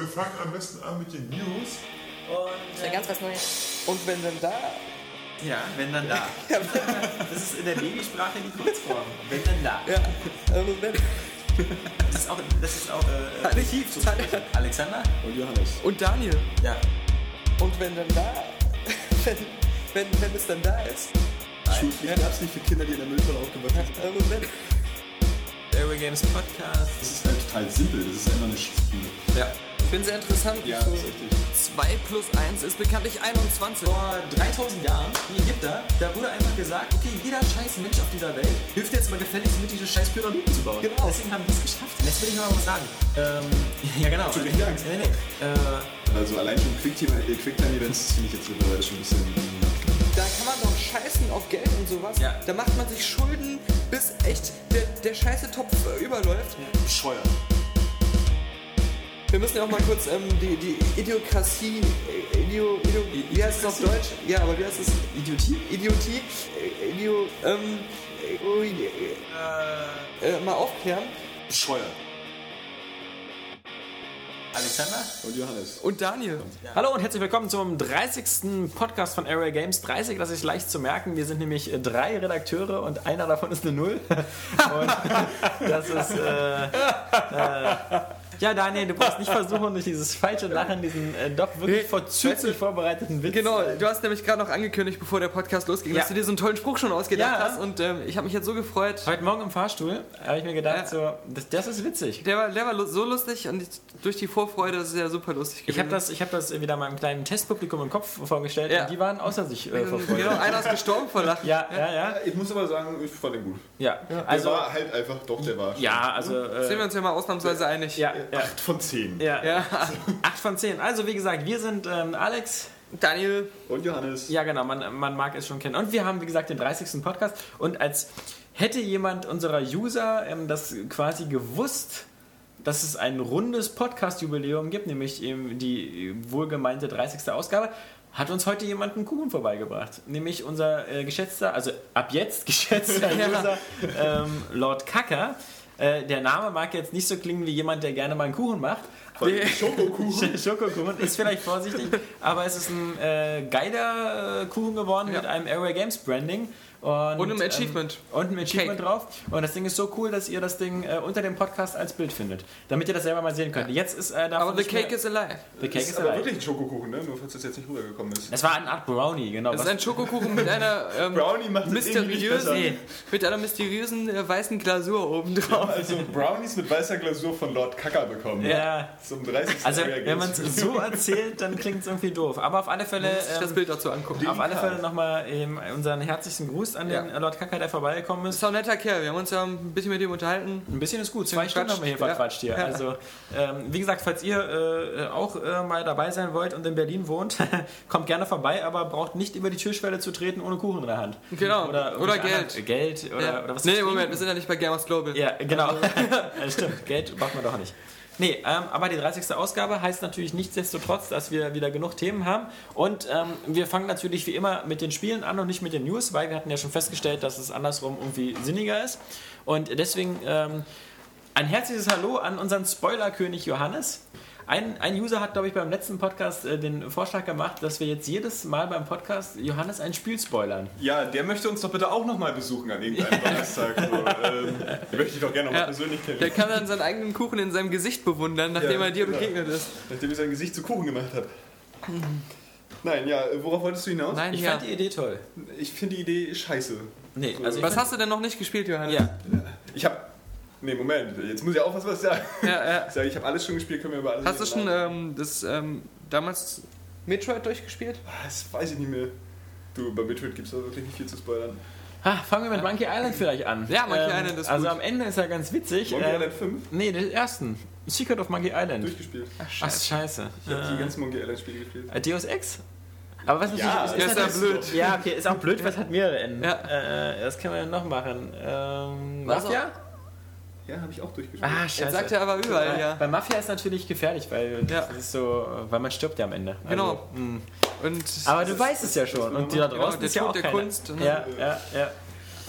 wir fangen am besten an mit den News. Und, Ja, ganz was Neues. und wenn dann da. Ja, wenn dann da. Das ist in der Babysprache die Kurzform. Wenn dann da. Ja, also wenn, Das ist auch, das ist auch äh, Archiv, Alexander? Und Johannes. und Daniel. Ja. Und wenn dann da. Wenn, wenn, wenn es dann da ist. Schulpflicht gab es nicht für Kinder, die in der Mülltonne aufgewachsen sind. Also wenn. Games Podcast. Das ist halt total simpel, das ist einfach eine Spiel. Ja. Ich finde sehr interessant. Ja, so das ist richtig. 2 plus 1 ist bekanntlich 21. Vor 3000 Jahren, die Ägypter, da wurde einfach gesagt, okay, jeder scheiß Mensch auf dieser Welt hilft jetzt mal gefälligst mit, diese scheiß Pyramiden zu bauen. Genau. Deswegen haben die es geschafft. Jetzt will ich mal was sagen. Ähm, ja, genau. Du richtig Angst? Nee, nee. Äh, Also allein schon Quicktime- äh, Quicktime-Events finde ich jetzt mittlerweile schon ein bisschen... Da kann man doch scheißen auf Geld und sowas. Ja. Da macht man sich Schulden, bis echt der, der scheiße Topf äh, überläuft. bescheuert. Wir müssen ja auch mal kurz ähm, die, die Idiokratie, äh, Idio, Idio, wie heißt es auf Deutsch? Ja, aber wie heißt es? Idiotie? Idiotie, äh, Idio, ähm, äh, ui, äh, äh, mal aufklären. Bescheuert. Alexander? Und Johannes. Und Daniel. Hallo und herzlich willkommen zum 30. Podcast von Area Games. 30, das ist leicht zu merken. Wir sind nämlich äh, drei Redakteure und einer davon ist eine Null. Und das ist. Äh, äh, ja, Daniel, du brauchst nicht versuchen, durch dieses falsche Lachen, diesen äh, doch wirklich vorzüglich vorbereiteten Witz. Genau, äh, du hast nämlich gerade noch angekündigt, bevor der Podcast losging, Ja. dass du dir so einen tollen Spruch schon ausgedacht Ja. hast. Und ähm, ich habe mich jetzt so gefreut. Heute Morgen im Fahrstuhl habe ich mir gedacht, Ja. so, das, das ist witzig. Der war, der war so lustig und durch die Vorfreude ist es ja super lustig Ich habe das, ich hab das wieder meinem kleinen Testpublikum im Kopf vorgestellt Ja. und die waren außer sich äh, vor Freude. Genau, einer ist gestorben vor Lachen. Ja, ja, ja. Ich muss aber sagen, ich fand den gut. ja. Der Also, war halt einfach, doch, der war. ja, also. Sind wir Äh, uns ja mal ausnahmsweise einig. ja, ja, 8 von 10. ja. Ja. 8 von 10. Also, wie gesagt, wir sind ähm, Alex. Daniel, Und Johannes. Ja, genau, man, man mag es schon kennen. Und wir haben, wie gesagt, den 30. Podcast. Und als hätte jemand unserer User ähm, das quasi gewusst, dass es ein rundes Podcast-Jubiläum gibt, nämlich eben die wohlgemeinte 30. Ausgabe, hat uns heute jemand einen Kuchen vorbeigebracht. Nämlich unser äh, geschätzter, also ab jetzt geschätzter. User, ähm, Lord Kacker. Äh, der Name mag jetzt nicht so klingen wie jemand, der gerne mal einen Kuchen macht. Schokokuchen. Schokokuchen ist vielleicht vorsichtig, aber es ist ein äh, geiler Kuchen geworden Ja. mit einem Airway Games Branding. Und, Und einem Achievement. Ähm, und einem Achievement Cake. drauf. Und das Ding ist so cool, dass ihr das Ding äh, unter dem Podcast als Bild findet. Damit ihr das selber mal sehen könnt. Jetzt ist äh, davon aber the cake mehr, is alive. The Cake ist is aber alive. wirklich ein Schokokuchen, ne? Nur falls das jetzt nicht rübergekommen ist. Es war eine Art Brownie, genau. Das ist ein Schokokuchen mit einer ähm, Brownie macht mysteriösen, mit einer mysteriösen äh, weißen Glasur oben drauf. Also Brownies mit weißer Glasur von Lord Kacker bekommen. ja. Zum 30. Also, wenn man es so erzählt, dann klingt es irgendwie doof. Aber auf alle Fälle. Muss sich das ähm, Bild dazu angucken. auf alle Fälle nochmal ähm, unseren herzlichen Gruß an den Ja. Lord Kacker, der vorbeigekommen ist. Das ist auch ein netter Kerl. Wir haben uns ja ein bisschen mit ihm unterhalten. Ein bisschen ist gut, zwei Stunden haben wir hier verquatscht hier. Also, ähm, wie gesagt, falls ihr äh, auch äh, mal dabei sein wollt und in Berlin wohnt, kommt gerne vorbei, aber braucht nicht über die Türschwelle zu treten ohne Kuchen in der Hand. Genau. Oder, irgendwelche Geld. anderen- Geld oder, ja. oder was nee, Moment, wir sind ja nicht bei Gamers Global. Ja, genau. Ja, stimmt, Geld braucht man doch nicht. Nee, ähm, aber die 30. Ausgabe heißt natürlich nichtsdestotrotz, dass wir wieder genug Themen haben. Und ähm, wir fangen natürlich wie immer mit den Spielen an und nicht mit den News, weil wir hatten ja schon festgestellt, dass es andersrum irgendwie sinniger ist. Und deswegen ähm, ein herzliches Hallo an unseren Spoilerkönig Johannes. Ein, ein User hat, glaube ich, beim letzten Podcast äh, den Vorschlag gemacht, dass wir jetzt jedes Mal beim Podcast Johannes ein Spiel spoilern. Ja, der möchte uns doch bitte auch nochmal besuchen an irgendeinem Donnerstag. So, ähm, den möchte ich doch gerne nochmal Ja. persönlich Der kennen. kann dann seinen eigenen Kuchen in seinem Gesicht bewundern, nachdem Ja, er dir genau. begegnet ist. Nachdem er sein Gesicht zu Kuchen gemacht hat. Nein, ja, äh, worauf wolltest du hinaus? Nein, Ich ja. fand die Idee toll. Ich finde die Idee scheiße. Nee, also ich Was hast du denn noch nicht gespielt, Johannes? Ja, Ich habe. Nee, Moment, jetzt muss ich aufpassen, was ich sage. ja, ja. Ich sage, ich habe alles schon gespielt, können wir über alles Hast du schon ähm, das ähm, damals Metroid durchgespielt? Ah, Das weiß ich nicht mehr. Du, bei Metroid gibt es auch wirklich nicht viel zu spoilern. Ha, fangen wir mit Monkey Island vielleicht an. Ja, Monkey Island ist Also gut. am Ende ist er ganz witzig. Monkey Ähm, Island 5 nee, den ersten. Secret of Monkey Island. durchgespielt. Ach, scheiße. Ich habe die Äh, ganzen Monkey Island Spiele gespielt. äh, Deus Ex? Aber was Ja, natürlich ist ja natürlich- blöd. Ja, okay, ist auch blöd, was hat mehrere Enden. Ja. Äh, das können wir noch machen. Ähm, Was Mafia? Ja, habe ich auch durchgespielt. Ah, Jetzt scheiße. sagt er aber überall, bei, ja. bei Mafia ist natürlich gefährlich, weil Ja. das ist so, weil man stirbt ja am Ende. Genau. Also, mh. Und Aber du weißt es ja schon. Und die da Genau, draußen der ist ja auch der keiner. Kunst, ne? Ja, ja, ja.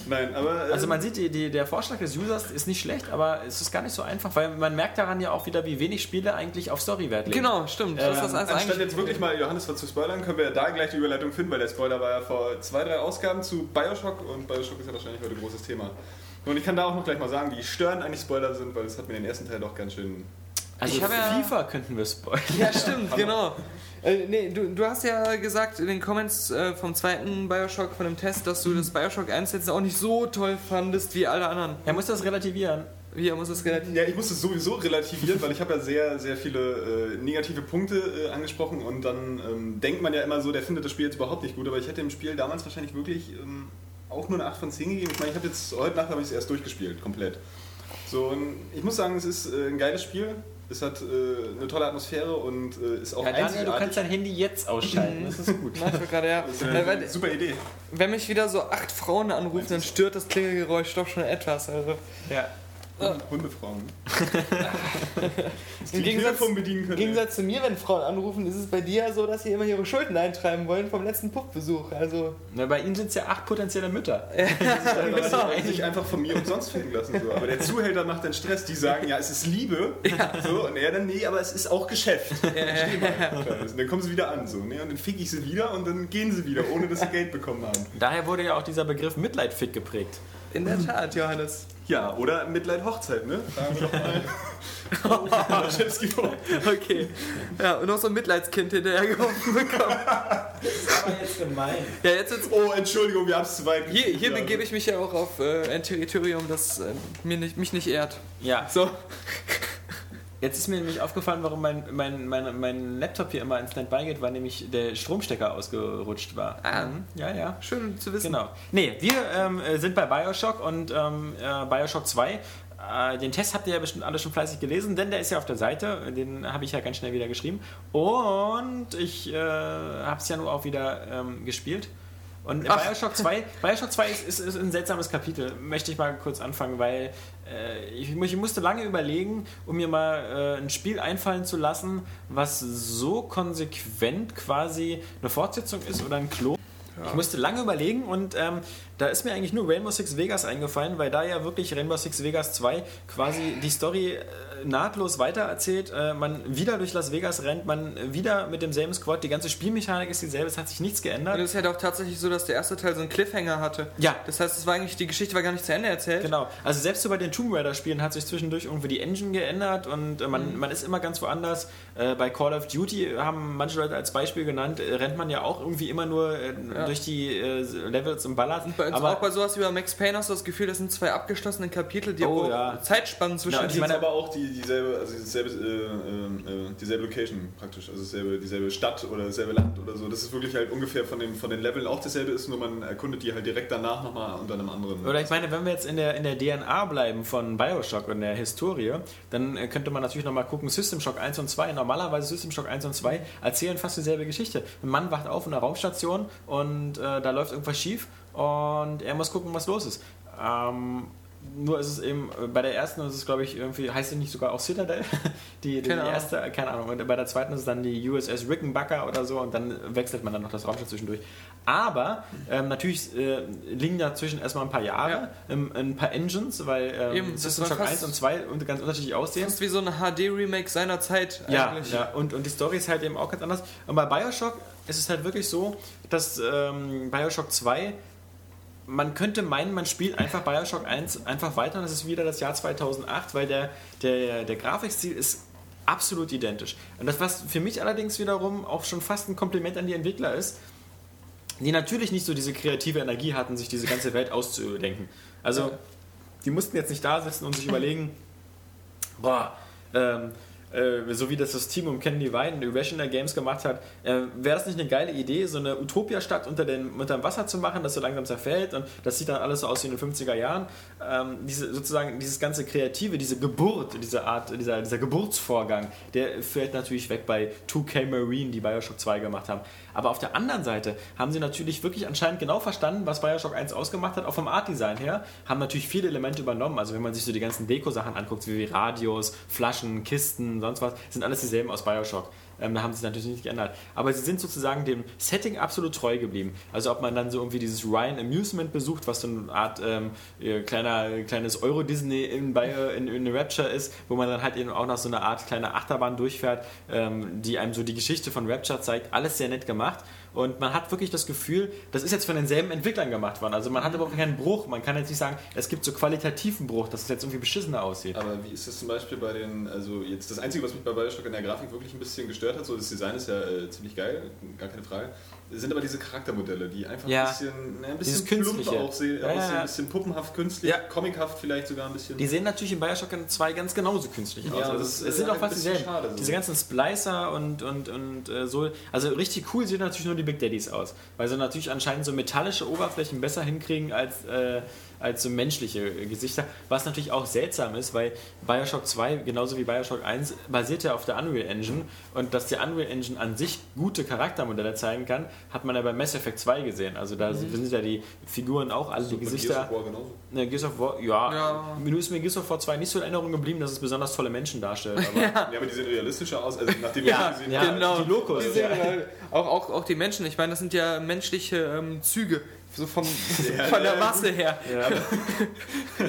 Nein, aber. Also man sieht, die, die, der Vorschlag des Users ist nicht schlecht, aber es ist gar nicht so einfach, weil man merkt daran ja auch wieder, wie wenig Spiele eigentlich auf Story Wert legen. Genau, stimmt. Das ist das also Anstatt eigentlich. jetzt wirklich mal Johannes was zu spoilern, können wir ja da gleich die Überleitung finden, weil der Spoiler war ja vor zwei, drei Ausgaben zu Bioshock und Bioshock ist ja wahrscheinlich heute ein großes Thema. Und ich kann da auch noch gleich mal sagen, wie störend eigentlich Spoiler sind, weil das hat mir den ersten Teil doch ganz schön. Also Ich habe ja- FIFA könnten wir spoilern. Ja, stimmt, genau. Äh, nee, du, du hast ja gesagt in den Comments äh, vom zweiten Bioshock, von dem Test, dass du das Bioshock 1 jetzt auch nicht so toll fandest wie alle anderen. Er muss das relativieren. Wie er muss es relativ. Ja, ich muss es sowieso relativieren, weil ich habe ja sehr, sehr viele äh, negative Punkte äh, angesprochen und dann ähm, denkt man ja immer so, der findet das Spiel jetzt überhaupt nicht gut, aber ich hätte dem Spiel damals wahrscheinlich wirklich ähm, auch nur eine 8 von 10 gegeben. Ich meine, ich habe jetzt, heute Nacht habe ich es erst durchgespielt, komplett. So, und ich muss sagen, es ist äh, ein geiles Spiel. Es hat äh, eine tolle Atmosphäre und äh, ist auch Ja, Daniel, du einzigartig. kannst dein Handy jetzt ausschalten. Das ist gut. Ich wollte gerade, ja. das ist eine weil- super Idee. Wenn mich wieder so acht Frauen anrufen, dann stört das Klingelgeräusch doch schon etwas. Also. Ja. Hundefrauen. Im Gegensatz, Im können. Gegensatz zu mir, wenn Frauen anrufen, ist es bei dir ja so, dass sie immer ihre Schulden eintreiben wollen vom letzten Puffbesuch. Also. Na, bei Ihnen sind es ja acht potenzielle Mütter. Aber sie wollen sich einfach von mir umsonst finden lassen. So. Aber der Zuhälter macht dann Stress. Die sagen, ja, es ist Liebe. So, und er dann, nee, aber es ist auch Geschäft. Und dann kommen sie wieder an. So, ne? Und dann fick ich sie wieder und dann gehen sie wieder, ohne dass sie Geld bekommen haben. Daher wurde ja auch dieser Begriff Mitleidfick geprägt. In der Tat, Johannes. Ja, oder Mitleid Hochzeit, ne? Sagen wir doch mal. Vor. Okay. Ja, und noch so ein Mitleidskind hinterhergeworfen bekommen. Das ist aber jetzt gemein. Ja, jetzt, jetzt Oh, Entschuldigung, wir haben es zu weit hier, hier begebe ich mich ja auch auf äh, ein Territorium, das äh, mir nicht, mich nicht ehrt. Ja, So. Jetzt ist mir nämlich aufgefallen, warum mein, mein, mein, mein Laptop hier immer ins Standby geht, weil nämlich der Stromstecker ausgerutscht war. Ah. Mhm. Ja, ja. Schön zu wissen. Genau. Nee, wir ähm, sind bei Bioshock und ähm, äh, Bioshock 2. Äh, den Test habt ihr ja bestimmt alle schon fleißig gelesen, denn der ist ja auf der Seite. Den habe ich ja ganz schnell wieder geschrieben. Und ich äh, habe es ja nur auch wieder ähm, gespielt. Und Ach. Bioshock 2, Bioshock 2 ist, ist, ist ein seltsames Kapitel. Möchte ich mal kurz anfangen, weil ich, mu- ich musste lange überlegen, um mir mal äh, ein Spiel einfallen zu lassen, was so konsequent quasi eine Fortsetzung ist oder ein Klon. Ich musste lange überlegen und ähm, da ist mir eigentlich nur Rainbow Six Vegas eingefallen, weil da ja wirklich Rainbow Six Vegas 2 quasi die Story äh, nahtlos weitererzählt. Äh, man wieder durch Las Vegas rennt, man wieder mit demselben Squad, die ganze Spielmechanik ist dieselbe, es hat sich nichts Und geändert. es ist ja doch tatsächlich so, dass der erste Teil so einen Cliffhanger hatte. Ja. Das heißt, es war eigentlich, die Geschichte war gar nicht zu Ende erzählt. Genau. Also selbst so bei den Tomb Raider Spielen hat sich zwischendurch irgendwie die Engine geändert und äh, Mhm. man, man ist immer ganz woanders. Äh, bei Call of Duty haben manche Leute als Beispiel genannt, äh, rennt man ja auch irgendwie immer nur äh, Ja. durch die äh, Levels und ballert. Und bei, auch bei sowas wie bei Max Payne hast du das Gefühl, das sind zwei abgeschlossene Kapitel, die Oh, auch ja. Zeitspannen zwischen Ja, ich meine aber auch die, dieselbe, also dieselbe, äh, äh, äh, dieselbe Location praktisch, also dieselbe, dieselbe Stadt oder dasselbe Land oder so. Das ist wirklich halt ungefähr von den, von den Leveln auch dasselbe ist, nur man erkundet die halt direkt danach nochmal unter einem anderen. Oder ich meine, wenn wir jetzt in der, in der DNA bleiben von Bioshock und der Historie, dann äh, könnte man natürlich nochmal gucken, System Shock 1 und 2. Normalerweise System Shock 1 und 2 erzählen fast dieselbe Geschichte. Ein Mann wacht auf in einer Raumstation und äh, da läuft irgendwas schief und er muss gucken, was los ist. Ähm, nur ist es eben, äh, bei der ersten ist es glaube ich irgendwie, heißt sie nicht sogar auch Citadel? Die, die, Ahnung. erste, keine Ahnung. Und bei der zweiten ist es dann die USS Rickenbacker oder so und dann wechselt man dann noch das Raumschiff zwischendurch. Aber ähm, natürlich äh, liegen dazwischen erstmal ein paar Jahre, Ja. ähm, ein paar Engines, weil ähm, Eben, System Shock fast- 1 und 2 und ganz unterschiedlich aussehen. Das ist wie so ein HD-Remake seiner Zeit Ja, eigentlich. ja. Und, und die Story ist halt eben auch ganz anders. Und bei Bioshock ist es halt wirklich so, dass ähm, Bioshock 2, man könnte meinen, man spielt einfach Bioshock 1 einfach weiter und es ist wieder das Jahr 2008, weil der, der, der Grafikstil ist absolut identisch. Und das, was für mich allerdings wiederum auch schon fast ein Kompliment an die Entwickler ist, die natürlich nicht so diese kreative Energie hatten, sich diese ganze Welt auszudenken. Also, die mussten jetzt nicht da sitzen und sich überlegen, boah, ähm, äh, so wie das das Team um Ken Levine und Irrational Games gemacht hat, äh, wäre das nicht eine geile Idee, so eine Utopia-Stadt unter, unter dem Wasser zu machen, das so langsam zerfällt und das sieht dann alles so aus wie in den 50er Jahren. Ähm, diese, sozusagen dieses ganze Kreative, diese Geburt, diese Art, dieser, dieser Geburtsvorgang, der fällt natürlich weg bei 2K Marine, die Bioshock 2 gemacht haben. Aber auf der anderen Seite haben sie natürlich wirklich anscheinend genau verstanden, was Bioshock 1 ausgemacht hat, auch vom Art-Design her, haben natürlich viele Elemente übernommen. Also wenn man sich so die ganzen Deko-Sachen anguckt, wie Radios, Flaschen, Kisten, und sonst was, sind alles dieselben aus Bioshock. Ähm, da haben sie natürlich nicht geändert. Aber sie sind sozusagen dem Setting absolut treu geblieben. Also ob man dann so irgendwie dieses Ryan Amusement besucht, was so eine Art ähm, kleiner, kleines Euro-Disney in, in, in Rapture ist, wo man dann halt eben auch noch so eine Art kleine Achterbahn durchfährt, ähm, die einem so die Geschichte von Rapture zeigt. Alles sehr nett gemacht. Und man hat wirklich das Gefühl, das ist jetzt von denselben Entwicklern gemacht worden. Also man hat überhaupt keinen Bruch. Man kann jetzt nicht sagen, es gibt so qualitativen Bruch, dass es jetzt irgendwie beschissener aussieht. Aber wie ist das zum Beispiel bei den, also jetzt das Einzige, was mich bei Bioshock in der Grafik wirklich ein bisschen gestört hat, so das Design ist ja äh, ziemlich geil, gar keine Frage sind aber diese Charaktermodelle, die einfach ja. ein bisschen, ne, ein bisschen plump auch sehen, ja, ja, ein bisschen puppenhaft künstlich, comichaft vielleicht sogar ein bisschen. Die sehen natürlich in Bioshock 2 ganz genauso künstlich aus. Also es, es sind auch fast dieselben. Schade, so. Diese ganzen Splicer und, und, und äh, so. Also richtig cool sehen natürlich nur die Big Daddies aus, weil sie natürlich anscheinend so metallische Oberflächen besser hinkriegen als. Äh, als so menschliche Gesichter. Was natürlich auch seltsam ist, weil Bioshock 2, genauso wie Bioshock 1, basiert ja auf der Unreal Engine. Und dass die Unreal Engine an sich gute Charaktermodelle zeigen kann, hat man ja bei Mass Effect 2 gesehen. Also da mhm. sind ja die Figuren auch alle, so die Gesichter. Gears of War genauso. Ne, Gears of War, ja. ja. Mir ist mir Gears of War 2 nicht so in Erinnerung geblieben, dass es besonders tolle Menschen darstellt. Aber, ja. ja. aber die sehen realistischer aus, also nachdem ja, gesehen ja, genau. Die Locos. Die sehen, auch, auch, auch die Menschen, ich meine, das sind ja menschliche ähm, Züge so vom, ja, von der Masse her. Ja.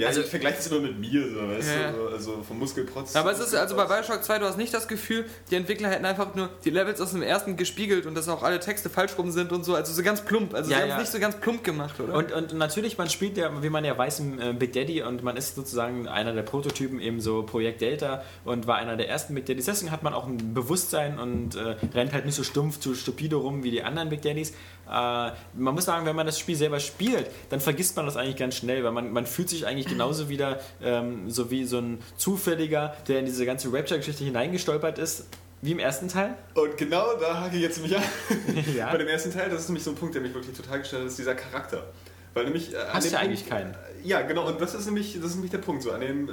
Ja, also, ich vergleiche das immer mit mir, so, weißt ja. du, also vom Muskelprotz. Aber es ist also bei Bioshock 2, du hast nicht das Gefühl, die Entwickler hätten einfach nur die Levels aus dem ersten gespiegelt und dass auch alle Texte falsch rum sind und so, also so ganz plump. Also ja, sie haben es nicht so ganz plump gemacht, oder? Und, und natürlich, man spielt ja, wie man ja weiß, im äh, Big Daddy und man ist sozusagen einer der Prototypen, eben so Projekt Delta und war einer der ersten Big Daddies. Deswegen hat man auch ein Bewusstsein und äh, rennt halt nicht so stumpf zu stupide rum wie die anderen Big Daddies. Äh, man muss sagen, wenn man das Spiel selber spielt, dann vergisst man das eigentlich ganz schnell, weil man, man fühlt sich eigentlich genauso wieder ähm, so wie so ein Zufälliger, der in diese ganze Rapture-Geschichte hineingestolpert ist, wie im ersten Teil? Und genau da hake ich jetzt mich an. ja. Bei dem ersten Teil, das ist nämlich so ein Punkt, der mich wirklich total gestört hat, ist dieser Charakter. Weil nämlich. Äh, Hast du ja eigentlich keinen. Ja, genau, und das ist nämlich, das ist nämlich der Punkt. So an dem, äh,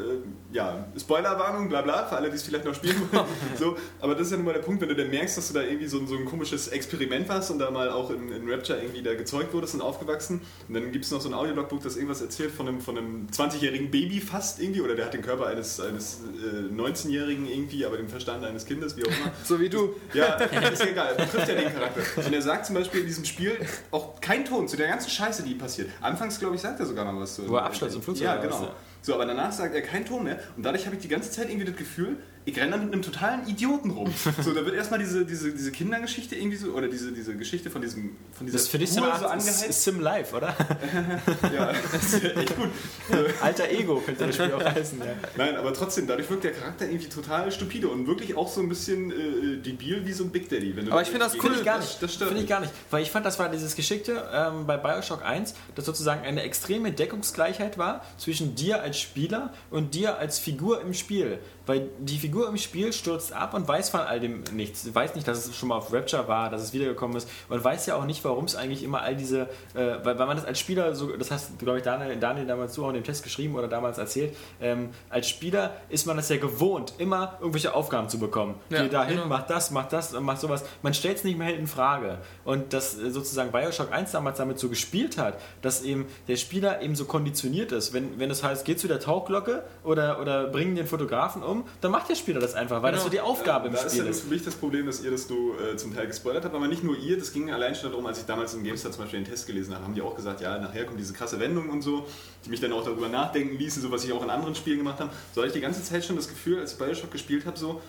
ja, Spoilerwarnung, bla bla, für alle, die es vielleicht noch spielen wollen. so, aber das ist ja nun mal der Punkt, wenn du dann merkst, dass du da irgendwie so, so ein komisches Experiment warst und da mal auch in, in Rapture irgendwie da gezeugt wurdest und aufgewachsen. Und dann gibt es noch so ein Audiologbuch, das irgendwas erzählt von einem, von einem 20-jährigen Baby fast irgendwie, oder der hat den Körper eines, eines äh, 19-jährigen irgendwie, aber den Verstand eines Kindes, wie auch immer. so wie du. Ja, ist ja egal, betrifft ja den Charakter. Und er sagt zum Beispiel in diesem Spiel auch kein Ton zu der ganzen Scheiße, die passiert. Anfangs, glaube ich, sagt er sogar mal was zu. Wo er Absturz im Flugzeug Ja, genau. So, aber danach sagt er keinen Ton mehr und dadurch habe ich die ganze Zeit irgendwie das Gefühl, ich renne da mit einem totalen Idioten rum. So, da wird erstmal diese, diese, diese Kindergeschichte irgendwie so, oder diese, diese Geschichte von diesem von dieser Das für dich so, so angeheizt. Sim Life, oder? ja, das ist echt gut. Alter Ego könnte das Spiel auch heißen, ja. Nein, aber trotzdem, dadurch wirkt der Charakter irgendwie total stupide und wirklich auch so ein bisschen äh, debil wie so ein Big Daddy. aber ich finde das cool. Ich gar nicht. Das, das finde ich gar nicht. Weil ich fand, das war dieses Geschickte ähm, bei Bioshock 1, dass sozusagen eine extreme Deckungsgleichheit war zwischen dir als Spieler und dir als Figur im Spiel. Weil die Figur im Spiel stürzt ab und weiß von all dem nichts. Weiß nicht, dass es schon mal auf Rapture war, dass es wiedergekommen ist und weiß ja auch nicht, warum es eigentlich immer all diese, äh, weil, weil man das als Spieler, so, das hast glaube ich Daniel, Daniel damals so auch in dem Test geschrieben oder damals erzählt, ähm, als Spieler ist man das ja gewohnt, immer irgendwelche Aufgaben zu bekommen. Ja, Geh dahin, genau. mach das, mach das, mach sowas. Man stellt es nicht mehr in Frage. Und dass äh, sozusagen Bioshock 1 damals damit so gespielt hat, dass eben der Spieler eben so konditioniert ist. Wenn, wenn es heißt, geh zu der Tauchglocke oder, oder bring den Fotografen um, dann macht der Spieler das einfach, weil genau. das so die Aufgabe äh, im Spiel ist. Das ist für mich das Problem, dass ihr das du äh, zum Teil gespoilert habt, aber nicht nur ihr, das ging allein schon darum, als ich damals in GameStar zum Beispiel den Test gelesen habe, haben die auch gesagt, ja, nachher kommt diese krasse Wendung und so, die mich dann auch darüber nachdenken ließen, so was ich auch in anderen Spielen gemacht habe. So hatte ich die ganze Zeit schon das Gefühl, als ich Bioshock gespielt habe, so,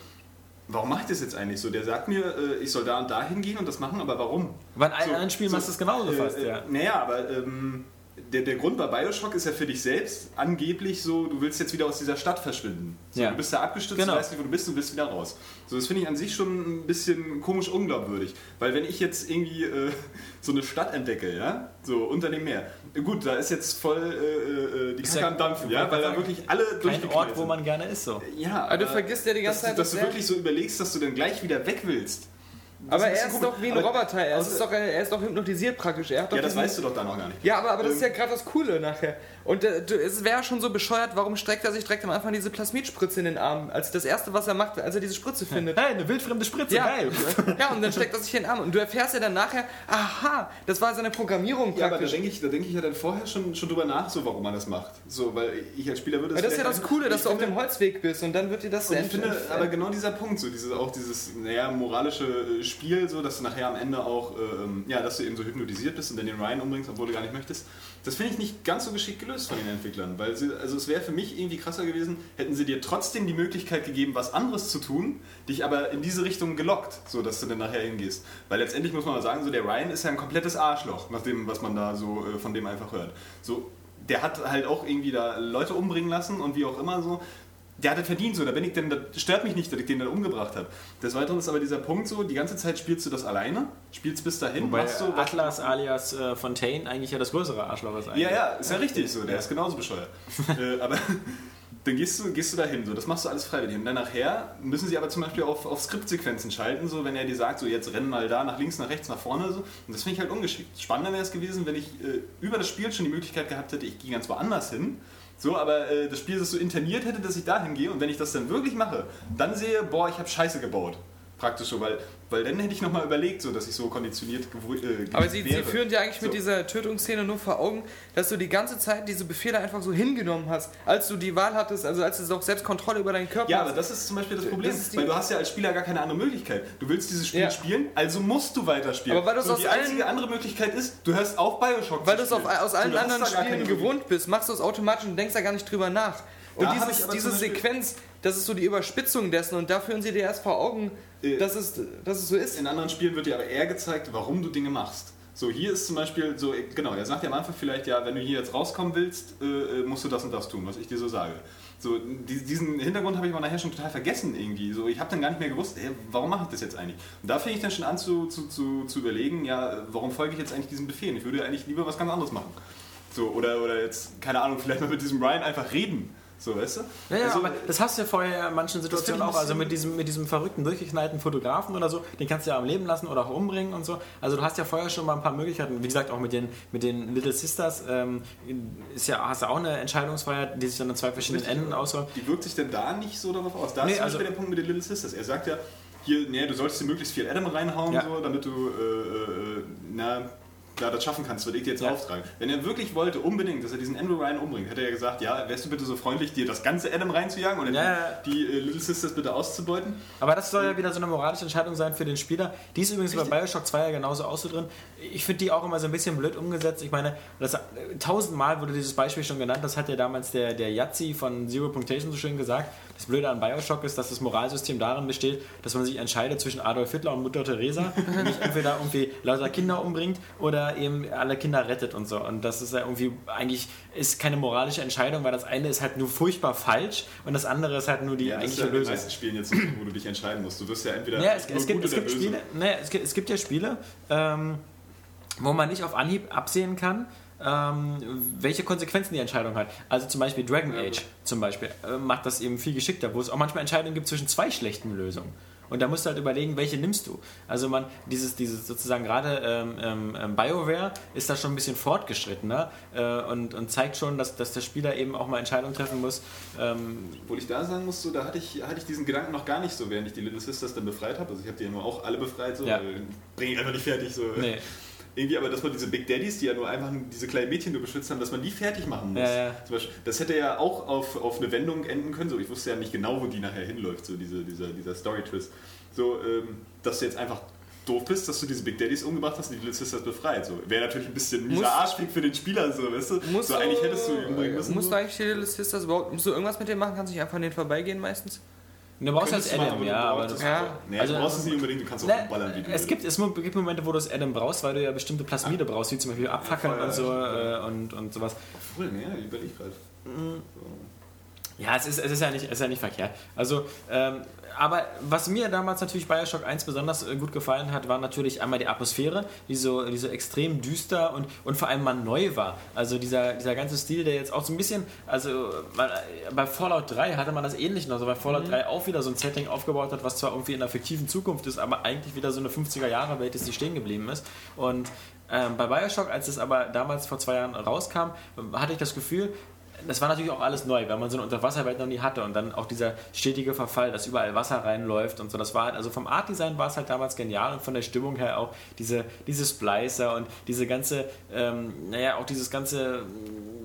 warum mache ich das jetzt eigentlich so? Der sagt mir, äh, ich soll da und da hingehen und das machen, aber warum? Weil in so, anderen Spielen so, machst du es genauso äh, fast, ja. Naja, aber ähm, der, der Grund bei Bioshock ist ja für dich selbst angeblich so, du willst jetzt wieder aus dieser Stadt verschwinden. So, ja. Du bist da abgestürzt, genau. du weißt nicht, wo du bist, du bist wieder raus. So, das finde ich an sich schon ein bisschen komisch unglaubwürdig. Weil wenn ich jetzt irgendwie äh, so eine Stadt entdecke, ja, so unter dem Meer, gut, da ist jetzt voll äh, äh die Kacke am Dampfen, ja, weil da wirklich alle Kein Ort, wo man gerne ist, so. Ja, aber du vergisst ja die ganze dass, Zeit, dass du wirklich so überlegst, dass du dann gleich wieder weg willst. Aber er ist doch wie ein Aber- Roboter. Er ist, doch, er ist doch hypnotisiert praktisch. Er hat doch Ja, das weißt du doch da noch gar nicht. Ja, aber, aber das ist Ähm, ja gerade das Coole nachher. Und äh, es wäre schon so bescheuert, warum streckt er sich direkt am Anfang diese Plasmidspritze in den Arm? Als das erste, was er macht, als er diese Spritze findet. Hey, eine wildfremde Spritze, Ja. geil. ja, und dann steckt er sich in den Arm. Und du erfährst ja dann nachher, aha, das war seine Programmierung Ja, aber da praktisch. denke ich, da denke ich ja dann vorher schon, schon drüber nach, so warum man das macht. So, weil ich als Spieler würde Ja, das ist ja das Coole, dass du auf dem Holzweg bist und dann wird dir das Und ich finde aber genau dieser Punkt, so dieses, auch dieses naja, moralische Spiel, so, dass du nachher am Ende auch, äh, ähm, ja, dass du eben so hypnotisiert bist und dann den Ryan umbringst, obwohl du gar nicht möchtest, das finde ich nicht ganz so geschickt gelöst von den Entwicklern, weil sie, also es wäre für mich irgendwie krasser gewesen, hätten sie dir trotzdem die Möglichkeit gegeben, was anderes zu tun, dich aber in diese Richtung gelockt, so dass du dann nachher hingehst. Weil letztendlich muss man mal sagen, so der Ryan ist ja ein komplettes Arschloch, nach dem, was man da so äh, von dem einfach hört. So, der hat halt auch irgendwie da Leute umbringen lassen und wie auch immer so. Der hat das verdient so, da bin ich denn, das stört mich nicht, dass ich den dann umgebracht habe. Des Weiteren ist aber dieser Punkt so, die ganze Zeit spielst du das alleine, spielst bis dahin, Wobei machst was- Atlas alias äh, Fontaine eigentlich ja das größere Arschloch ist eigentlich. ja, ja, ist ja richtig so, der ist genauso bescheuert. äh, aber dann gehst du, gehst du dahin, so, das machst du alles freiwillig. Und dann nachher müssen sie aber zum Beispiel auf, auf Skriptsequenzen schalten, so, wenn er dir sagt, so jetzt renn mal da nach links, nach rechts, nach vorne. So. Und das finde ich halt ungeschickt. Spannender wäre es gewesen, wenn ich äh, über das Spiel schon die Möglichkeit gehabt hätte, ich gehe ganz woanders hin. So, aber äh, das Spiel das so interniert hätte, dass ich dahin gehe und wenn ich das dann wirklich mache, dann sehe, boah, ich habe Scheiße gebaut. Praktisch so, weil, weil dann hätte ich nochmal überlegt, so, dass ich so konditioniert äh, Aber sie, sie führen dir eigentlich mit So. dieser Tötungsszene nur vor Augen, dass du die ganze Zeit diese Befehle einfach so hingenommen hast, als du die Wahl hattest, also als du auch selbst Kontrolle über deinen Körper Ja, hast. aber das ist zum Beispiel das Problem, Das weil du hast ja als Spieler gar keine andere Möglichkeit. Du willst dieses Spiel Ja. spielen, also musst du weiterspielen. Aber weil aus die allen- einzige andere Möglichkeit ist, du hörst auf Bioshock Weil du es aus allen anderen Spielen gewohnt bist, machst du es automatisch und denkst da gar nicht drüber nach. Und Da dieses, diese Sequenz, das ist so die Überspitzung dessen und da führen sie dir erst vor Augen, Äh, dass, es, dass es so ist. In anderen Spielen wird dir aber eher gezeigt, warum du Dinge machst. So, hier ist zum Beispiel so, genau, er sagt ja am Anfang vielleicht, ja, wenn du hier jetzt rauskommen willst, äh, äh, musst du das und das tun, was ich dir so sage. So, die, diesen Hintergrund habe ich aber nachher schon total vergessen irgendwie. So, ich habe dann gar nicht mehr gewusst, ey, warum mache ich das jetzt eigentlich? Und da fing ich dann schon an zu, zu, zu, zu überlegen, ja, warum folge ich jetzt eigentlich diesem Befehl? Ich würde eigentlich lieber was ganz anderes machen. So, oder, oder jetzt, keine Ahnung, vielleicht mal mit diesem Ryan einfach reden. So, weißt du? Ja, ja, Also, aber das hast du ja vorher in manchen Situationen auch. Also mit diesem, mit diesem verrückten, durchgeknallten Fotografen oder so, den kannst du ja am Leben lassen oder auch umbringen und so. Also du hast ja vorher schon mal ein paar Möglichkeiten. Wie gesagt, auch mit den, mit den Little Sisters ähm, ist ja, hast du auch eine Entscheidungsfreiheit, die sich dann in zwei verschiedenen Richtig, Enden ausrollt. Wie wirkt sich denn da nicht so darauf aus? Da Nee, ist zum also- der Punkt mit den Little Sisters. Er sagt ja, hier, nee, du solltest dir möglichst viel Adam reinhauen, Ja. so, damit du, äh, äh, na, ja, das schaffen kannst, würde ich dir jetzt Ja. auftragen. Wenn er wirklich wollte, unbedingt, dass er diesen Andrew Ryan umbringt, hätte er ja gesagt, ja, wärst du bitte so freundlich, dir das ganze Adam reinzujagen oder Ja, die, die äh, Little Sisters bitte auszubeuten? Aber das soll ja wieder so eine moralische Entscheidung sein für den Spieler. Die ist übrigens bei Bioshock 2 ja genauso auch so drin. Ich finde die auch immer so ein bisschen blöd umgesetzt. Ich meine, das, äh, tausendmal wurde dieses Beispiel schon genannt. Das hat ja damals der, der Yazzi von Zero Punctation so schön gesagt. Das Blöde an Bioshock ist, dass das Moralsystem darin besteht, dass man sich entscheidet zwischen Adolf Hitler und Mutter Teresa. Nämlich entweder irgendwie lauter Kinder umbringt oder eben alle Kinder rettet und so. Und das ist ja irgendwie eigentlich ist keine moralische Entscheidung, weil das eine ist halt nur furchtbar falsch und das andere ist halt nur die Ja, das eigentliche ja Lösung. meisten Spielen jetzt, wo du dich entscheiden musst. Du wirst ja entweder Ja, es, nur es, gibt, es, gibt. Spiele, ne, es, gibt, es gibt ja Spiele, ähm, wo man nicht auf Anhieb absehen kann, ähm, welche Konsequenzen die Entscheidung hat. Also zum Beispiel Dragon Ja. Age zum Beispiel äh, macht das eben viel geschickter, wo es auch manchmal Entscheidungen gibt zwischen zwei schlechten Lösungen. Und da musst du halt überlegen, welche nimmst du. Also man, dieses, dieses sozusagen gerade ähm, ähm, ähm, BioWare ist da schon ein bisschen fortgeschrittener äh, und, und zeigt schon, dass, dass der Spieler eben auch mal Entscheidungen treffen muss. Ähm, Obwohl ich da sagen muss, so, da hatte ich, hatte ich diesen Gedanken noch gar nicht so, während ich die Little Sisters dann befreit habe. Also ich habe die ja nur auch alle befreit, so, Ja. weil bringe ich einfach nicht fertig. So. nee. Irgendwie, aber dass man diese Big Daddies, die ja nur einfach diese kleinen Mädchen nur beschützt haben, dass man die fertig machen muss. Ja, ja. Beispiel, das hätte ja auch auf, auf eine Wendung enden können. So, ich wusste ja nicht genau, wo die nachher hinläuft, so diese, dieser, dieser Story-Twist. So, ähm, dass du jetzt einfach doof bist, dass du diese Big Daddies umgebracht hast und die Little Sisters befreit. So, Wäre natürlich ein bisschen mieser Arschweg für den Spieler, so, weißt du? Musst so, eigentlich hättest du ihn umbringen müssen. Musst so. du eigentlich die Little Sisters überhaupt, musst du irgendwas mit denen machen? Kannst du nicht einfach an denen vorbeigehen meistens? Du brauchst machen, Adam, du ja, aber das, es ja. Nee, Also- du brauchst es nicht unbedingt, du kannst auch Ne, ballern, wie du es, gibt, es gibt Momente, wo du das Adam brauchst, weil du ja bestimmte Plasmide brauchst, wie zum Beispiel Abfackeln Feuer, und so äh, und, und sowas. Voll, ne, überleg gerade. Ja, es ist, es ist, ja, nicht, es ist ja nicht verkehrt. Also, ähm, aber was mir damals natürlich Bioshock 1 besonders äh, gut gefallen hat, war natürlich einmal die Atmosphäre, die so, die so extrem düster und, und vor allem mal neu war. Also dieser, dieser ganze Stil, der jetzt auch so ein bisschen, also man, bei Fallout 3 hatte man das ähnlich noch, also bei Fallout mhm. 3 auch wieder so ein Setting aufgebaut hat, was zwar irgendwie in einer fiktiven Zukunft ist, aber eigentlich wieder so eine 50er-Jahre-Welt ist, die stehen geblieben ist. Und ähm, bei Bioshock, als es aber damals vor zwei Jahren rauskam, hatte ich das Gefühl, das war natürlich auch alles neu, weil man so eine Unterwasserwelt noch nie hatte und dann auch dieser stetige Verfall, dass überall Wasser reinläuft und so. Das war halt, also vom Artdesign war es halt damals genial und von der Stimmung her auch diese, diese Splicer und diese ganze, ähm, naja, auch dieses ganze,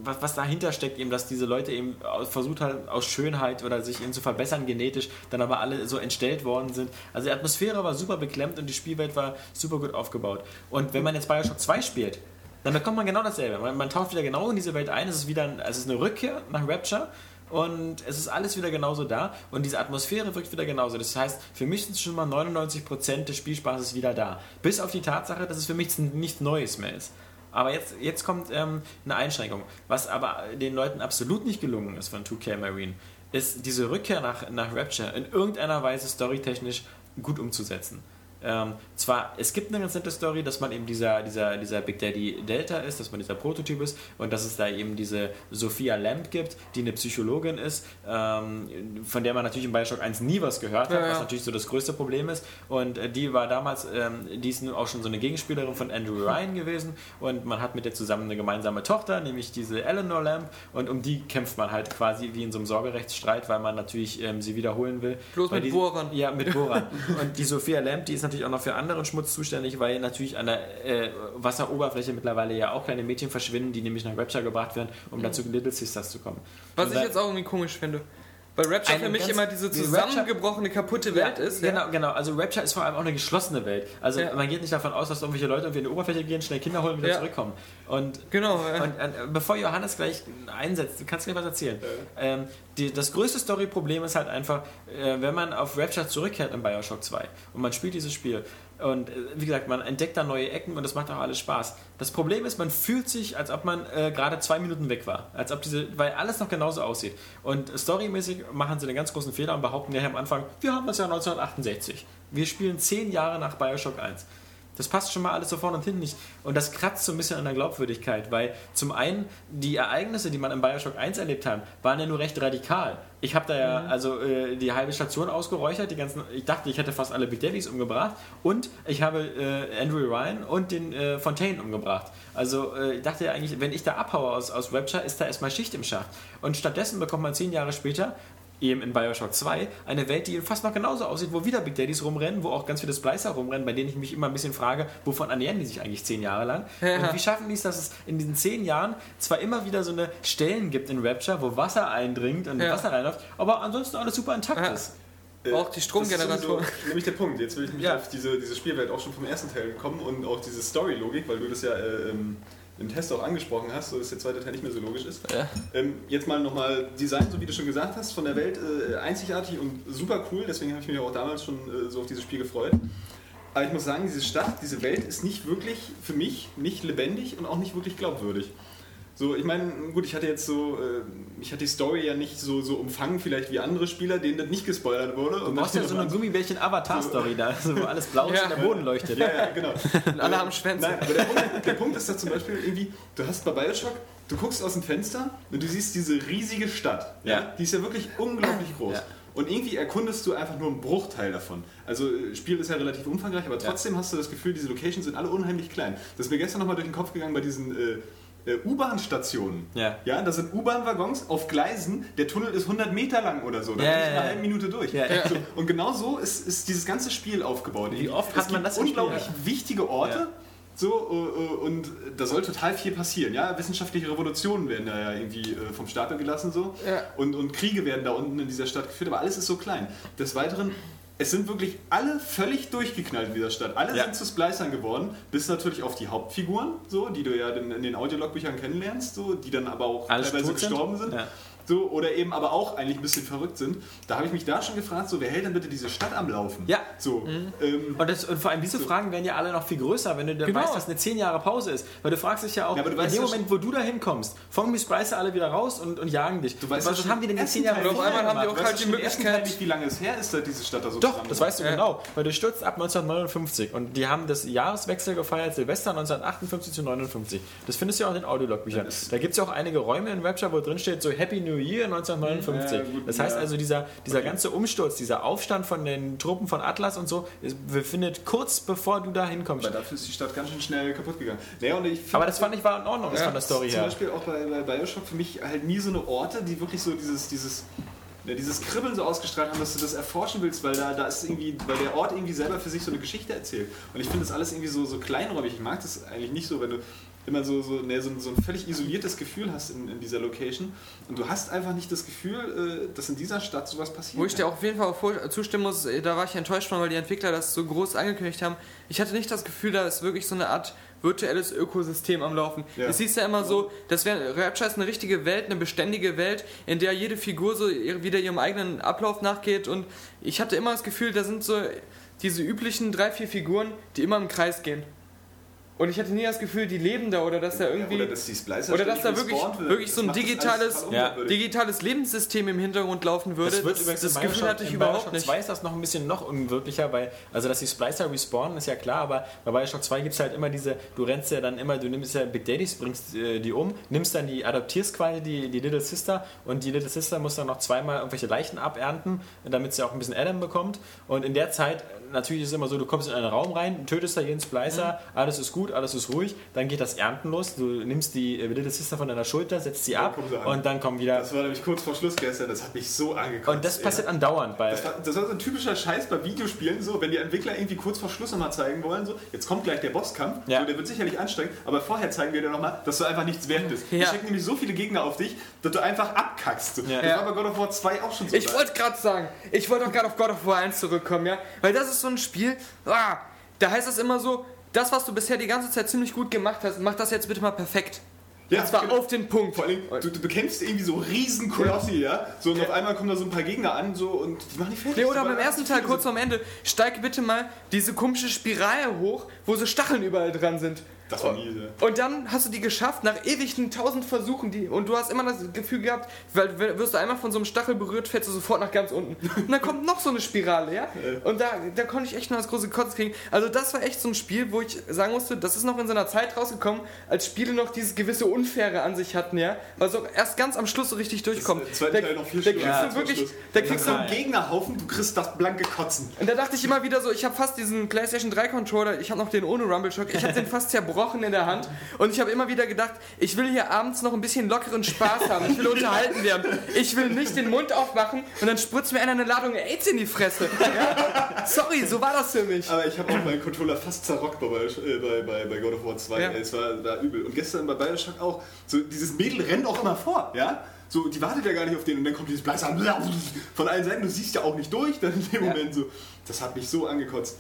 was, was dahinter steckt, eben, dass diese Leute eben versucht halt aus Schönheit oder sich eben zu verbessern genetisch, dann aber alle so entstellt worden sind. Also die Atmosphäre war super beklemmt und die Spielwelt war super gut aufgebaut. Und wenn man jetzt Bioshock 2 spielt, dann bekommt man genau dasselbe. Man, man taucht wieder genau in diese Welt ein. Es ist wieder ein, es ist eine Rückkehr nach Rapture und es ist alles wieder genauso da und diese Atmosphäre wirkt wieder genauso. Das heißt, für mich sind schon mal 99% des Spielspaßes wieder da. Bis auf die Tatsache, dass es für mich nichts Neues mehr ist. Aber jetzt, jetzt kommt ähm, eine Einschränkung. Was aber den Leuten absolut nicht gelungen ist von 2K Marine, ist diese Rückkehr nach, nach Rapture in irgendeiner Weise storytechnisch gut umzusetzen. Ähm, zwar, es gibt eine ganz nette Story, dass man eben dieser, dieser, dieser Big Daddy Delta ist, dass man dieser Prototyp ist und dass es da eben diese Sophia Lamb gibt, die eine Psychologin ist, ähm, von der man natürlich in Bioshock 1 nie was gehört hat, ja, ja. was natürlich so das größte Problem ist. Und äh, die war damals, ähm, die ist nun auch schon so eine Gegenspielerin von Andrew Ryan gewesen und man hat mit der zusammen eine gemeinsame Tochter, nämlich diese Eleanor Lamb und um die kämpft man halt quasi wie in so einem Sorgerechtsstreit, weil man natürlich ähm, sie wiederholen will. Bloß mit die, Bohrern. Ja, mit Bohrern. und die Sophia Lamb, die ist natürlich auch noch für anderen Schmutz zuständig, weil natürlich an der äh, Wasseroberfläche mittlerweile ja auch kleine Mädchen verschwinden, die nämlich nach Rapture gebracht werden, um mhm. dazu Little Sisters zu kommen. Was Und ich jetzt auch irgendwie komisch finde. Weil Rapture für mich immer diese zusammengebrochene, kaputte Welt ja, ist. Genau, ja. genau. Also Rapture ist vor allem auch eine geschlossene Welt. Also ja. man geht nicht davon aus, dass irgendwelche Leute irgendwie in die Oberfläche gehen, schnell Kinder holen und wieder zurückkommen. Und, genau. Und, und, bevor Johannes gleich einsetzt, du kannst gleich was erzählen. Ähm, die, das größte Story-Problem ist halt einfach, äh, wenn man auf Rapture zurückkehrt in Bioshock 2 und man spielt dieses Spiel und äh, wie gesagt, man entdeckt da neue Ecken und das macht auch alles Spaß. Das Problem ist, man fühlt sich, als ob man äh, gerade zwei Minuten weg war. Als ob diese, weil alles noch genauso aussieht. Und storymäßig machen sie einen ganz großen Fehler und behaupten ja am Anfang, wir haben das Jahr 1968. Wir spielen zehn Jahre nach Bioshock 1. Das passt schon mal alles so vorne und hinten nicht. Und das kratzt so ein bisschen an der Glaubwürdigkeit, weil zum einen die Ereignisse, die man in Bioshock 1 erlebt hat, waren ja nur recht radikal. Ich habe da ja mhm. also äh, die halbe Station ausgeräuchert, die ganzen, ich dachte, ich hätte fast alle Big Daddies umgebracht und ich habe äh, Andrew Ryan und den äh, Fontaine umgebracht. Also äh, ich dachte ja eigentlich, wenn ich da abhaue aus, aus Rapture, ist da erstmal Schicht im Schacht. Und stattdessen bekommt man zehn Jahre später eben in Bioshock 2, eine Welt, die fast noch genauso aussieht, wo wieder Big Daddies rumrennen, wo auch ganz viele Splicer rumrennen, bei denen ich mich immer ein bisschen frage, wovon ernähren die sich eigentlich zehn Jahre lang? Ja. Und wie schaffen die es, dass es in diesen zehn Jahren zwar immer wieder so eine Stellen gibt in Rapture, wo Wasser eindringt und ja. Wasser reinläuft, aber ansonsten alles super intakt ja. ist. Äh, auch die Stromgenerator. Nämlich der Punkt. Jetzt will ich mich ja. auf diese, diese Spielwelt auch schon vom ersten Teil kommen und auch diese Story-Logik, weil du das ja äh, ähm, im Test auch angesprochen hast, so dass der zweite Teil nicht mehr so logisch ist. Ja. Ähm, jetzt mal nochmal Design, so wie du schon gesagt hast, von der Welt äh, einzigartig und super cool, deswegen habe ich mich auch damals schon äh, so auf dieses Spiel gefreut. Aber ich muss sagen, diese Stadt, diese Welt ist nicht wirklich, für mich, nicht lebendig und auch nicht wirklich glaubwürdig. So, ich meine, gut, ich hatte jetzt so, äh, ich hatte die Story ja nicht so, so umfangen, vielleicht wie andere Spieler, denen das nicht gespoilert wurde. Du brauchst ja so eine Gummibärchen-Avatar-Story da, so, wo alles blau ist ja. und der Boden leuchtet. Ja, ja, genau. und alle haben Schwänze. Nein, aber der Punkt, der Punkt ist da zum Beispiel irgendwie, du hast bei Bioshock, du guckst aus dem Fenster und du siehst diese riesige Stadt. Ja. Die ist ja wirklich unglaublich groß. Ja. Und irgendwie erkundest du einfach nur einen Bruchteil davon. Also, äh, Spiel ist ja relativ umfangreich, aber trotzdem ja. hast du das Gefühl, diese Locations sind alle unheimlich klein. Das ist mir gestern nochmal durch den Kopf gegangen bei diesen äh, U-Bahn-Stationen. Ja. ja, das sind U-Bahn-Waggons auf Gleisen. Der Tunnel ist 100 Meter lang oder so. Da ja, bin ich in einer halben Minute durch. Ja, so, und genau so ist, ist dieses ganze Spiel aufgebaut. Wie oft hat man das unglaublich wichtige Orte. So, äh, äh, und da soll total viel passieren. Ja? Wissenschaftliche Revolutionen werden da ja irgendwie vom Stapel gelassen. So. Ja. Und, und Kriege werden da unten in dieser Stadt geführt, aber alles ist so klein. Des Weiteren es sind wirklich alle völlig durchgeknallt in dieser Stadt. Alle ja. sind zu Splicern geworden, bis natürlich auf die Hauptfiguren, so, die du ja in den Audiologbüchern kennenlernst, so, die dann aber auch Alles teilweise gestorben sind. sind. Ja. So, oder eben aber auch eigentlich ein bisschen verrückt sind. Da habe ich mich da schon gefragt, so, wer hält denn bitte diese Stadt am Laufen? Ja. So, ähm, Und, das, und vor allem diese Fragen werden ja alle noch viel größer, wenn du dann Genau. weißt, dass eine 10 Jahre Pause ist. Weil du fragst dich ja auch, Ja, aber du in weißt dem Moment, wo du da hinkommst, fangen die Splicer alle wieder raus und, und jagen dich. du weißt was schon haben die denn in ersten 10 Jahren auf einmal haben die auch halt die Möglichkeit- nicht, wie lange es her ist, seit diese Stadt da so Doch, das weißt du Ja. genau, weil du stürzt ab 1959 und die haben das Jahreswechsel gefeiert, Silvester 1958 zu 59. Das findest du ja auch in den Audiologbüchern. Da gibt es ja auch einige Räume in Rapture, wo drin steht so Happy New Year 1959. Ja, gut, das heißt also, dieser, dieser Okay. ganze Umsturz, dieser Aufstand von den Truppen von Atlas und so, befindet kurz bevor du da hinkommst. Weil dafür ist die Stadt ganz schön schnell kaputt gegangen. Naja, Aber das fand ich war in Ordnung, Ja, von der Story zum her. Beispiel auch bei, bei Bioshock für mich halt nie so eine Orte, die wirklich so dieses, dieses, ja, dieses Kribbeln so ausgestrahlt haben, dass du das erforschen willst, weil da, da ist irgendwie, weil der Ort irgendwie selber für sich so eine Geschichte erzählt. Und ich finde das alles irgendwie so, so kleinräumig. Ich mag das eigentlich nicht so, wenn du immer so, so, ne, so, ein- so ein völlig isoliertes Gefühl hast in, in dieser Location. Und du hast einfach nicht das Gefühl, äh, dass in dieser Stadt sowas passiert. Wo ich dir auch auf jeden Fall auch vor- zustimmen muss, äh, da war ich enttäuscht von, weil die Entwickler das so groß angekündigt haben. Ich hatte nicht das Gefühl, da ist wirklich so eine Art virtuelles Ökosystem am Laufen. Ja. Es hieß ja immer so, das wäre Rapture ist eine richtige Welt, eine beständige Welt, in der jede Figur so wieder ihrem eigenen Ablauf nachgeht und ich hatte immer das Gefühl, da sind so diese üblichen drei, vier Figuren, die immer im Kreis gehen. Und ich hatte nie das Gefühl, die leben da oder dass da irgendwie oder dass die Splicer oder dass da wirklich- wirklich so ein digitales- Ja. digitales Lebenssystem im Hintergrund laufen würde. Das wird das übrigens das Gefühl hatte ich überhaupt Bioshock nicht. 2 ist das noch ein bisschen noch unwirklicher, weil, also dass die Splicer respawnen, ist ja klar, aber bei Bioshock 2 gibt es halt immer diese, du rennst ja dann immer, du nimmst ja Big Daddies, bringst äh, die um, nimmst dann die, adoptierst quasi die, die Little Sister und die Little Sister muss dann noch zweimal irgendwelche Leichen abernten, damit sie auch ein bisschen Adam bekommt und in der Zeit, natürlich ist es immer so, du kommst in einen Raum rein, tötest da jeden Splicer, alles ist gut, alles ist ruhig, dann geht das Ernten los, du nimmst die äh, Little Sister von deiner Schulter, setzt sie Dann ab sie und dann kommen wieder... Das war nämlich kurz vor Schluss gestern, das hat mich so angekotzt. Und das ey. passiert andauernd bei... Das war, das war so ein typischer Scheiß bei Videospielen, so, wenn die Entwickler irgendwie kurz vor Schluss nochmal zeigen wollen, so, jetzt kommt gleich der Bosskampf, Ja. so, der wird sicherlich anstrengend, aber vorher zeigen wir dir nochmal, dass du einfach nichts wert bist. Ja. Die schicken nämlich so viele Gegner auf dich, dass du einfach abkackst. Ja. Das Ja. war bei God of War 2 auch schon so. Ich wollte gerade sagen, ich wollte auch gerade auf God of War 1 zurückkommen, ja? Weil das ist so ein Spiel, ah, da heißt es immer so, das, was du bisher die ganze Zeit ziemlich gut gemacht hast, mach das jetzt bitte mal perfekt. Ja, und zwar genau. auf den Punkt. Vor allem, du, du bekämpfst irgendwie so riesen Kolossi, ja? So, und auf einmal kommen da so ein paar Gegner an, so, und die machen die fertig. Nee, oder beim ersten Teil, kurz vorm Ende, steig bitte mal diese komische Spirale hoch, wo so Stacheln überall dran sind. Das war mies, ja. Und dann hast du die geschafft, nach ewigen tausend Versuchen, die, und du hast immer das Gefühl gehabt, weil wirst du einmal von so einem Stachel berührt, fällst du sofort nach ganz unten. Und dann kommt noch so eine Spirale, ja? Und da, da konnte ich echt nur das große Kotz kriegen. Also das war echt so ein Spiel, wo ich sagen musste, das ist noch in so einer Zeit rausgekommen, als Spiele noch dieses gewisse Unfaire an sich hatten, ja? Was auch erst ganz am Schluss so richtig durchkommt. Im zweiten Teil noch viel da kriegst Ja, du wirklich, da kriegst so du einen Gegnerhaufen, du kriegst das blanke Kotzen. und da dachte ich immer wieder so, ich habe fast diesen PlayStation 3 Controller, ich habe noch den ohne Rumble Shock, ich habe den fast zerbrochen in der Hand und ich habe immer wieder gedacht, ich will hier abends noch ein bisschen lockeren Spaß haben, ich will unterhalten werden, ich will nicht den Mund aufmachen und dann spritzt mir einer eine Ladung AIDS in die Fresse. Ja? Sorry, so war das für mich. Aber ich habe auch meinen Controller fast zerrockt bei, bei, bei, bei God of War 2. Ja. Es war, war übel. Und gestern bei Bioshock auch. So, dieses Mädel rennt auch immer vor, ja? So, die wartet ja gar nicht auf den und dann kommt dieses Bleiser von allen Seiten. Du siehst ja auch nicht durch dann in dem Ja. Moment so. Das hat mich so angekotzt.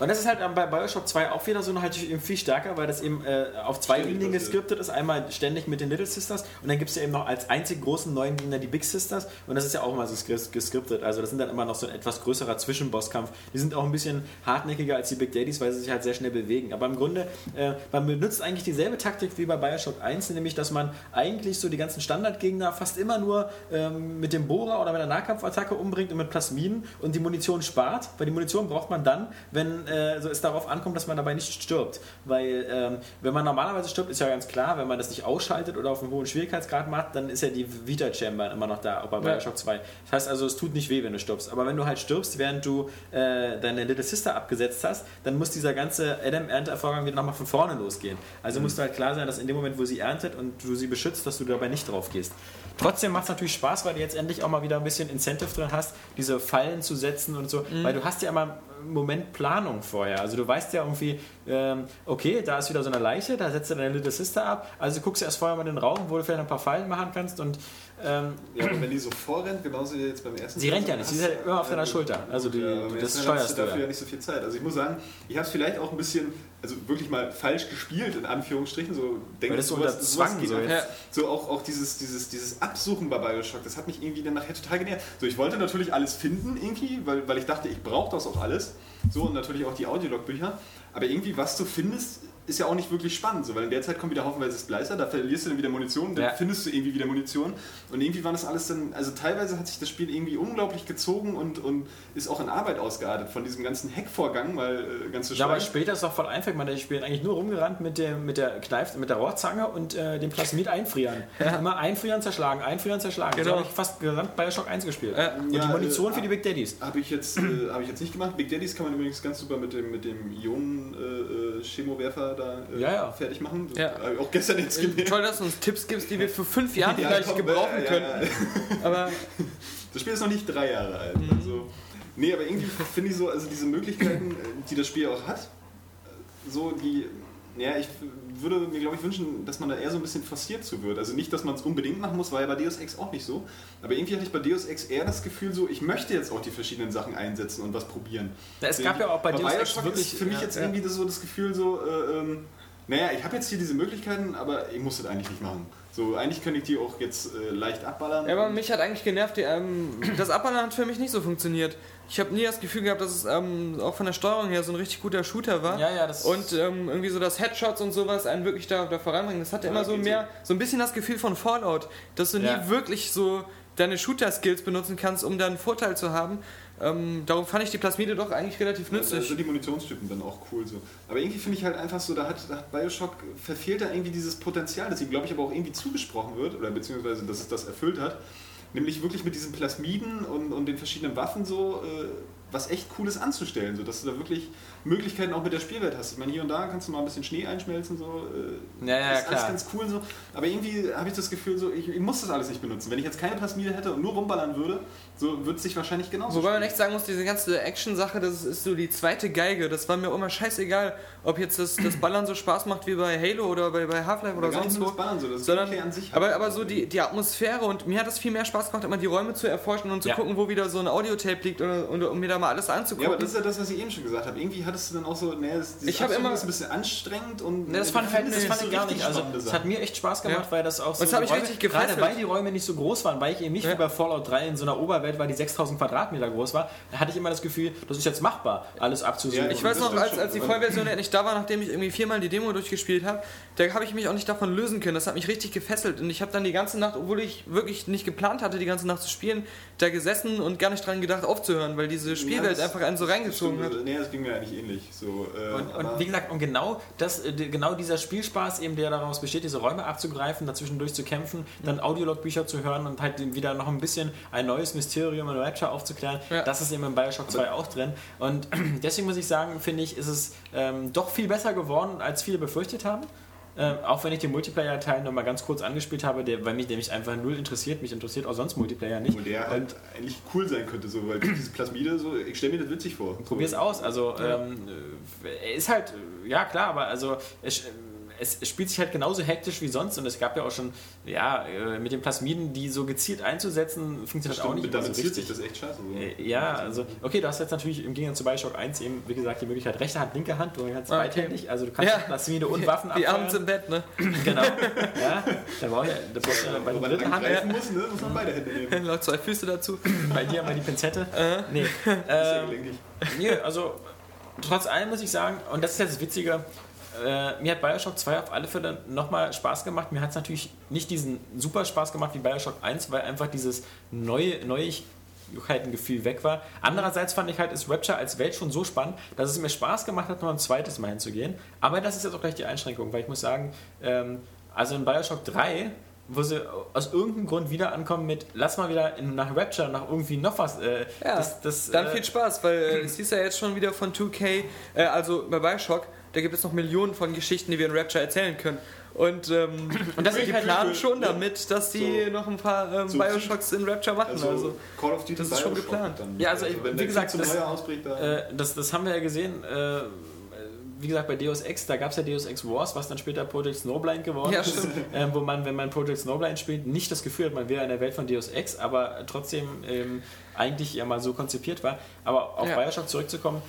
Und das ist halt bei Bioshock 2 auch wieder so eine halt eben viel stärker, weil das eben äh, auf zwei Linien passiert. geskriptet ist. Einmal ständig mit den Little Sisters und dann gibt es ja eben noch als einzig großen neuen Gegner die Big Sisters und das ist ja auch immer so geskriptet. Also das sind dann immer noch so ein etwas größerer Zwischenbosskampf. Die sind auch ein bisschen hartnäckiger als die Big Daddies, weil sie sich halt sehr schnell bewegen. Aber im Grunde, äh, man benutzt eigentlich dieselbe Taktik wie bei Bioshock 1, nämlich dass man eigentlich so die ganzen Standardgegner fast immer nur ähm, mit dem Bohrer oder mit einer Nahkampfattacke umbringt und mit Plasmiden und die Munition spart, weil die Munition braucht man dann, wenn äh, so es darauf ankommt, dass man dabei nicht stirbt. Weil ähm, wenn man normalerweise stirbt, ist ja ganz klar, wenn man das nicht ausschaltet oder auf einen hohen Schwierigkeitsgrad macht, dann ist ja die Vita-Chamber immer noch da, auch bei Ja. Bioshock 2. Das heißt also, es tut nicht weh, wenn du stirbst. Aber wenn du halt stirbst, während du äh, deine Little Sister abgesetzt hast, dann muss dieser ganze Adam-Ernteervorgang wieder nochmal von vorne losgehen. Also musst du halt klar sein, dass in dem Moment, wo sie erntet und du sie beschützt, dass du dabei nicht drauf gehst. Trotzdem macht es natürlich Spaß, weil du jetzt endlich auch mal wieder ein bisschen Incentive drin hast, diese Fallen zu setzen und so. Weil du hast ja immer einen Moment Planung vorher. Also du weißt ja irgendwie, ähm, okay, da ist wieder so eine Leiche, da setzt du deine Little Sister ab. Also guckst du erst vorher mal in den Raum, wo du vielleicht ein paar Fallen machen kannst und Ähm, Ja, aber wenn die so vorrennt, genauso wie jetzt beim ersten Sie Teil, rennt ja nicht, sie ist du- ja immer auf deiner Schulter. Also die- ja, beim das steuerst du du dafür ja. ja nicht so viel Zeit. Also ich muss sagen, ich habe es vielleicht auch ein bisschen, also wirklich mal falsch gespielt, in Anführungsstrichen. So, denke Weil das so unter Zwang geht so jetzt- so auch, auch dieses, dieses, dieses Absuchen bei Bioshock, das hat mich irgendwie dann nachher total genervt. So, ich wollte natürlich alles finden irgendwie, weil, weil ich dachte, ich brauche das auch alles. So und natürlich auch die Audiologbücher. Aber irgendwie, was du findest, ist ja auch nicht wirklich spannend, so, weil in der Zeit kommen wieder haufenweise Splicer, da verlierst du dann wieder Munition, dann Ja. findest du irgendwie wieder Munition und irgendwie war das alles dann, also teilweise hat sich das Spiel irgendwie unglaublich gezogen und, und ist auch in Arbeit ausgeartet von diesem ganzen Hackvorgang, weil äh, ganz zu Ja, aber später ist doch voll einfach. Man, ich bin eigentlich nur rumgerannt mit, dem, mit der Kneif, mit der Rohrzange und äh, dem Plasmid einfrieren. Immer einfrieren, zerschlagen, einfrieren, zerschlagen. Genau. So habe ich fast gesamt Bioshock 1 gespielt. Ja. und Ja, die Munition äh, für die Big Daddies. Habe ich, jetzt, äh, hab ich jetzt nicht gemacht. Big Daddies kann man übrigens ganz super mit dem, mit dem Ionen-Chemowerfer da äh, Ja, ja. fertig machen. Das Ja. habe ich auch gestern jetzt gemerkt. Toll, dass du uns Tipps gibst, die wir für fünf Jahre Ja, vielleicht komm, gebrauchen äh, können. Aber Das Spiel ist noch nicht drei Jahre alt. Also, nee, aber irgendwie finde ich so, also diese Möglichkeiten, äh, die das Spiel auch hat, äh, so die, ja, ich würde mir, glaube ich, wünschen, dass man da eher so ein bisschen forciert zu wird. Also nicht, dass man es unbedingt machen muss, war ja bei Deus Ex auch nicht so. Aber irgendwie hatte ich bei Deus Ex eher das Gefühl so, ich möchte jetzt auch die verschiedenen Sachen einsetzen und was probieren. Ja, es gab ja auch bei Deus Ex wirklich- für mich ja, jetzt ja. irgendwie das, so das Gefühl so, äh, ähm, naja, ich habe jetzt hier diese Möglichkeiten, aber ich muss das eigentlich nicht machen. So, eigentlich könnte ich die auch jetzt äh, leicht abballern. Ja, aber mich hat eigentlich genervt, die, ähm, das Abballern hat für mich nicht so funktioniert. Ich habe nie das Gefühl gehabt, dass es ähm, auch von der Steuerung her so ein richtig guter Shooter war. Ja, ja, das- Und ähm, irgendwie so das Headshots und sowas einen wirklich da, da voranbringen. Das hatte Ja, immer so mehr, so ein bisschen das Gefühl von Fallout, dass du Ja. nie wirklich so deine Shooter-Skills benutzen kannst, um da einen Vorteil zu haben. Ähm, darum fand ich die Plasmide doch eigentlich relativ nützlich. sind die Munitionstypen dann auch cool so. Aber irgendwie finde ich halt einfach so, da hat, da hat Bioshock, verfehlt da irgendwie dieses Potenzial, das ihm, glaube ich, aber auch irgendwie zugesprochen wird, oder beziehungsweise, dass es das erfüllt hat. Nämlich wirklich mit diesen Plasmiden und, und den verschiedenen Waffen so äh, was echt Cooles anzustellen, so dass du da wirklich Möglichkeiten auch mit der Spielwelt hast. Ich meine, hier und da kannst du mal ein bisschen Schnee einschmelzen, so. Äh, Ja, ja, ist alles klar. ganz cool so. Aber irgendwie habe ich das Gefühl, so, ich, ich muss das alles nicht benutzen. Wenn ich jetzt keine Plasmide hätte und nur rumballern würde, so würde es sich wahrscheinlich genauso Wobei man echt sagen muss, diese ganze Action-Sache, das ist so die zweite Geige. Das war mir immer scheißegal, ob jetzt das, das Ballern so Spaß macht wie bei Halo oder bei, bei Half-Life oder gar nicht sonst nur wo. das Ballern so, das sondern, Gameplay an sich halt. aber, aber so die, die Atmosphäre und mir hat es viel mehr Spaß gemacht, immer die Räume zu erforschen und zu Ja. gucken, wo wieder so ein Audiotape liegt oder, und, um mir da mal alles Ja, anzugucken. aber das ist ja das, was ich eben schon gesagt habe. Irgendwie hattest du dann auch so, nee, das, Ich hab Absuchen immer- ist ein bisschen anstrengend und Ne, das fand, ich- das fand so ich gar nicht. Also, es hat mir echt Spaß gemacht, Ja. weil das auch so. das hab die ich Räume- richtig Gerade gefesselt. weil die Räume nicht so groß waren, weil ich eben nicht Ja. wie bei Fallout 3 in so einer Oberwelt war, die 6000 Quadratmeter groß war, da hatte ich immer das Gefühl, das ist jetzt machbar, alles abzusuchen. Ja, Ich weiß das noch, als, als die Vollversion endlich da war, nachdem ich irgendwie viermal die Demo durchgespielt habe, da habe ich mich auch nicht davon lösen können. Das hat mich richtig gefesselt. Und ich habe dann die ganze Nacht, obwohl ich wirklich nicht geplant hatte, die ganze Nacht zu spielen, da gesessen und gar nicht dran gedacht aufzuhören, weil diese Spielwelt das- einfach einen so reingezogen hat. Nee, das ging mir eigentlich ähnlich. So, äh, Und, und wie gesagt, und genau, das, äh, genau dieser Spielspaß, eben, der daraus besteht, diese Räume abzugreifen, dazwischen durchzukämpfen, dann Audiologbücher zu hören und halt wieder noch ein bisschen ein neues Mysterium in Rapture aufzuklären, Ja. das ist eben in Bioshock 2 auch drin. Und deswegen muss ich sagen, finde ich, ist es ähm, doch viel besser geworden, als viele befürchtet haben. Ähm, auch wenn ich den Multiplayer-Teil noch mal ganz kurz angespielt habe, der, weil mich, der mich einfach null interessiert, mich interessiert auch sonst Multiplayer nicht. wo der halt eigentlich cool sein könnte, so, weil dieses Plasmide, so, ich stelle mir das witzig vor. Probier's so. aus. Also ähm, äh, ist halt, äh, ja klar, aber also es, äh, es spielt sich halt genauso hektisch wie sonst und es gab ja auch schon, ja, äh, mit den Plasmiden, die so gezielt einzusetzen, funktioniert halt auch nicht damit so zielt sich richtig. das echt scheiße. So. Äh, Ja, also, okay, du hast jetzt natürlich im Gegensatz zu Bioshock 1 eben, wie gesagt, die Möglichkeit rechte Hand, linke Hand, du kannst Ah, okay. beidhändig, also du kannst Ja. Plasmide und Waffen abfeuern. abends im Bett, ne? Genau, ja, da brauch ich, da brauchst du ja bei der man dritten Hand, angreifen muss, ne, muss man beide Hände nehmen. Noch zwei Füße dazu. bei dir mal die Pinzette. Nee, ist ja ähm. Nee, also trotz allem muss ich sagen, und das ist jetzt das Witzige, äh, mir hat Bioshock 2 auf alle Fälle nochmal Spaß gemacht. Mir hat es natürlich nicht diesen super Spaß gemacht wie Bioshock 1, weil einfach dieses neue, Neuigkeitengefühl weg war. Andererseits fand ich halt, ist Rapture als Welt schon so spannend, dass es mir Spaß gemacht hat, noch ein zweites Mal hinzugehen. Aber das ist jetzt auch gleich die Einschränkung, weil ich muss sagen, ähm, also in Bioshock 3 wo sie aus irgendeinem Grund wieder ankommen mit, lass mal wieder in, nach Rapture, nach irgendwie noch was. Äh, Ja, das, das, Dann äh, viel Spaß, weil es hieß ja jetzt schon wieder von 2K, äh, also bei Bioshock, da gibt es noch Millionen von Geschichten, die wir in Rapture erzählen können. Und, ähm, Und das die ist halt planen schon damit, dass die So. noch ein paar ähm, So Bioshocks in Rapture machen. Also, Also, Call of Duty das ist schon geplant. Dann. Ja, also, wenn wie gesagt, das- ausbricht. Äh, das, das haben wir ja gesehen. Äh, wie gesagt, bei Deus Ex, da gab es ja Deus Ex Wars, was dann später Project Snowblind geworden Ja, ist. stimmt. Ähm, wo man, wenn man Project Snowblind spielt, nicht das Gefühl hat, man wäre in der Welt von Deus Ex, aber trotzdem ähm, eigentlich ja mal so konzipiert war. Aber auf Ja. Bioshock zurückzukommen,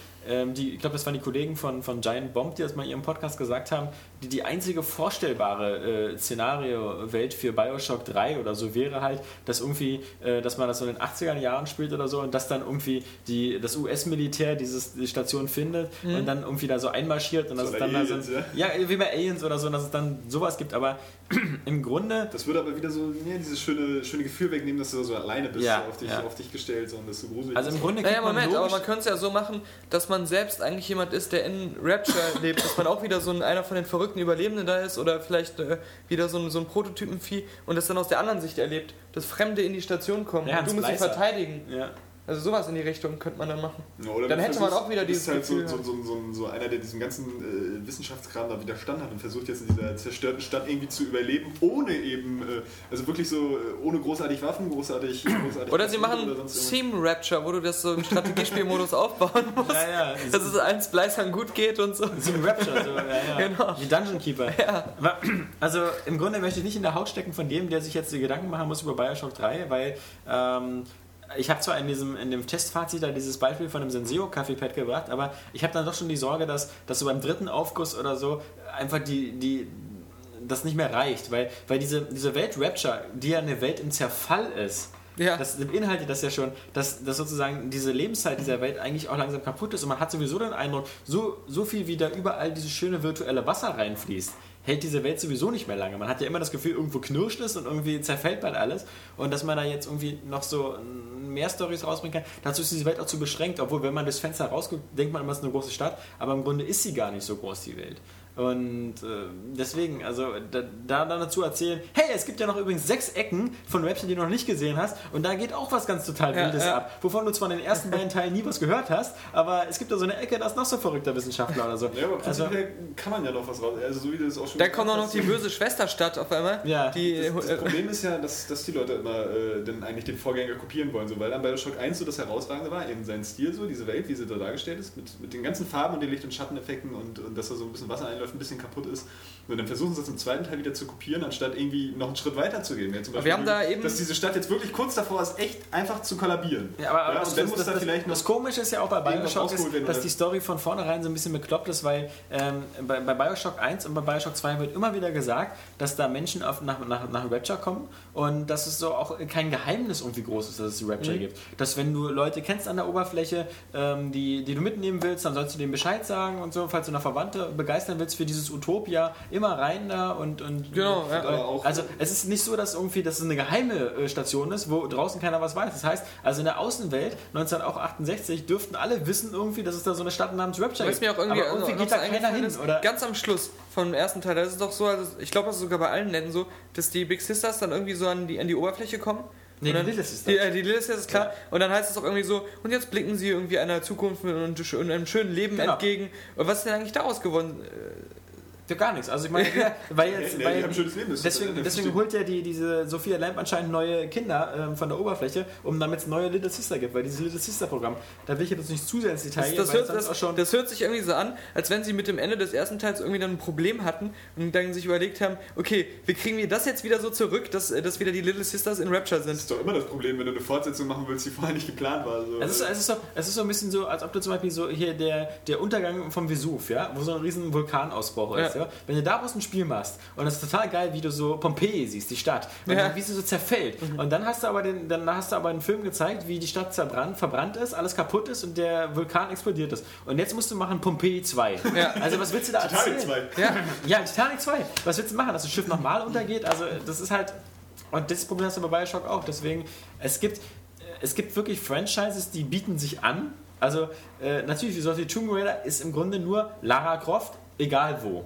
die, ich glaube, das waren die Kollegen von, von Giant Bomb, die das mal in ihrem Podcast gesagt haben, die, die einzige vorstellbare äh, Szenario-Welt für Bioshock 3 oder so wäre halt, dass irgendwie, äh, dass man das so in den 80er Jahren spielt oder so und dass dann irgendwie die, das US-Militär diese die Station findet und dann irgendwie da so einmarschiert und dass So es bei dann da so, Aliens, ja? ja, wie bei Aliens oder so, dass es dann sowas gibt, aber im Grunde Das würde aber wieder so ja, dieses schöne, schöne Gefühl wegnehmen, dass du so alleine bist, Ja, so auf, dich, ja. auf dich gestellt, sondern dass du gruselig also im bist. Grunde Naja, man Moment, aber man könnte es ja so machen, dass man selbst eigentlich jemand ist, der in Rapture lebt, dass man auch wieder so ein, einer von den verrückten Überlebenden da ist oder vielleicht äh, wieder so ein, so ein Prototypenvieh und das dann aus der anderen Sicht erlebt, dass Fremde in die Station kommen Ja, und du musst sie verteidigen. ja. Also sowas in die Richtung könnte man dann machen. Ja, oder Dann hätte man auch wieder dieses halt so, Gefühl, so, so, so, so einer, der diesem ganzen äh, Wissenschaftskram da widerstanden hat und versucht jetzt in dieser zerstörten Stadt irgendwie zu überleben, ohne eben, äh, also wirklich so, äh, ohne großartig Waffen, großartig. großartig Oder sie machen oder. Team Rapture, wo du das so im Strategiespielmodus aufbauen musst. Ja, ja. Dass es allen Splicern gut geht und so. Ein Rapture, so, ja, ja. Genau. Wie Dungeon Keeper. Ja. Also im Grunde möchte ich nicht in der Haut stecken von dem, der sich jetzt die Gedanken machen muss über Bioshock 3, weil ähm, ich habe zwar in diesem in dem Testfazit da dieses Beispiel von einem Senseo Kaffeepad gebracht, aber ich habe dann doch schon die Sorge, dass, dass so beim dritten Aufguss oder so einfach die, die das nicht mehr reicht, weil, weil diese, diese Welt Rapture, die ja eine Welt im Zerfall ist, Ja. das beinhaltet das ja schon, dass, dass sozusagen diese Lebenszeit dieser Welt eigentlich auch langsam kaputt ist und man hat sowieso den Eindruck, so, so viel wie da überall dieses schöne virtuelle Wasser reinfließt, hält diese Welt sowieso nicht mehr lange. Man hat ja immer das Gefühl, irgendwo knirscht es und irgendwie zerfällt bald alles und dass man da jetzt irgendwie noch so mehr Stories rausbringen kann. Dazu ist diese Welt auch zu beschränkt, obwohl wenn man durchs Fenster rausguckt, denkt man immer, es ist eine große Stadt, aber im Grunde ist sie gar nicht so groß, die Welt. Und äh, deswegen, also da, da dann dazu erzählen, hey, es gibt ja noch übrigens sechs Ecken von Rapture, die du noch nicht gesehen hast und da geht auch was ganz total Ja, Wildes ja. ab, wovon du zwar in den ersten beiden Teilen nie was gehört hast, aber es gibt da so eine Ecke, da ist noch so ein verrückter Wissenschaftler oder so. Ja, aber also, kann man ja noch was raus. Also so wie du das auch schon Da kommt auch noch die böse Schwesterstadt auf einmal. Ja. Die, Das, äh, das Problem ist ja, dass, dass die Leute immer äh, dann eigentlich den Vorgänger kopieren wollen, so, weil an Bioshock 1 so das Herausragende war, eben sein Stil, so diese Welt, wie sie da dargestellt ist, mit, mit den ganzen Farben und den Licht- und Schatteneffekten und, und dass da so ein bisschen Wasser einläuft, ein bisschen kaputt ist. Und dann versuchen sie das im zweiten Teil wieder zu kopieren, anstatt irgendwie noch einen Schritt weiter zu gehen. Ja, Aber wir haben da eben- dass diese Stadt jetzt wirklich kurz davor ist, echt einfach zu kollabieren. Ja, aber, aber und das, das, da das, Komische ist ja auch bei Bioshock, ist, dass die Story von vornherein so ein bisschen bekloppt ist, weil ähm, bei, bei Bioshock 1 und bei Bioshock 2 wird immer wieder gesagt, dass da Menschen auf, nach, nach, nach Rapture kommen und dass es so auch kein Geheimnis irgendwie groß ist, dass es die Rapture Mhm. gibt. Dass wenn du Leute kennst an der Oberfläche, ähm, die, die du mitnehmen willst, dann sollst du denen Bescheid sagen und so, falls du noch Verwandte begeistern willst für dieses Utopia, immer rein da und, und Genau, ja. Auch- also es ist nicht so, dass irgendwie das eine geheime äh, Station ist, wo draußen keiner was weiß. Das heißt, also in der Außenwelt 1968 dürften alle wissen irgendwie, dass es da so eine Stadt namens Rapture Was mir auch irgendwie, Aber irgendwie geht da keiner hin, ist, oder? Ganz am Schluss vom ersten Teil, das ist doch so, also ich glaube, das ist sogar bei allen Netten so, dass die Big Sisters dann irgendwie so an die, an die Oberfläche kommen. Nee, und dann, die Little Sisters. Die, äh, die Little Sisters, klar. Ja. Und dann heißt es auch irgendwie so, und jetzt blicken sie irgendwie einer Zukunft und, und einem schönen Leben Genau. entgegen. Und was ist denn eigentlich daraus geworden? Ja, gar nichts. Also ich meine, ja, weil jetzt, nee, weil die haben ein schönes Leben, das ist- deswegen, das deswegen holt ja die, diese Sophia Lamp anscheinend neue Kinder ähm, von der Oberfläche, um damit es neue Little Sister gibt, weil dieses Little Sister Programm, da will ich jetzt nicht zu sehr ins Detail Das, gehen, das, weil hört, das, auch schon das hört sich irgendwie so an, als wenn sie mit dem Ende des ersten Teils irgendwie dann ein Problem hatten und dann sich überlegt haben, okay, wie kriegen wir das jetzt wieder so zurück, dass, äh, dass wieder die Little Sisters in Rapture sind. Das ist doch immer das Problem, wenn du eine Fortsetzung machen willst, die vorher nicht geplant war. So. Es ist, es, ist so, es ist so ein bisschen so, als ob du zum Beispiel so hier der, der Untergang vom Vesuv, ja, wo so ein riesen Vulkanausbruch ist. Ja. Ja. Wenn du daraus ein Spiel machst und das ist total geil, wie du so Pompeji siehst, die Stadt, und Ja. dann, wie sie so zerfällt. Und dann hast du aber den, dann hast du aber einen Film gezeigt, wie die Stadt zerbrannt, verbrannt ist, alles kaputt ist und der Vulkan explodiert ist. Und jetzt musst du machen Pompeji 2. Ja. Also was willst du da Titanic erzählen? 2. Ja, Ja, Titanic 2. Was willst du machen, dass das Schiff nochmal untergeht? Also das ist halt. Und das Problem hast du bei Bioshock auch. Deswegen, es gibt, es gibt wirklich Franchises, die bieten sich an. Also äh, natürlich, wie solche Tomb Raider ist im Grunde nur Lara Croft, egal wo.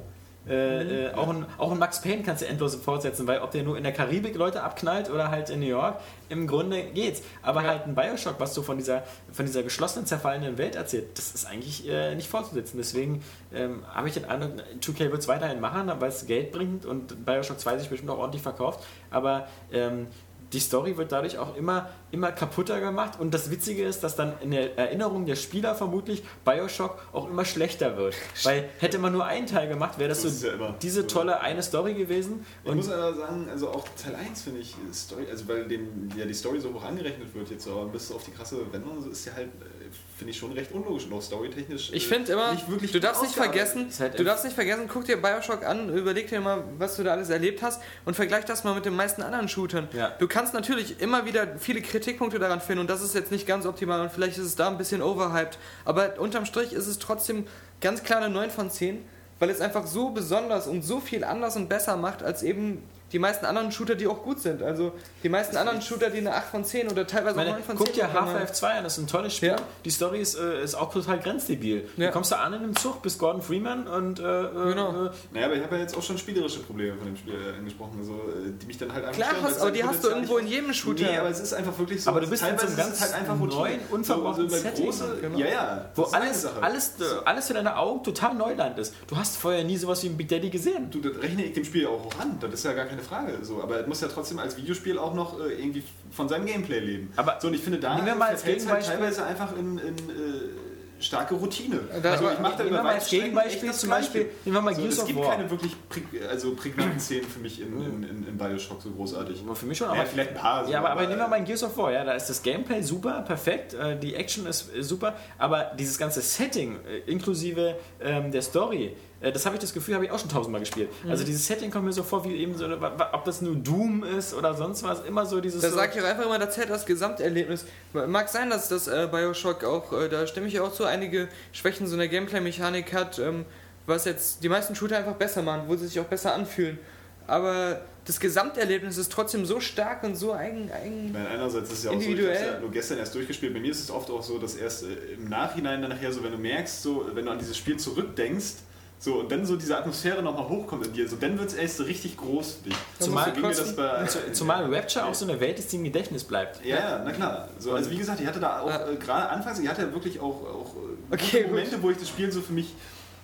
Äh, äh, auch, ein, auch ein Max Payne kannst du endlos fortsetzen, weil ob der nur in der Karibik Leute abknallt oder halt in New York, im Grunde geht's. Aber halt ein Bioshock, was so von dieser, von dieser geschlossenen, zerfallenen Welt erzählt, das ist eigentlich äh, nicht fortzusetzen. Deswegen ähm, habe ich den Eindruck, 2K wird es weiterhin machen, weil es Geld bringt und Bioshock 2 sich bestimmt auch ordentlich verkauft. Aber ähm, die Story wird dadurch auch immer, immer kaputter gemacht und das Witzige ist, dass dann in der Erinnerung der Spieler vermutlich Bioshock auch immer schlechter wird. Weil hätte man nur einen Teil gemacht, wäre das, Das so ja diese tolle eine Story gewesen. Ich Und muss aber sagen, also auch Teil 1 finde ich, Story, also weil dem ja die Story so hoch angerechnet wird jetzt, aber bis auf die krasse Wendung, so ist ja halt, äh, finde ich schon recht unlogisch und auch storytechnisch. Ich äh, finde immer, nicht wirklich du darfst nicht vergessen, halt du darfst nicht vergessen, guck dir Bioshock an, überleg dir mal, was du da alles erlebt hast und vergleich das mal mit den meisten anderen Shootern. Ja. Du kannst natürlich immer wieder viele Kritikpunkte daran finden und das ist jetzt nicht ganz optimal und vielleicht ist es da ein bisschen overhyped, aber unterm Strich ist es trotzdem ganz klar eine 9 von 10, weil es einfach so besonders und so viel anders und besser macht als eben die meisten anderen Shooter, die auch gut sind. Also die meisten anderen Shooter, die eine 8 von 10 oder teilweise meine, auch 9 von 10 guck dir. Half-Life 2 an, das ist ein tolles Spiel. Ja. Die Story ist, äh, ist auch total grenzdebil. Ja. Du kommst da an in dem Zug, bist Gordon Freeman und äh, Genau. äh, Naja, aber ich habe ja jetzt auch schon spielerische Probleme von dem Spiel äh, angesprochen, also, äh, die mich dann halt einfach Klar, hast, aber halt die hast du irgendwo in jedem Shooter. Nee, aber es ist einfach wirklich so. Aber du bist in so teilweise einem ist es halt ganz einfach neuen, unverbrauchten so, so bei Setting, große, genau. Ja, ja. wo alles, alles, äh, alles für deine Augen total Neuland ist. Du hast vorher nie sowas wie ein Big Daddy gesehen. Du, das rechne ich dem Spiel auch hoch an, das ist ja gar keine Frage. So, aber es muss ja trotzdem als Videospiel auch noch äh, irgendwie von seinem Gameplay leben. Aber so, und ich finde, da nehmen wir mal als verfällt's halt teilweise einfach in, in äh, starke Routine. Da- also ich mache da mal als Gegenbeispiel zum Beispiel- nehmen wir mal so, Gears Es of gibt War. keine wirklich präg, also prägnanten Szenen für mich in, in, in, in Bioshock so großartig. Aber für mich schon, Ja, aber vielleicht ein paar. so, Ja, aber, aber nehmen wir mal ein Gears of War, ja, da ist das Gameplay super, perfekt, äh, die Action ist äh, super, aber dieses ganze Setting, äh, inklusive ähm, der Story, äh, das habe ich das Gefühl, habe ich auch schon tausendmal gespielt. Mhm. Also dieses Setting kommt mir so vor, wie eben so, ob das nur Doom ist oder sonst was, immer so dieses... Da so, sage ich auch einfach immer, da zählt das Gesamterlebnis. Mag sein, dass das äh, Bioshock auch, äh, da stimme ich auch zu, einige Schwächen so in der Gameplay-Mechanik hat, ähm, was jetzt die meisten Shooter einfach besser machen, wo sie sich auch besser anfühlen. Aber das Gesamterlebnis ist trotzdem so stark und so eigen. eigen meine, einerseits ist es ja auch so, ich Individuell. habe ja nur gestern erst durchgespielt. Bei mir ist es oft auch so, dass erst äh, im Nachhinein dann nachher so, wenn du merkst, so, wenn du an dieses Spiel zurückdenkst, so und dann so diese Atmosphäre nochmal hochkommt in dir, so dann wird es erst so richtig groß für dich. Zumal, so das bei, zu- zumal Rapture auch so eine Welt ist, die im Gedächtnis bleibt. Ja, ja, na klar. So, also wie gesagt, ich hatte da auch Ja. äh, gerade anfangs, ich hatte ja wirklich auch, auch äh, Okay, gute gut. Momente, wo ich das Spiel so für mich,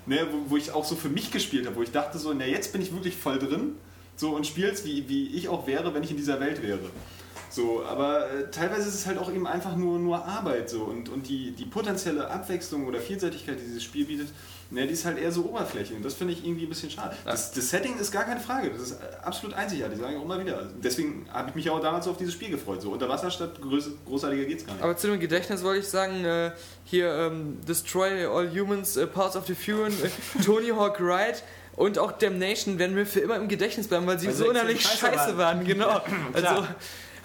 ne, wo, wo ich auch so für mich gespielt habe, wo ich dachte so, na jetzt bin ich wirklich voll drin so und spiel's, wie, wie ich auch wäre, wenn ich in dieser Welt wäre. So, aber äh, teilweise ist es halt auch eben einfach nur, nur Arbeit so und, und die, die potenzielle Abwechslung oder Vielseitigkeit, die dieses Spiel bietet, ne, die ist halt eher so Oberfläche und das finde ich irgendwie ein bisschen schade. Das, das Setting ist gar keine Frage, das ist äh, absolut einzigartig, sage ich auch immer wieder. Deswegen habe ich mich auch damals auf dieses Spiel gefreut. So unter Wasserstadt, größ, großartiger geht's gar nicht. aber zu dem Gedächtnis wollte ich sagen, äh, hier ähm, Destroy All Humans, äh, Parts of the Fury, äh, Tony Hawk Ride und auch Damnation werden mir für immer im Gedächtnis bleiben, weil sie Weil so unheimlich scheiße scheiße waren. Genau. also.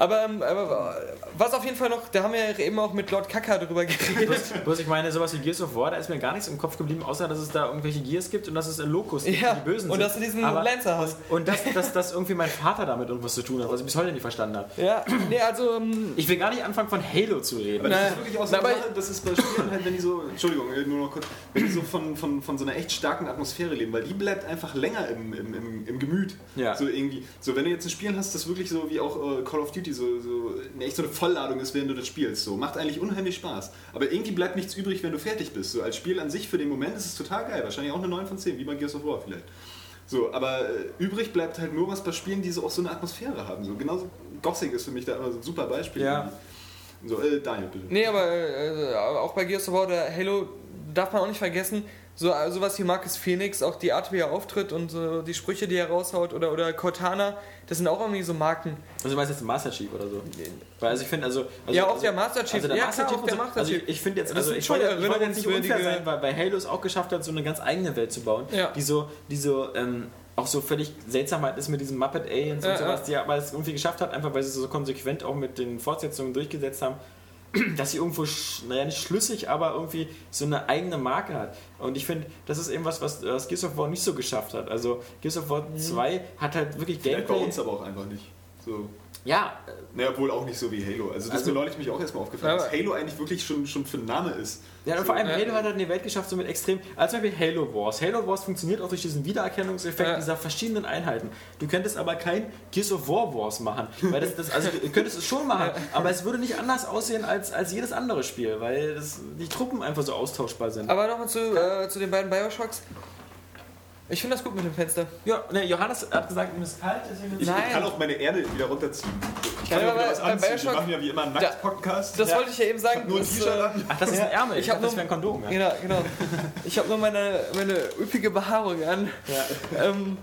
Aber, ähm, aber was auf jeden Fall noch, da haben wir ja eben auch mit Lord Kaka drüber geredet. Bloß, bloß ich meine, sowas wie Gears of War, da ist mir gar nichts im Kopf geblieben, außer dass es da irgendwelche Gears gibt und dass es Locus gibt, Ja, die Bösen und sind. dass du diesen Aber- Lancer hast. Und dass, dass, dass irgendwie mein Vater damit irgendwas zu tun hat, was ich bis heute nicht verstanden habe. Ja, nee, also ähm, Ich will gar nicht anfangen von Halo zu reden. Aber das ist wirklich auch so Sache, das ist bei Spielen halt, wenn die so, Entschuldigung, äh, nur noch kurz, wenn die so von, von, von so einer echt starken Atmosphäre leben, weil die bleibt einfach länger im, im, im, im Gemüt. Ja. So irgendwie, so wenn du jetzt ein Spiel hast, das wirklich so wie auch äh, Call of Duty so, so eine echt so eine Vollladung ist, während du das spielst, so macht eigentlich unheimlich Spaß. Aber irgendwie bleibt nichts übrig, wenn du fertig bist. So als Spiel an sich für den Moment ist es total geil, wahrscheinlich auch eine 9 von 10, wie bei Gears of War vielleicht. So, aber äh, übrig bleibt halt nur was bei Spielen, die so auch so eine Atmosphäre haben. So genauso Gothic ist für mich da immer so ein super Beispiel. Ja. So, äh, Daniel, bitte. Nee, aber äh, auch bei Gears of War oder Halo darf man auch nicht vergessen, so äh, sowas wie Marcus Phoenix, auch die Art, wie er auftritt und so die Sprüche, die er raushaut, oder, oder Cortana, das sind auch irgendwie so Marken. Also du meinst jetzt Master Chief oder so? Weil also ich finde also, also Ja, auch also, der Master Chief. Also der Ja, Master klar, Chief auch und der so, Master also ich, ich finde jetzt also ich wollte, ich wollte jetzt nicht unfair sein, weil bei Halo es auch geschafft hat, so eine ganz eigene Welt zu bauen, Ja. die so die so ähm, auch so völlig seltsam halt ist mit diesem Muppet Aliens und Ja, sowas, ja. die aber es irgendwie geschafft hat, einfach weil sie so konsequent auch mit den Fortsetzungen durchgesetzt haben, dass sie irgendwo, naja, nicht schlüssig, aber irgendwie so eine eigene Marke hat. Und ich finde, das ist eben was, was, was Gears of War nicht so geschafft hat. Also Gears of War 2 hat halt wirklich Vielleicht bei Gameplay. uns aber auch einfach nicht. So. Ja, Naja, wohl auch nicht so wie Halo. Also das Also- ist mir neulich mich auch erstmal aufgefallen, dass Halo eigentlich wirklich schon, schon für ein Name ist. Ja, und vor allem Ja. Halo hat halt eine Welt geschafft, so mit extrem. Also zum Beispiel Halo Wars. Halo Wars funktioniert auch durch diesen Wiedererkennungseffekt Ja. dieser verschiedenen Einheiten. Du könntest aber kein Gears of War Wars machen. Weil das, das, also du könntest es schon machen, aber es würde nicht anders aussehen als, als jedes andere Spiel, weil das, die Truppen einfach so austauschbar sind. Aber nochmal zu, äh, zu den beiden Bioshocks. Ich finde das gut mit dem Fenster. Ja, ne, Johannes hat gesagt, ihm ist kalt, deswegen Ich, Nein. ich kann auch meine Erde wieder runterziehen. Ich kann Ja, ja, wieder was bei anziehen. Wir machen ja wie immer einen Nackt-Podcast. Das Ja. wollte ich ja eben sagen. Nur ein das, T-Shirt äh, an. Ach, das ist ein Ärmel. Ich, Ich hab dachte, das nur- ein Kondom. Ja. Genau, genau. Ich habe nur meine, meine üppige Behaarung an. Ähm,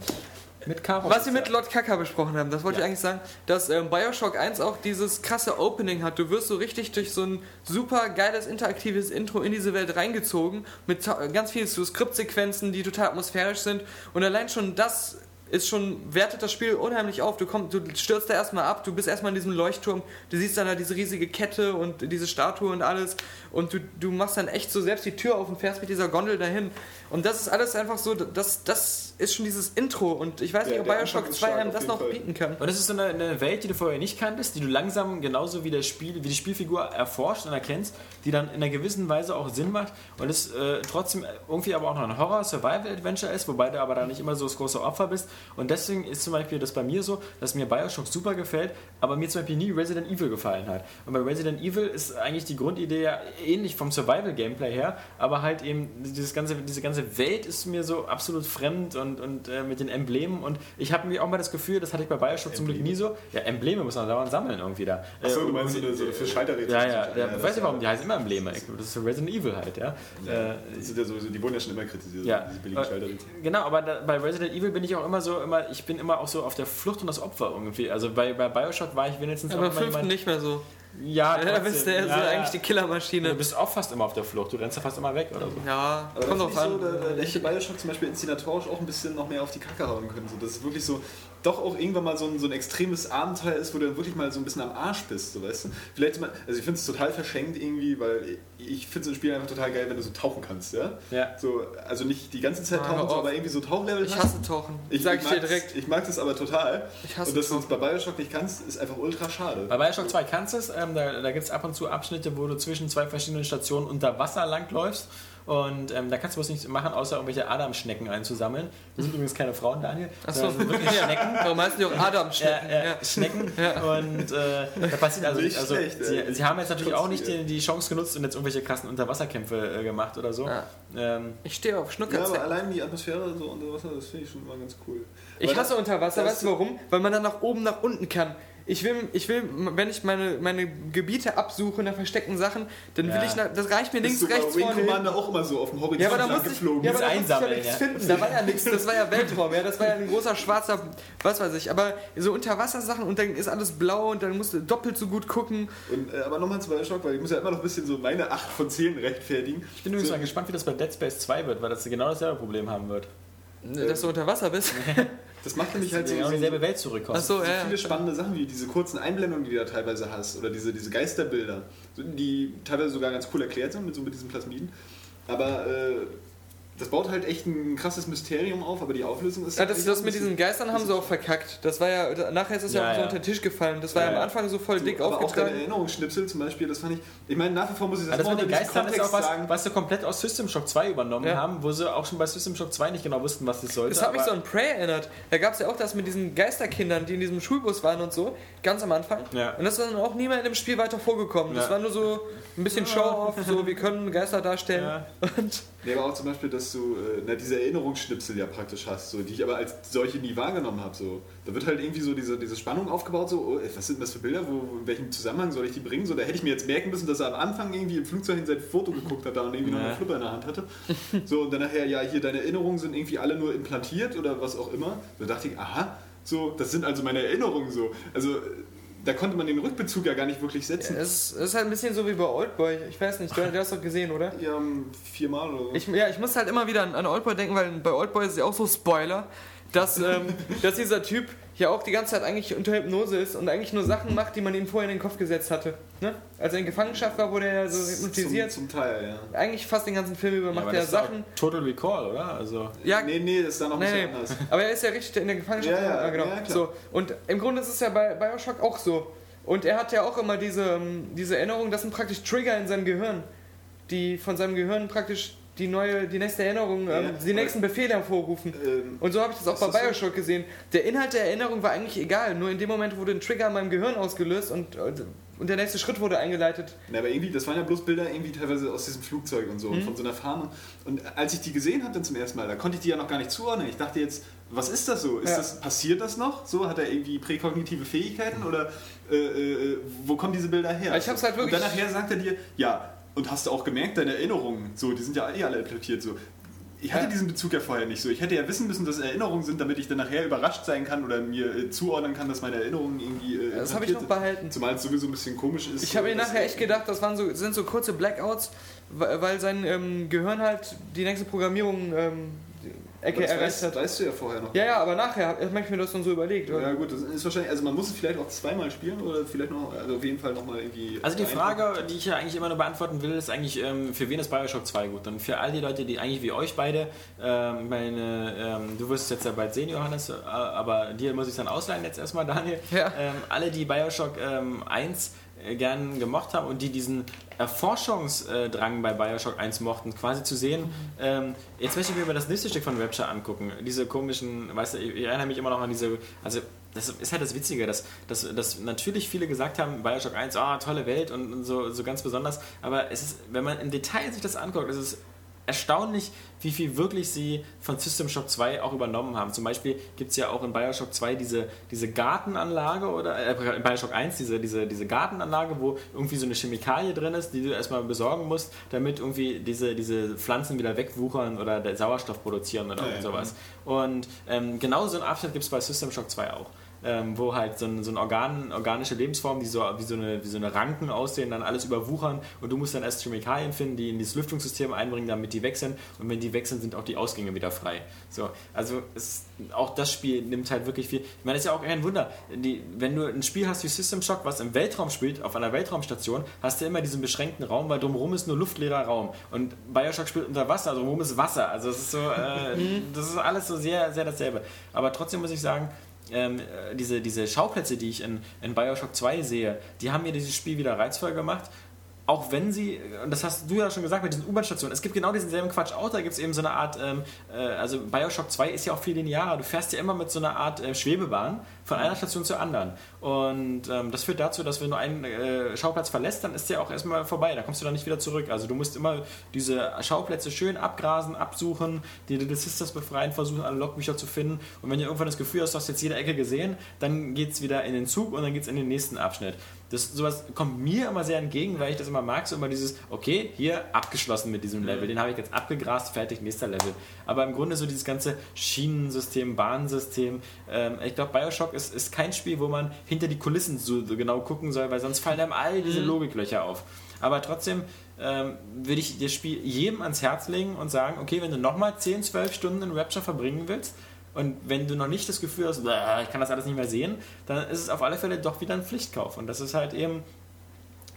Mit Karo. was wir mit Lord Kaka besprochen haben, das wollte Ja. ich eigentlich sagen, dass ähm, Bioshock 1 auch dieses krasse Opening hat. Du wirst so richtig durch so ein super geiles interaktives Intro in diese Welt reingezogen mit ganz vielen so Skriptsequenzen, die total atmosphärisch sind und allein schon das ist schon, wertet das Spiel unheimlich auf. Du, kommst, du stürzt da erstmal ab, du bist erstmal in diesem Leuchtturm, du siehst dann da diese riesige Kette und diese Statue und alles und du, du machst dann echt so selbst die Tür auf und fährst mit dieser Gondel dahin. Und das ist alles einfach so, das, das ist schon dieses Intro und ich weiß Der- nicht, ob Bioshock Anfang ist 2 stark, einem das noch Fall. bieten kann. Und es ist so eine, eine Welt, die du vorher nicht kanntest, die du langsam genauso wie, das Spiel, wie die Spielfigur erforscht und erkennst, die dann in einer gewissen Weise auch Sinn macht und es äh, trotzdem irgendwie aber auch noch ein Horror-Survival-Adventure ist, wobei du aber da nicht immer so das große Opfer bist. Und deswegen ist zum Beispiel das bei mir so, dass mir Bioshock super gefällt, aber mir zum Beispiel nie Resident Evil gefallen hat. Und bei Resident Evil ist eigentlich die Grundidee ja ähnlich vom Survival-Gameplay her, aber halt eben dieses ganze, diese ganze Welt ist mir so absolut fremd und, und äh, mit den Emblemen und ich habe mir auch mal das Gefühl, das hatte ich bei Bioshock zum Glück nie so, ja, Embleme muss man dauernd sammeln irgendwie da. Achso, Äh, du meinst so eine, so eine für Scheiterrätsel. ja, ja, ja, das ich weiß nicht warum, die heißen immer Embleme. Das ist Resident Evil halt, ja. Ja, Äh, das sind ja sowieso, die wurden ja schon immer kritisiert, ja. diese billigen Äh, Scheiterrätsel. Genau, aber da, bei Resident Evil bin ich auch immer so, immer, ich bin immer auch so auf der Flucht und das Opfer irgendwie. Also bei, bei Bioshock war ich wenigstens Aber auch im immer fünften jemand. nicht mehr so. Ja, Da bist du ja, so eigentlich die Killermaschine. Du bist auch fast immer auf der Flucht, du rennst ja fast immer weg oder so. Ja, Aber kommt drauf an. ich so, da, da hätte Bioshock zum Beispiel inszenatorisch auch ein bisschen noch mehr auf die Kacke hauen können. So, dass es wirklich so, doch auch irgendwann mal so ein, so ein extremes Abenteuer ist, wo du dann wirklich mal so ein bisschen am Arsch bist, so weißt du? Vielleicht mal, also ich finde es total verschenkt irgendwie, weil ich finde so ein Spiel einfach total geil, wenn du so tauchen kannst, ja? Ja. So, also nicht die ganze Zeit tauchen, so, aber irgendwie so Tauchlevel Ich hasse Tauchen. Ich, Sag ich ich dir direkt. Ich mag das aber total. Ich hasse Und dass du es bei Bioshock nicht kannst, ist einfach ultra schade. Bei Bioshock 2 kannst du es, ähm, da, da gibt es ab und zu Abschnitte, wo du zwischen zwei verschiedenen Stationen unter Wasser langläufst. Und ähm, da kannst du was nicht machen, außer irgendwelche Adamschnecken einzusammeln. Das sind übrigens keine Frauen, Daniel. Achso, Das sind wirklich Schnecken. Warum heißen die auch Adam-Schnecken? Ja, ja, Schnecken. Und äh, da passiert also Nicht. Also, schlecht, sie, sie haben jetzt natürlich auch nicht die, die Chance genutzt und jetzt irgendwelche krassen Unterwasserkämpfe äh, gemacht oder so. Ja. Ähm, Ich stehe auf Ja, aber allein die Atmosphäre so unter Wasser, das finde ich schon immer ganz cool. Ich Aber hasse das- Unterwasser, weißt du warum? Weil man dann nach oben, nach unten kann. Ich will, ich will, wenn ich meine, meine Gebiete absuche nach versteckten Sachen, dann will Ja. ich, nach, das reicht mir links, rechts, Wing vorne. hin. Commander auch immer so auf dem Horizont Ja, aber da musste ich, geflogen. ja, aber da ich ja Einsammeln, nichts ja. finden. Da war ja nichts. Das war ja Weltraum, ja. Das war ja ein großer schwarzer, was weiß ich. Aber so Unterwassersachen und dann ist alles blau und dann musst du doppelt so gut gucken. Und, äh, aber nochmal zu Bioshock, weil ich muss ja immer noch ein bisschen so meine 8 von 10 rechtfertigen. ich bin übrigens so, mal gespannt, wie das bei Dead Space 2 wird, weil das genau dasselbe Problem haben wird. Dass du unter Wasser bist. Das macht nämlich halt so, Genau so, dieselbe Welt zurückkommen. Ach so, so ja. viele spannende Sachen, wie diese kurzen Einblendungen, die du da teilweise hast, oder diese, diese Geisterbilder, die teilweise sogar ganz cool erklärt sind mit, so mit diesen Plasmiden. Aber äh, das baut halt echt ein krasses Mysterium auf, aber die Auflösung ist. Ja, das, das mit diesen Geistern haben sie auch verkackt. Das war ja, nachher ist es ja, Ja, auch so ja. unter den Tisch gefallen. Das war ja, Ja, am. Anfang so voll dick aber auch deine aufgetragen. Erinnerungsschnipsel zum Beispiel, das fand ich. Ich meine, nach wie vor muss ich das, das mit den Geistern ist auch was, sagen. was sie komplett aus System Shock 2 übernommen Ja. haben, wo sie auch schon bei System Shock 2 nicht genau wussten, was das sollte. Das hat mich so an Prey erinnert. Da gab es ja auch das mit diesen Geisterkindern, die in diesem Schulbus waren und so, ganz am Anfang. Ja. Und das ist dann auch nie mehr in dem Spiel weiter vorgekommen. Das war nur so ein bisschen Show-off, so wir können Geister darstellen. Ja. Und Nee, aber auch zum Beispiel, dass du äh, na, diese Erinnerungsschnipsel ja praktisch hast, so, die ich aber als solche nie wahrgenommen habe. So. Da wird halt irgendwie so diese, diese Spannung aufgebaut, so, oh, ey, was sind das für Bilder, wo, in welchem Zusammenhang soll ich die bringen? So, da hätte ich mir jetzt merken müssen, dass er am Anfang irgendwie im Flugzeug in sein Foto geguckt hat da und irgendwie noch Ja. einen Flipper in der Hand hatte. So, und dann nachher, ja, hier, deine Erinnerungen sind irgendwie alle nur implantiert oder was auch immer. Da dachte ich, aha, so, das sind also meine Erinnerungen so. Also, äh, da konnte man den Rückbezug ja gar nicht wirklich setzen. es ist halt ein bisschen so wie bei Oldboy. Ich weiß nicht, du, du hast doch gesehen, oder? Ja, viermal oder so. Ich, ja, ich muss halt immer wieder an, an Oldboy denken, weil bei Oldboy ist es ja auch so Spoiler, dass, ähm, dass dieser Typ ja auch die ganze Zeit eigentlich unter Hypnose ist und eigentlich nur Sachen macht, die man ihm vorher in den Kopf gesetzt hatte. Ne? Als er in Gefangenschaft war, wurde er so hypnotisiert. Zum, zum Teil, ja. Eigentlich fast den ganzen Film über Ja, macht aber er das ist auch Sachen. Total Recall, oder? Also, Ja, nee, nee, das ist dann noch ein Nee, bisschen nee. anders. Aber er ist ja richtig in der Gefangenschaft. Ja, ja, genau. ja, so. Und im Grunde ist es ja bei Bioshock auch so. Und er hat ja auch immer diese, ähm, diese Erinnerung, das sind praktisch Trigger in seinem Gehirn, die von seinem Gehirn praktisch die neue, die nächste Erinnerung, ähm, Ja, die nächsten Befehle hervorrufen. Ähm, Und so habe ich das auch bei das so? Bioshock gesehen. Der Inhalt der Erinnerung war eigentlich egal, nur in dem Moment wurde ein Trigger in meinem Gehirn ausgelöst und, und der nächste Schritt wurde eingeleitet. Na, aber irgendwie, das waren ja bloß Bilder irgendwie teilweise aus diesem Flugzeug und so und von so einer Farm. Und als ich die gesehen hatte zum ersten Mal, da konnte ich die ja noch gar nicht zuordnen. Ich dachte jetzt, was ist das so? Ist Ja. das, passiert das noch? So, hat er irgendwie präkognitive Fähigkeiten oder äh, äh, wo kommen diese Bilder her? Ich hab's halt wirklich- Und dann nachher sagt er dir, ja, und hast du auch gemerkt, deine Erinnerungen, so, die sind ja eh alle implantiert so. Ich hatte Ja. diesen Bezug ja vorher nicht so. Ich hätte ja wissen müssen, dass Erinnerungen sind, damit ich dann nachher überrascht sein kann oder mir äh, zuordnen kann, dass meine Erinnerungen irgendwie. Äh, Das habe ich noch behalten. Zumal es sowieso ein bisschen komisch ist. Ich habe mir dass- nachher echt gedacht, das waren so, sind so kurze Blackouts, weil sein ähm, Gehirn halt die nächste Programmierung ähm, Ecke das erreicht weißt, hat. weißt du ja vorher noch. Ja, ja, aber nachher habe ich mir das dann so überlegt. Ja gut, das ist wahrscheinlich, also man muss es vielleicht auch zweimal spielen oder vielleicht noch, also auf jeden Fall nochmal irgendwie. Also die. Frage, die ich ja eigentlich immer nur beantworten will, ist eigentlich, ähm, für wen ist Bioshock 2 gut? Und für all die Leute, die eigentlich wie euch beide, ähm, ich meine, ähm, du wirst es jetzt ja bald sehen, Johannes, äh, aber dir muss ich es dann ausleihen jetzt erstmal, Daniel. Ja. Ähm, alle, die Bioshock ähm, 1 äh, gern gemocht haben und die diesen Erforschungsdrang bei Bioshock 1 mochten, quasi zu sehen, ähm, jetzt möchte ich mir mal das nächste Stück von Rapture angucken. Diese komischen, weißt du, ich erinnere mich immer noch an diese, also das ist halt das Witzige, dass, dass, dass natürlich viele gesagt haben, Bioshock 1, ah, tolle Welt und, und so, so ganz besonders, aber es ist, wenn man im Detail sich das anguckt, ist es erstaunlich, wie viel wirklich sie von System Shock 2 auch übernommen haben. Zum Beispiel gibt es ja auch in Bioshock 2 diese, diese Gartenanlage oder äh, in Bioshock 1 diese, diese, diese Gartenanlage, wo irgendwie so eine Chemikalie drin ist, die du erstmal besorgen musst, damit irgendwie diese, diese Pflanzen wieder wegwuchern oder der Sauerstoff produzieren oder Ja, ja. sowas. Und ähm, genau so einen Abschnitt gibt es bei System Shock 2 auch. Ähm, wo halt so, ein, so eine Organ, organische Lebensform, die so wie so, eine, wie so eine Ranken aussehen, dann alles überwuchern und du musst dann erst Chemikalien finden, die in dieses Lüftungssystem einbringen, damit die sind und wenn die weg sind, sind auch die Ausgänge wieder frei. So, also es, auch das Spiel nimmt halt wirklich viel. Ich meine, das ist ja auch kein Wunder. Die, wenn du ein Spiel hast wie System Shock, was im Weltraum spielt, auf einer Weltraumstation, hast du immer diesen beschränkten Raum, weil drumherum ist nur luftleerer Raum. Und Bioshock spielt unter Wasser, also drumherum ist Wasser. Also es ist so, äh, das ist alles so sehr, sehr dasselbe. Aber trotzdem muss ich sagen, ähm, äh, diese, diese Schauplätze, die ich in, in Bioshock 2 sehe, die haben mir dieses Spiel wieder reizvoll gemacht. Auch wenn sie, und das hast du ja schon gesagt mit diesen U-Bahn-Stationen, es gibt genau diesen selben Quatsch auch, da gibt es eben so eine Art, ähm, äh, also Bioshock 2 ist ja auch viel linearer, du fährst ja immer mit so einer Art äh, Schwebebahn von einer Station zur anderen. Und ähm, das führt dazu, dass wenn du einen äh, Schauplatz verlässt, dann ist der auch erstmal vorbei, da kommst du dann nicht wieder zurück. Also du musst immer diese Schauplätze schön abgrasen, absuchen, die Little Sisters befreien, versuchen alle Logbücher zu finden. Und wenn du irgendwann das Gefühl hast, du hast jetzt jede Ecke gesehen, dann geht es wieder in den Zug und dann geht es in den nächsten Abschnitt. Das, sowas kommt mir immer sehr entgegen, weil ich das immer mag, so immer dieses, okay, hier abgeschlossen mit diesem Level, den habe ich jetzt abgegrast, fertig, nächster Level. Aber im Grunde so dieses ganze Schienensystem, Bahnsystem, ähm, ich glaube, Bioshock ist, ist kein Spiel, wo man hinter die Kulissen so, so genau gucken soll, weil sonst fallen einem all diese Logiklöcher auf. Aber trotzdem ähm, würde ich das Spiel jedem ans Herz legen und sagen, okay, wenn du nochmal 10, 12 Stunden in Rapture verbringen willst, und wenn du noch nicht das Gefühl hast, "Bäh, ich kann das alles nicht mehr sehen, dann ist es auf alle Fälle doch wieder ein Pflichtkauf. Und das ist halt eben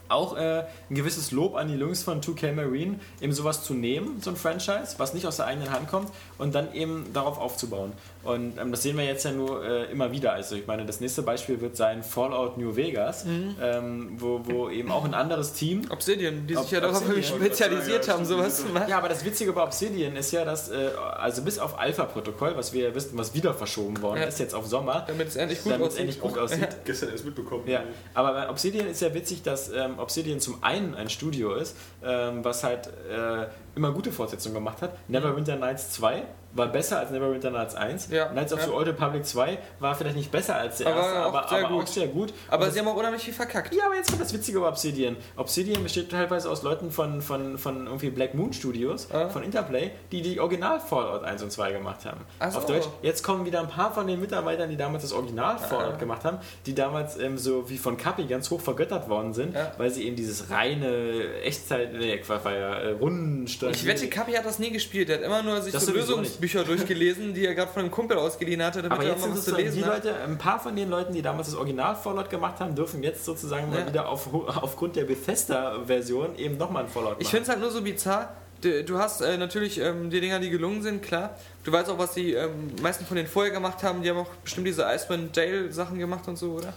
auch äh, ein gewisses Lob an die Jungs von 2K Marine, eben sowas zu nehmen, so ein Franchise, was nicht aus der eigenen Hand kommt, und dann eben darauf aufzubauen. Und ähm, das sehen wir jetzt ja nur äh, immer wieder. Also ich meine, das nächste Beispiel wird sein Fallout New Vegas, ähm, wo, wo eben auch ein anderes Team Obsidian, die Ob- sich ja darauf spezialisiert Ja, haben, sowas zu machen. Ja, aber das Witzige bei Obsidian ist ja, dass, äh, also bis auf Alpha-Protokoll, was wir ja wissen, was wieder verschoben worden Ja. ist, jetzt auf Sommer, Damit es endlich gut damit es aussieht. endlich gut aussieht. Gestern erst mitbekommen. Ja, aber bei Obsidian ist ja witzig, dass ähm, Obsidian zum einen ein Studio ist, ähm, was halt äh, immer gute Fortsetzungen gemacht hat. Neverwinter Nights 2 war besser als Neverwinter Nights 1. Ja, Knights of ja. the Old Republic 2 war vielleicht nicht besser als der Aber erste, aber, sehr aber gut. auch sehr gut. Aber Und sie haben auch unheimlich viel verkackt. ja, aber jetzt kommt das Witzige über Obsidian. Obsidian besteht teilweise aus Leuten von, von, von irgendwie Black Moon Studios, Ah. von Interplay, die die Original Fallout 1 und 2 gemacht haben. So. Auf Deutsch. Jetzt kommen wieder ein paar von den Mitarbeitern, die damals das Original Fallout Ah. gemacht haben, die damals ähm, so wie von Kapi ganz hoch vergöttert worden sind, Ja. weil sie eben dieses reine Echtzeit, nee, Quatsch, war ja Rundensteuer. Ich wette, Kapi hat das nie gespielt. Er hat immer nur sich Das so Lösungsbücher durchgelesen, die er gerade von einem Kumpel ausgeliehen hatte, damit aber er jetzt mal sind was zu die lesen hat. Leute, ein paar von den Leuten, die damals das Original Fallout gemacht haben, dürfen jetzt sozusagen mal Ja. wieder auf, aufgrund der Bethesda-Version eben nochmal ein Fallout machen. Ich finde es halt nur so bizarr. Du, hast äh, natürlich ähm, die Dinger, die gelungen sind, klar. Du weißt auch, was die ähm, meisten von denen vorher gemacht haben. Die haben auch bestimmt diese Icewind Dale Sachen gemacht und so, oder?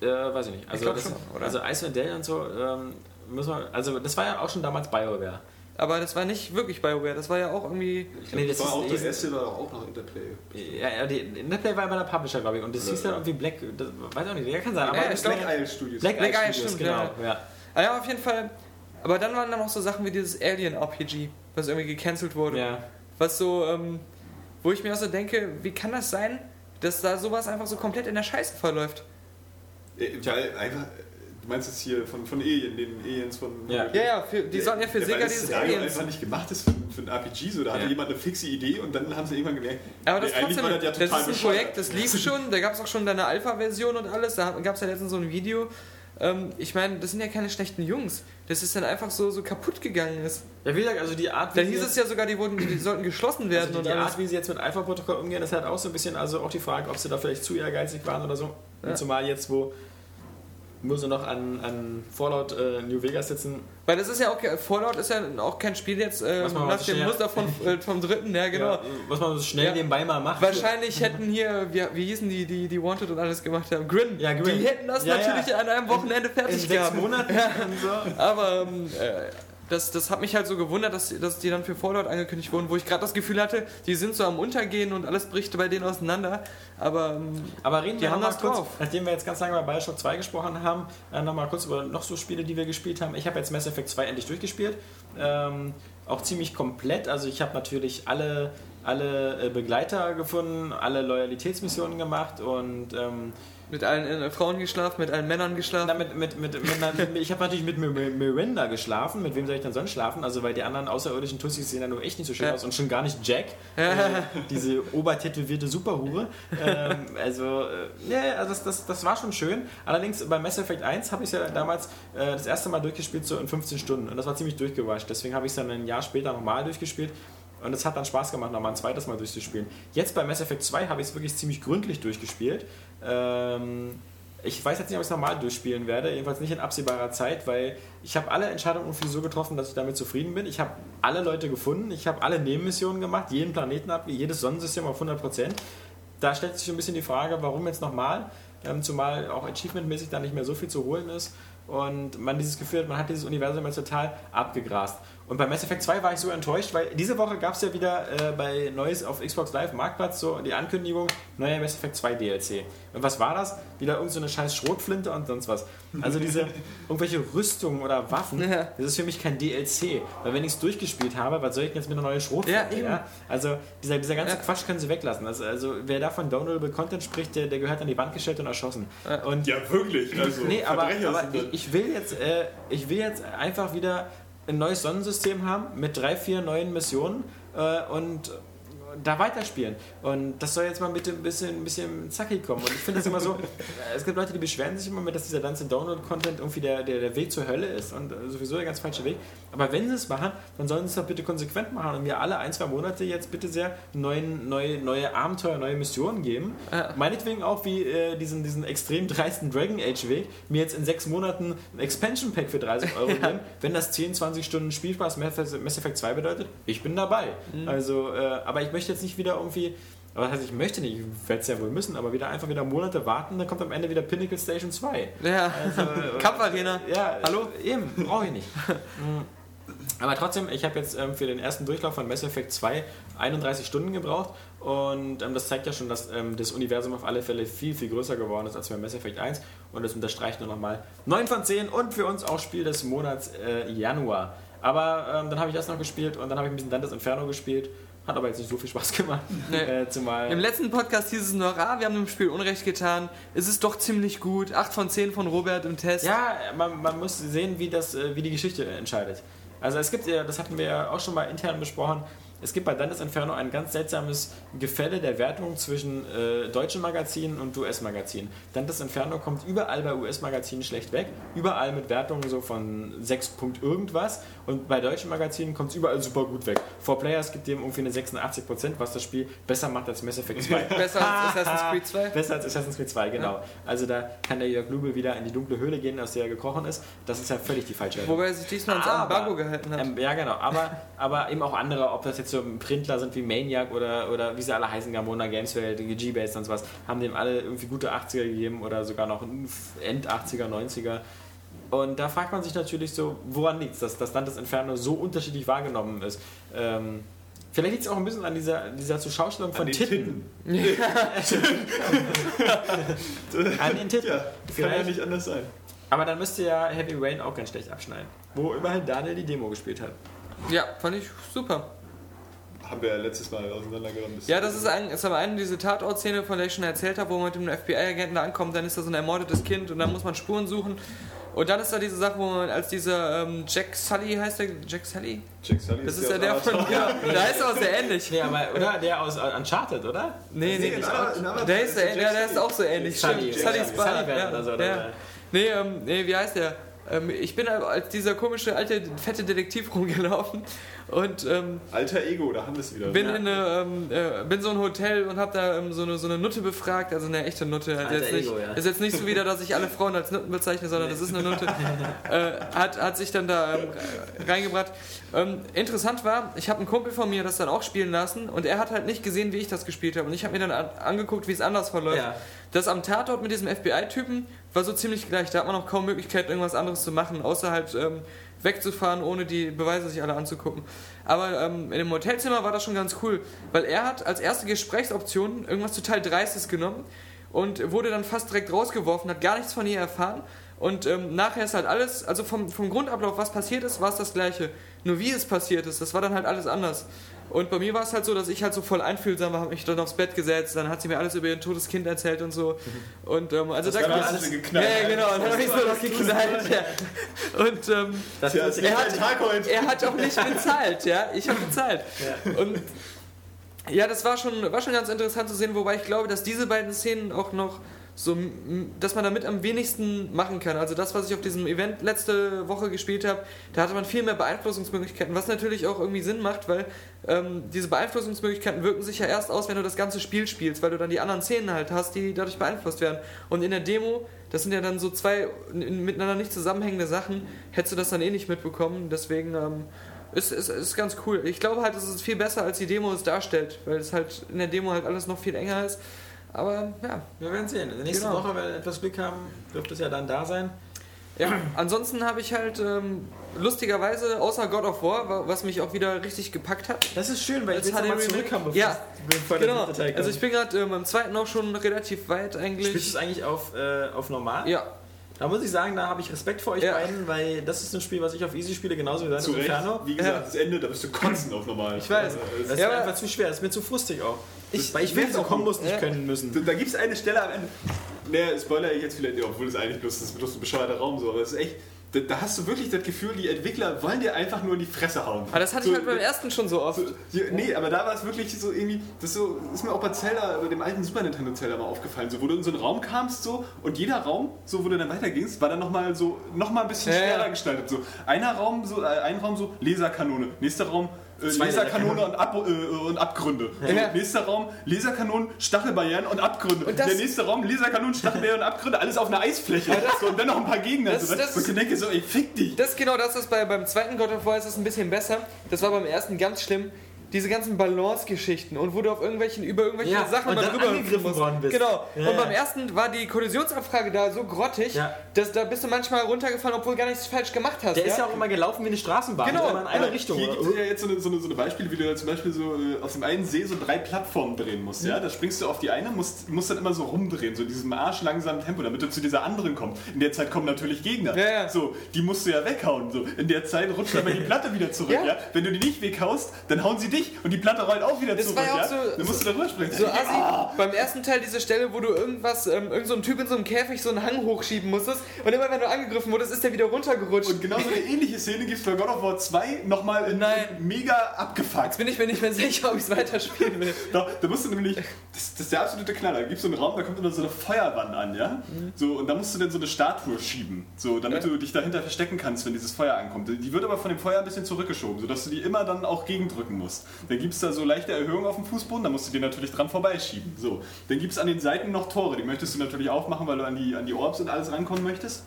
Äh, weiß ich nicht. Also, glaub das, schon, oder? also Icewind Dale und so, ähm, müssen wir, also das war ja auch schon damals BioWare. aber das war nicht wirklich BioWare, das war ja auch irgendwie. Nee, Das das war auch das erste war doch auch noch Interplay. ja, ja, die Interplay war bei der Publisher, glaube ich. Und das Ja, hieß dann ja. irgendwie Black. Das, weiß auch nicht, ja, kann sein. Aber Ja, ich glaub, Black Isle Studios. Black, Black Eye, Studios, stimmt, genau. ja. Ja. Ah ja, auf jeden Fall. Aber dann waren da noch so Sachen wie dieses Alien-RPG, was irgendwie gecancelt wurde. Ja. Was so, ähm, wo ich mir auch so denke, wie kann das sein, dass da sowas einfach so komplett in der Scheiße verläuft? Äh, Weil einfach, du meinst jetzt hier von, von Alien, den Aliens von. Ja. Ja, ja, für, die sollten ja für weil Sega das dieses Szenario Aliens. einfach nicht gemacht ist für, für ein RPG, so da hatte Ja. jemand eine fixe Idee und dann haben sie irgendwann gemerkt, Aber das, nee, trotzdem, war das ja das total ist ein bescheuert. Projekt, das lief schon, da gab es auch schon eine Alpha-Version und alles, da gab es ja letztens so ein Video. Ähm, ich meine, das sind ja keine schlechten Jungs. Das ist dann einfach so, so kaputt gegangen ist. ja, wie gesagt, also die Art, Da wie hieß sie- es ja sogar, die, wurden, die sollten geschlossen werden Also die, die. Art, wie sie jetzt mit Alpha-Protokoll umgehen, ist halt auch so ein bisschen, also auch die Frage, ob sie da vielleicht zu ehrgeizig waren oder so. Ja. Und zumal jetzt, wo, wo sie noch an, an Fallout äh, New Vegas sitzen, Weil das ist ja auch, Fallout ist ja auch kein Spiel jetzt äh, Was man nach dem Muster von, äh, vom dritten, ja genau. ja, was man so schnell Ja. nebenbei mal macht. Wahrscheinlich hätten hier, wie, wie hießen die, die, die Wanted und alles gemacht haben? Grin. Ja, Grin. Die hätten das Ja, natürlich ja. an einem Wochenende in fertig sechs gehabt. Monaten und so. Aber ähm, äh, das, das hat mich halt so gewundert, dass, dass die dann für Fallout angekündigt wurden, wo ich gerade das Gefühl hatte, die sind so am Untergehen und alles bricht bei denen auseinander. Aber ähm, Aber reden wir haben das kurz, drauf. nachdem wir jetzt ganz lange bei Bioshock 2 gesprochen haben, äh, nochmal kurz über noch so Spiele, die wir gespielt haben. Ich habe jetzt Mass Effect 2 endlich durchgespielt. Ähm, auch ziemlich komplett. Also ich habe natürlich alle, alle äh, Begleiter gefunden, alle Loyalitätsmissionen gemacht und ähm, mit allen äh, Frauen geschlafen, mit allen Männern geschlafen. na, mit, mit, mit, mit, mit, ich habe natürlich mit Mir- Mir- Miranda geschlafen. Mit wem soll ich denn sonst schlafen? Also weil die anderen außerirdischen Tussis sehen ja nur echt nicht so schön Ja. aus und schon gar nicht Jack, äh, diese obertätowierte Superhure. ähm, also, äh, ja, also das, das, das war schon schön. Allerdings bei Mass Effect 1 habe ich es ja damals äh, das erste Mal durchgespielt, so in 15 Stunden. Und das war ziemlich durchgewascht. Deswegen habe ich es dann ein Jahr später nochmal durchgespielt. Und es hat dann Spaß gemacht, nochmal ein zweites Mal durchzuspielen. Jetzt bei Mass Effect 2 habe ich es wirklich ziemlich gründlich durchgespielt. Ähm, ich weiß jetzt nicht, ob ich es normal durchspielen werde, jedenfalls nicht in absehbarer Zeit, weil ich habe alle Entscheidungen irgendwie so getroffen, dass ich damit zufrieden bin. Ich habe alle Leute gefunden, ich habe alle Nebenmissionen gemacht, jeden Planeten ab, jedes Sonnensystem auf 100%. Da stellt sich ein bisschen die Frage, warum jetzt nochmal, ähm, zumal auch achievementmäßig da nicht mehr so viel zu holen ist und man dieses Gefühl hat, man hat dieses Universum jetzt total abgegrast. Und bei Mass Effect 2 war ich so enttäuscht, weil diese Woche gab es ja wieder äh, bei Neues auf Xbox Live Marktplatz so die Ankündigung, neuer Mass Effect 2 DLC. Und was war das? Wieder irgendeine so eine scheiß Schrotflinte und sonst was. Also diese irgendwelche Rüstungen oder Waffen, Ja. das ist für mich kein DLC. Weil wenn ich es durchgespielt habe, was soll ich denn jetzt mit einer neuen Schrotflinte? Ja, eben. Also dieser, dieser ganze Ja. Quatsch können sie weglassen. Also, also wer da von Downloadable Content spricht, der, der gehört an die Wand gestellt und erschossen. Und Ja, wirklich. Also, Nee, aber, Verbrecher aber sind ich, ich, will jetzt, äh, ich will jetzt einfach wieder ein neues Sonnensystem haben mit drei, vier neuen Missionen äh, und da weiterspielen. Und das soll jetzt mal bitte ein bisschen, ein bisschen zackig kommen. Und ich finde das immer so, es gibt Leute, die beschweren sich immer mit, dass dieser ganze Download-Content irgendwie der, der, der Weg zur Hölle ist und äh, sowieso der ganz falsche Weg. Aber wenn sie es machen, dann sollen sie es doch bitte konsequent machen und mir alle ein, zwei Monate jetzt bitte sehr neuen, neue, neue Abenteuer, neue Missionen geben. Ja. Meinetwegen auch wie äh, diesen, diesen extrem dreisten Dragon Age Weg, mir jetzt in sechs Monaten ein Expansion Pack für 30 Euro geben, wenn das 10, 20 Stunden Spielspaß Mass Effect 2 bedeutet, ich bin dabei. Also, äh, aber ich möchte jetzt nicht wieder irgendwie, aber das heißt, ich möchte nicht, ich werde es ja wohl müssen, aber wieder einfach wieder Monate warten, dann kommt am Ende wieder Pinnacle Station 2. ja. Also, äh, Kampfarena. ja, Hallo? Eben, brauche ich nicht. Mm. Aber trotzdem, ich habe jetzt ähm, für den ersten Durchlauf von Mass Effect 2 31 Stunden gebraucht und ähm, das zeigt ja schon, dass ähm, das Universum auf alle Fälle viel, viel größer geworden ist als bei Mass Effect 1 und das unterstreicht nur nochmal 9 von 10 und für uns auch Spiel des Monats äh, Januar. Aber ähm, dann habe ich das noch gespielt und dann habe ich ein bisschen Dantes Inferno gespielt. Hat aber jetzt nicht so viel Spaß gemacht. Nee. Äh, zumal Im letzten Podcast hieß es noch, ah, wir haben dem Spiel Unrecht getan. Es ist doch ziemlich gut. 8 von 10 von Robert im Test. Ja, man, man muss sehen, wie, das, äh, wie die Geschichte entscheidet. Also es gibt ja, das hatten wir ja auch schon mal intern besprochen, es gibt bei Dantes Inferno ein ganz seltsames Gefälle der Wertung zwischen äh, deutschen Magazinen und US-Magazinen. Dantes Inferno kommt überall bei US-Magazinen schlecht weg, überall mit Wertungen so von 6 Punkt irgendwas und bei deutschen Magazinen kommt es überall super gut weg. For Players gibt dem irgendwie eine 86%, was das Spiel besser macht als Mass Effect 2. Besser als Assassin's Creed 2. Besser als Assassin's Creed 2, genau. Also da kann der Jörg Lubel wieder in die dunkle Höhle gehen, aus der er gekrochen ist. Das ist ja völlig die falsche Richtung. Wobei er sich diesmal ans Embargo gehalten hat. Ähm, ja, genau. Aber, aber eben auch andere, ob das jetzt so Printler sind wie Maniac oder, oder wie sie alle heißen, Gamona, Gameswelt, G-Base und sowas, haben dem alle irgendwie gute 80er gegeben oder sogar noch End 80er, 90er. Und da fragt man sich natürlich so, woran liegt es, dass das Dantes Inferno so unterschiedlich wahrgenommen ist. Ähm, vielleicht liegt es auch ein bisschen an dieser, dieser Zuschaustellung von An den Titten. An den Titten. Ja, kann ja nicht anders sein. Aber dann müsste ja Heavy Rain auch ganz schlecht abschneiden. Wo immerhin Daniel die Demo gespielt hat. Ja, fand ich super. Haben wir ja letztes Mal auseinandergenommen. Ja, das ist, ein, ist aber eine diese Tatortszene, von der ich schon erzählt habe, wo man mit dem FBI-Agenten da ankommt, dann ist da so ein ermordetes Kind und dann muss man Spuren suchen. Und dann ist da diese Sache, wo man als dieser ähm, Jack Sully heißt der, Jack Sully? Jack Sully Das ist ist ja der von, ja, da ist auch sehr ähnlich. Nee, aber, oder? Der aus äh, Uncharted, oder? Nee, nee, Avatar Der ist der der, ist auch so ähnlich. Sully, Sully Sully Ja, oder so, oder? ja. Nee, ähm, nee, wie heißt der? Ähm, ich bin als dieser komische alte fette Detektiv rumgelaufen und ähm, Alter Ego, da haben wir es wieder. bin Ja. in eine, ähm, äh, bin so ein Hotel und habe da ähm, so, eine, so eine Nutte befragt, also eine echte Nutte. Alter jetzt nicht, Ego, ja. Ist jetzt nicht so wieder, dass ich alle Frauen als Nutten bezeichne, sondern das ist eine Nutte. äh, hat, hat sich dann da ähm, reingebracht. Ähm, interessant war, ich habe einen Kumpel von mir das dann auch spielen lassen und er hat halt nicht gesehen, wie ich das gespielt habe. Und ich habe mir dann an, angeguckt, wie es anders verläuft. Ja. Das am Tatort mit diesem FBI-Typen war so ziemlich gleich. Da hat man auch kaum Möglichkeit, irgendwas anderes zu machen, außer halt ähm, wegzufahren, ohne die Beweise sich alle anzugucken. Aber ähm, in dem Hotelzimmer war das schon ganz cool, weil er hat als erste Gesprächsoption irgendwas total Dreistes genommen und wurde dann fast direkt rausgeworfen, hat gar nichts von ihr erfahren. Und ähm, nachher ist halt alles, also vom, vom Grundablauf, was passiert ist, war es das Gleiche. Nur wie es passiert ist, das war dann halt alles anders. Und bei mir war es halt so, dass ich halt so voll einfühlsam war, habe mich dann aufs Bett gesetzt, dann hat sie mir alles über ihr totes Kind erzählt und so. Und ähm, also da war alles Ja, geknallt. ja, genau, und dann habe ich so noch geknallt. Ja. Und ähm, Das ist er hat- ein Tag heute. er hat auch nicht bezahlt, ja. Ich habe bezahlt. Und ja, das war schon, war schon ganz interessant zu sehen, wobei ich glaube, dass diese beiden Szenen auch noch so, dass man damit am wenigsten machen kann. Also das, was ich auf diesem Event letzte Woche gespielt habe, da hatte man viel mehr Beeinflussungsmöglichkeiten, was natürlich auch irgendwie Sinn macht, weil ähm, diese Beeinflussungsmöglichkeiten wirken sich ja erst aus, wenn du das ganze Spiel spielst, weil du dann die anderen Szenen halt hast, die dadurch beeinflusst werden. Und in der Demo, das sind ja dann so zwei miteinander nicht zusammenhängende Sachen, hättest du das dann eh nicht mitbekommen. Deswegen ähm, ist, ist, ist ganz cool. Ich glaube halt, es ist viel besser, als die Demo es darstellt, weil es halt in der Demo halt alles noch viel enger ist. Aber ja, Wir werden sehen. Nächste Genau. Woche, wenn wir etwas Glück haben, dürfte es ja dann da sein. Ja, ansonsten habe ich halt ähm, lustigerweise, außer God of War, wa- was mich auch wieder richtig gepackt hat. Das ist schön, weil HD mal Remake? zurückkommen, Ja, der Genau, also ich bin gerade ähm, beim zweiten auch schon relativ weit Spielst du eigentlich. es eigentlich auf, äh, auf normal? Ja, Da muss ich sagen, da habe ich Respekt vor euch Ja. beiden, weil das ist ein Spiel, was ich auf Easy spiele, genauso wie Recht. Inferno. Wie gesagt, das Ende, da bist du kotzen auf normal. Ich weiß. Das ist Ja, mir aber- einfach zu schwer, das ist mir zu frustig auch. Ich- weil ich ich will so auch Kombos nicht. nicht Ja. können müssen. Da gibt es eine Stelle am Ende. Naja, Spoiler ich jetzt vielleicht, obwohl es eigentlich bloß, das ist bloß ein bescheuerter Raum so, aber es ist echt. Da, da hast du wirklich das Gefühl, die Entwickler wollen dir einfach nur in die Fresse hauen. aber das hatte so, ich halt beim ersten schon so oft. so, Nee, aber da war es wirklich so irgendwie, das so, ist mir auch bei Zelda, bei dem alten Super Nintendo Zelda mal aufgefallen, so, wo du in so einen Raum kamst so und jeder Raum, so wo du dann weitergingst, war dann nochmal so, noch mal ein bisschen Ja, ja. schwerer gestaltet. So, einer Raum, so, äh, ein Raum so Laserkanone, nächster Raum äh, Laserkanone und, Ab, äh, und Abgründe. Ja. nächster Raum Laserkanonen, Stachelbarrieren und Abgründe. Und Der nächste Raum Laserkanonen, Stachelbarrieren und Abgründe, alles auf einer Eisfläche. so, und dann noch ein paar Gegner. Das- so, das- und ich denke so, ey, fick dich. Das ist genau das, was bei, beim zweiten God of War ist es ein bisschen besser. Das war beim ersten ganz schlimm. Diese ganzen Balance-Geschichten und wo du auf irgendwelchen, über irgendwelche Ja, Sachen und mal drüber angegriffen worden bist. Genau. Ja, und beim ersten war die Kollisionsabfrage da so grottig, Ja. dass da bist du manchmal runtergefallen, obwohl du gar nichts falsch gemacht hast. Der ist ja auch immer gelaufen wie eine Straßenbahn, Genau. immer in eine Aber Richtung. Hier gibt es ja jetzt so eine, so, eine, so eine Beispiele, wie du zum Beispiel so äh, auf dem einen See so drei Plattformen drehen musst. Ja? Da springst du auf die eine, musst, musst dann immer so rumdrehen, so in diesem arschlangsamen Tempo, damit du zu dieser anderen kommst. In der Zeit kommen natürlich Gegner. Ja, ja. So, die musst du ja weghauen. So. In der Zeit rutscht aber die Platte wieder zurück. Ja. Ja. Wenn du die nicht weghaust, dann hauen sie dich und die Platte rollt auch wieder Das zurück. war ja auch ja? so- dann musst du darüber springen. So assi, beim ersten Teil diese Stelle, wo du irgendwas, ähm, irgend so ein Typ in so einem Käfig so einen Hang hochschieben musstest und immer wenn du angegriffen wurdest, ist der wieder runtergerutscht. und genauso eine ähnliche Szene gibt es bei God of War 2 nochmal in Nein. mega abgefuckt. Jetzt bin ich mir nicht mehr sicher, ob ich es weiterspielen will. Da, da musst du nämlich, das, das ist der absolute Knaller. Da gibt es so einen Raum, da kommt immer so eine Feuerwand an, ja? So, und da musst du dann so eine Statue schieben, so, damit Ja. du dich dahinter verstecken kannst, wenn dieses Feuer ankommt. Die wird aber von dem Feuer ein bisschen zurückgeschoben, sodass du die immer dann auch gegendrücken musst. Dann gibt es da so leichte Erhöhungen auf dem Fußboden, da musst du die natürlich dran vorbeischieben. So. Dann gibt es an den Seiten noch Tore, die möchtest du natürlich aufmachen, weil du an die, an die Orbs und alles rankommen möchtest.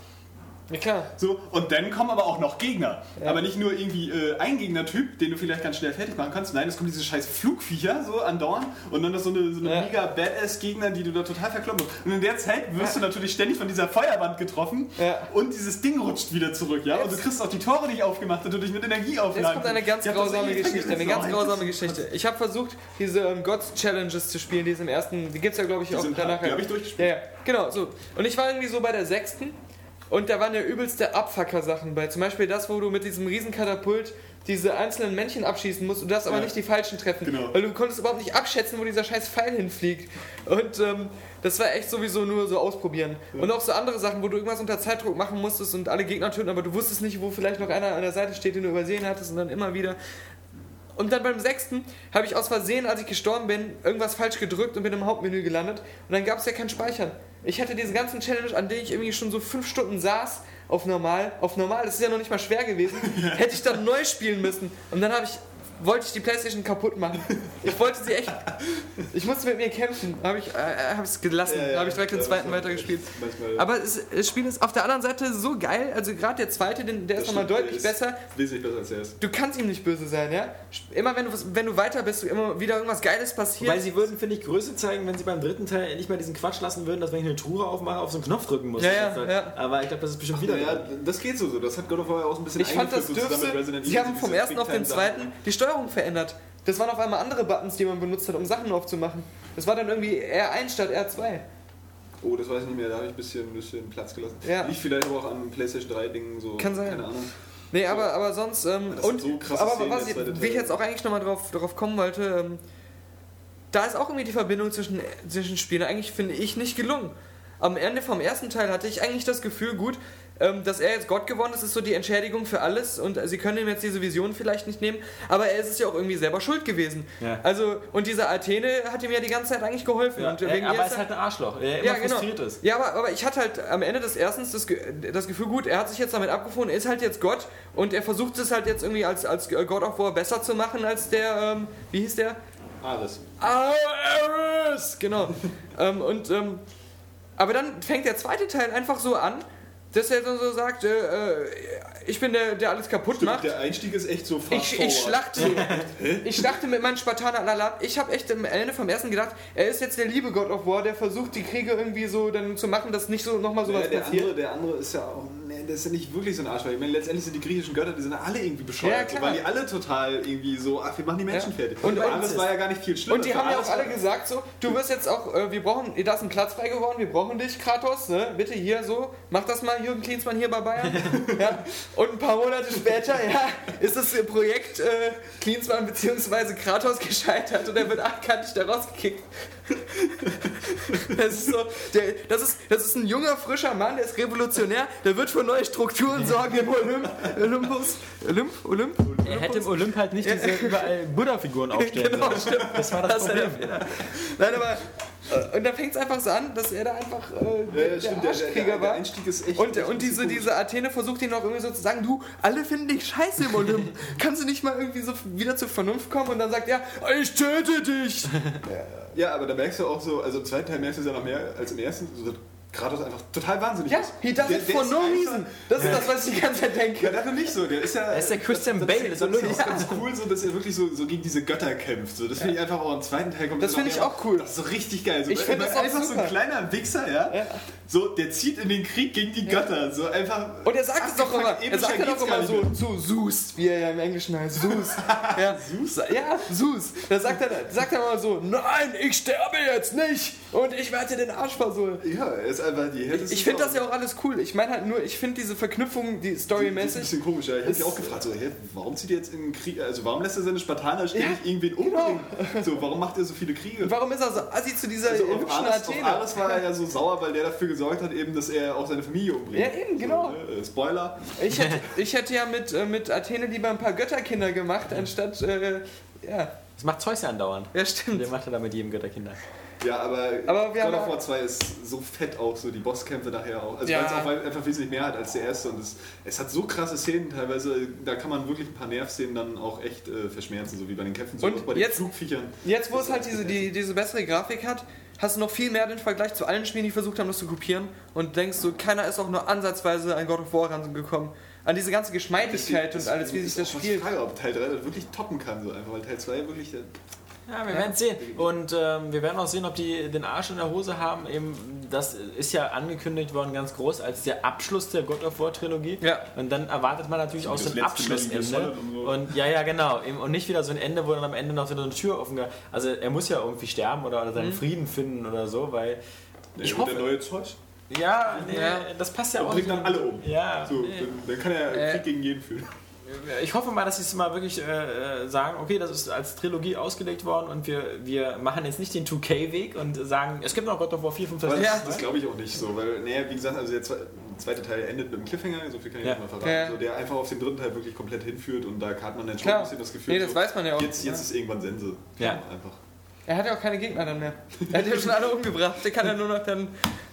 Ja, klar. So, und dann kommen aber auch noch Gegner. Aber nicht nur irgendwie äh, ein Gegnertyp, den du vielleicht ganz schnell fertig machen kannst. Nein, es kommen diese scheiß Flugviecher so andauernd und dann ist so eine, so eine Ja. mega Badass-Gegner, die du da total verkloppen musst. Und in der Zeit wirst du natürlich ständig von dieser Feuerwand getroffen Ja. und dieses Ding rutscht wieder zurück, ja? Und du kriegst auch die Tore nicht aufgemacht, und du dich mit Energie aufladen Jetzt kommt eine ganz grausame Geschichte, eine ganz grausame Geschichte. Ich habe versucht, diese ähm, Gods Challenges zu spielen, die es im ersten, die gibt es ja glaube ich auch sind danach. die hab ich durchgespielt. Ja, ja, genau, so. Und ich war irgendwie so bei der sechsten und da waren ja übelste Abfucker-Sachen bei. Zum Beispiel das, wo du mit diesem Riesenkatapult diese einzelnen Männchen abschießen musst und darfst aber Ja. nicht die falschen treffen. Genau. Weil du konntest überhaupt nicht abschätzen, wo dieser scheiß Pfeil hinfliegt. Und ähm, das war echt sowieso nur so ausprobieren. Und auch so andere Sachen, wo du irgendwas unter Zeitdruck machen musstest und alle Gegner töten, aber du wusstest nicht, wo vielleicht noch einer an der Seite steht, den du übersehen hattest und dann immer wieder. Und dann beim sechsten habe ich aus Versehen, als ich gestorben bin, irgendwas falsch gedrückt und bin im Hauptmenü gelandet. Und dann gab es ja kein Speichern. Ich hatte diese ganzen Challenge, an denen ich irgendwie schon so fünf Stunden saß, auf normal. Auf normal, das ist ja noch nicht mal schwer gewesen. Hätte ich dann neu spielen müssen. Und dann habe ich wollte ich die Playstation kaputt machen. Ich wollte sie echt. Ich musste mit mir kämpfen. Habe ich äh, habe es gelassen. Ja, ja, habe ich direkt den ja, zweiten das weitergespielt. manchmal- Aber es, das Spiel ist auf der anderen Seite so geil. Also gerade der zweite, den, der ist nochmal deutlich ist besser. Wesentlich besser als der ist. Du kannst ihm nicht böse sein, ja? Immer wenn du, wenn du weiter bist, du immer wieder irgendwas Geiles passiert. Weil sie würden, finde ich, Größe zeigen, wenn sie beim dritten Teil nicht mehr diesen Quatsch lassen würden, dass wenn ich eine Truhe aufmache, auf so einen Knopf drücken muss. Ja, ja, Das ist halt- ja. Aber ich glaube, das ist bestimmt wieder. Ja, das geht so. so. Das hat God of War auch so ein bisschen ich fand, das dürfte. Sie haben so vom ersten auf den zweiten die Steuerung verändert. Das waren auf einmal andere Buttons, die man benutzt hat, um Sachen aufzumachen. Das war dann irgendwie R1 statt R2. Oh, das weiß ich nicht mehr, da habe ich ein bisschen, ein bisschen Platz gelassen. Ja. Liegt vielleicht aber auch am PlayStation 3 Ding so. Kann sein. Keine Ahnung. Nee, aber, aber sonst. Ähm, und, so aber Szenen, was ich, wie ich jetzt auch eigentlich nochmal drauf, darauf kommen wollte, ähm, da ist auch irgendwie die Verbindung zwischen, zwischen Spielen eigentlich, finde ich, nicht gelungen. Am Ende vom ersten Teil hatte ich eigentlich das Gefühl, gut, ähm, dass er jetzt Gott geworden ist, ist so die Entschädigung für alles und sie können ihm jetzt diese Vision vielleicht nicht nehmen, aber er ist es ja auch irgendwie selber schuld gewesen. Ja. Also, und diese Athene hat ihm ja die ganze Zeit eigentlich geholfen. Ja, und er, wegen aber er ist er- halt ein Arschloch, immer ja, genau. frustriert ist. Ja, aber, aber ich hatte halt am Ende des Erstens das, das Gefühl, gut, er hat sich jetzt damit abgefunden, er ist halt jetzt Gott und er versucht es halt jetzt irgendwie als, als God of War besser zu machen als der, ähm, wie hieß der? Alles. Ares! Genau. ähm, und, ähm, aber dann fängt der zweite Teil einfach so an, dass er dann so sagt, äh, äh, ich bin der, der alles kaputt macht. Der Einstieg ist echt so fast Ich, ich schlachte. ich schlachte mit meinen Spartaner Lalat. Ich habe echt am Ende vom ersten gedacht, er ist jetzt der liebe God of War, der versucht, die Kriege irgendwie so dann zu machen, dass nicht so nochmal sowas Ja, der, passiert. andere, der andere ist ja auch, nee, der ist ja nicht wirklich so ein Arschloch. Ich meine, letztendlich sind die griechischen Götter, die sind ja alle irgendwie Ja, bescheuert, klar. weil die alle total irgendwie so, ach, wir machen die Menschen Ja. fertig. Und- Und, Ares war ja gar nicht viel schlimmer. Und die haben ja auch alle gesagt so, du wirst jetzt auch, äh, wir brauchen, da ist ein Platz frei geworden, wir brauchen dich, Kratos, ne? bitte hier so, mach das mal, Jürgen Klinsmann hier bei Bayern. ja. Und ein paar Monate später, ja, ist das Projekt äh, Klinsmann bzw. Kratos gescheitert und er wird achtkantig da rausgekickt. das ist so, der, das, ist, das ist ein junger, frischer Mann, der ist revolutionär, der wird für neue Strukturen sorgen im Olymp, Olympus, Olymp, Olymp? Er hätte im Olymp halt nicht diese überall Buddha-Figuren aufstellen Genau, sollen. Das war das, Das Problem. Nein, aber. Äh, Und da fängt es einfach so an, dass er da einfach äh, Ja, der, ja, stimmt, der, der, Arschkrieger der, der war. Einstieg ist echt. Und, und diese, diese Athene versucht ihn auch irgendwie so zu sagen, du, alle finden dich scheiße im Olymp. Kannst du nicht mal irgendwie so wieder zur Vernunft kommen? Und dann sagt er, ich töte dich. Ja, aber da merkst du auch so, also im zweiten Teil merkst du es ja noch mehr als im ersten, so, Kratos einfach total wahnsinnig Ja, ist. he does Der- it for no reason. Das ist das, was ich die ganze Zeit Ja, denke. dafür nicht so. Der ist ja. Er ist der Christian das, Bale Das, das, das ist ganz cool, so, dass er wirklich so, so gegen diese Götter kämpft. So, das finde ich einfach auch im zweiten Teil kommt Das finde ich auch cool. Das ist so richtig geil. So, Ich finde das einfach so super. ein kleiner Wichser, ja? So, der zieht in den Krieg gegen die Götter. So einfach. Und er sagt es doch immer, er sagt ja doch immer so, so Zeus, wie er ja im Englischen heißt, Zeus. ja, Zeus? Ja, Zeus. Da sagt er, sagt er mal so, nein, ich sterbe jetzt nicht und ich werde dir den Arsch versohlen. Ja, er ist einfach die härteste Ich finde das ja auch alles cool. Ich meine halt nur, ich finde diese Verknüpfung, die Das ist ein storymäßig. bisschen komisch, ja. Ich habe Ist- mich auch gefragt, so, hä, warum zieht er jetzt in den Krieg, also warum lässt er seine Spartaner ständig Ja, irgendwen umbringen? So, warum macht er so viele Kriege? Warum ist er so assi zu dieser Also auf hübschen Ares, auf Athene? Ares war er ja so sauer, weil der dafür gesorgt hat, eben, dass er auch seine Familie umbringt. Ja, eben, genau. So, ne? Äh, Spoiler. Ich hätte, ich hätte ja mit, äh, mit Athene lieber ein paar Götterkinder gemacht, anstatt. Äh, ja, Das macht Zeus ja andauernd. ja, stimmt. Der macht er da mit jedem Götterkinder. Ja, aber, Aber God of War 2 ist so fett auch, so die Bosskämpfe nachher auch. Also Ja. weil es auch einfach wesentlich mehr hat als der erste. Und es, es hat so krasse Szenen teilweise, da kann man wirklich ein paar Nervszenen dann auch echt äh, verschmerzen, so wie bei den Kämpfen, so Und bei den jetzt- Flugviechern. Jetzt, wo Das es halt diese, die, diese bessere Grafik hat, hast du noch viel mehr den Vergleich zu allen Spielen, die versucht haben, das zu kopieren. Und denkst so, keiner ist auch nur ansatzweise an God of War rangekommen. An diese ganze Geschmeidigkeit und alles, wie sich das die spielt. Frage, ob Teil 3 das wirklich toppen kann, so einfach, weil Teil 2 wirklich. Äh, Ja, wir werden sehen. Und ähm, wir werden auch sehen, ob die den Arsch in der Hose haben. Eben, das ist ja angekündigt worden ganz groß als der Abschluss der God of War Trilogie. Ja. Und dann erwartet man natürlich auch so ein Abschlussende. Und so. Und ja, ja, genau. Und nicht wieder so ein Ende, wo dann am Ende noch so eine Tür offen geht. Also er muss ja irgendwie sterben oder, oder Mhm. seinen Frieden finden oder so, weil ich der hoffe. neue Zeus. Ja, nee, Ja. das passt ja Und auch bringt dann alle um. Ja, So, nee. dann, dann kann er Äh. Krieg gegen jeden führen. Ich hoffe mal, dass sie es mal wirklich äh, äh, sagen, okay, das ist als Trilogie ausgelegt worden und wir, wir machen jetzt nicht den 2K-Weg und sagen, es gibt noch God of War 4, 5, 6, Aber Ja. das, das glaube ich auch nicht so, weil, naja, wie gesagt, also der zwe- zweite Teil endet mit einem Cliffhanger, so viel kann ich Ja. mal verraten, Ja. so, der einfach auf den dritten Teil wirklich komplett hinführt und da hat man dann schon Klar. ein bisschen das Gefühl, Nee, das so, weiß man ja auch. Jetzt, jetzt ist irgendwann Sense. Ja. Einfach. Er hat ja auch keine Gegner dann mehr. Er hat ja schon alle umgebracht. Der kann ja nur noch dann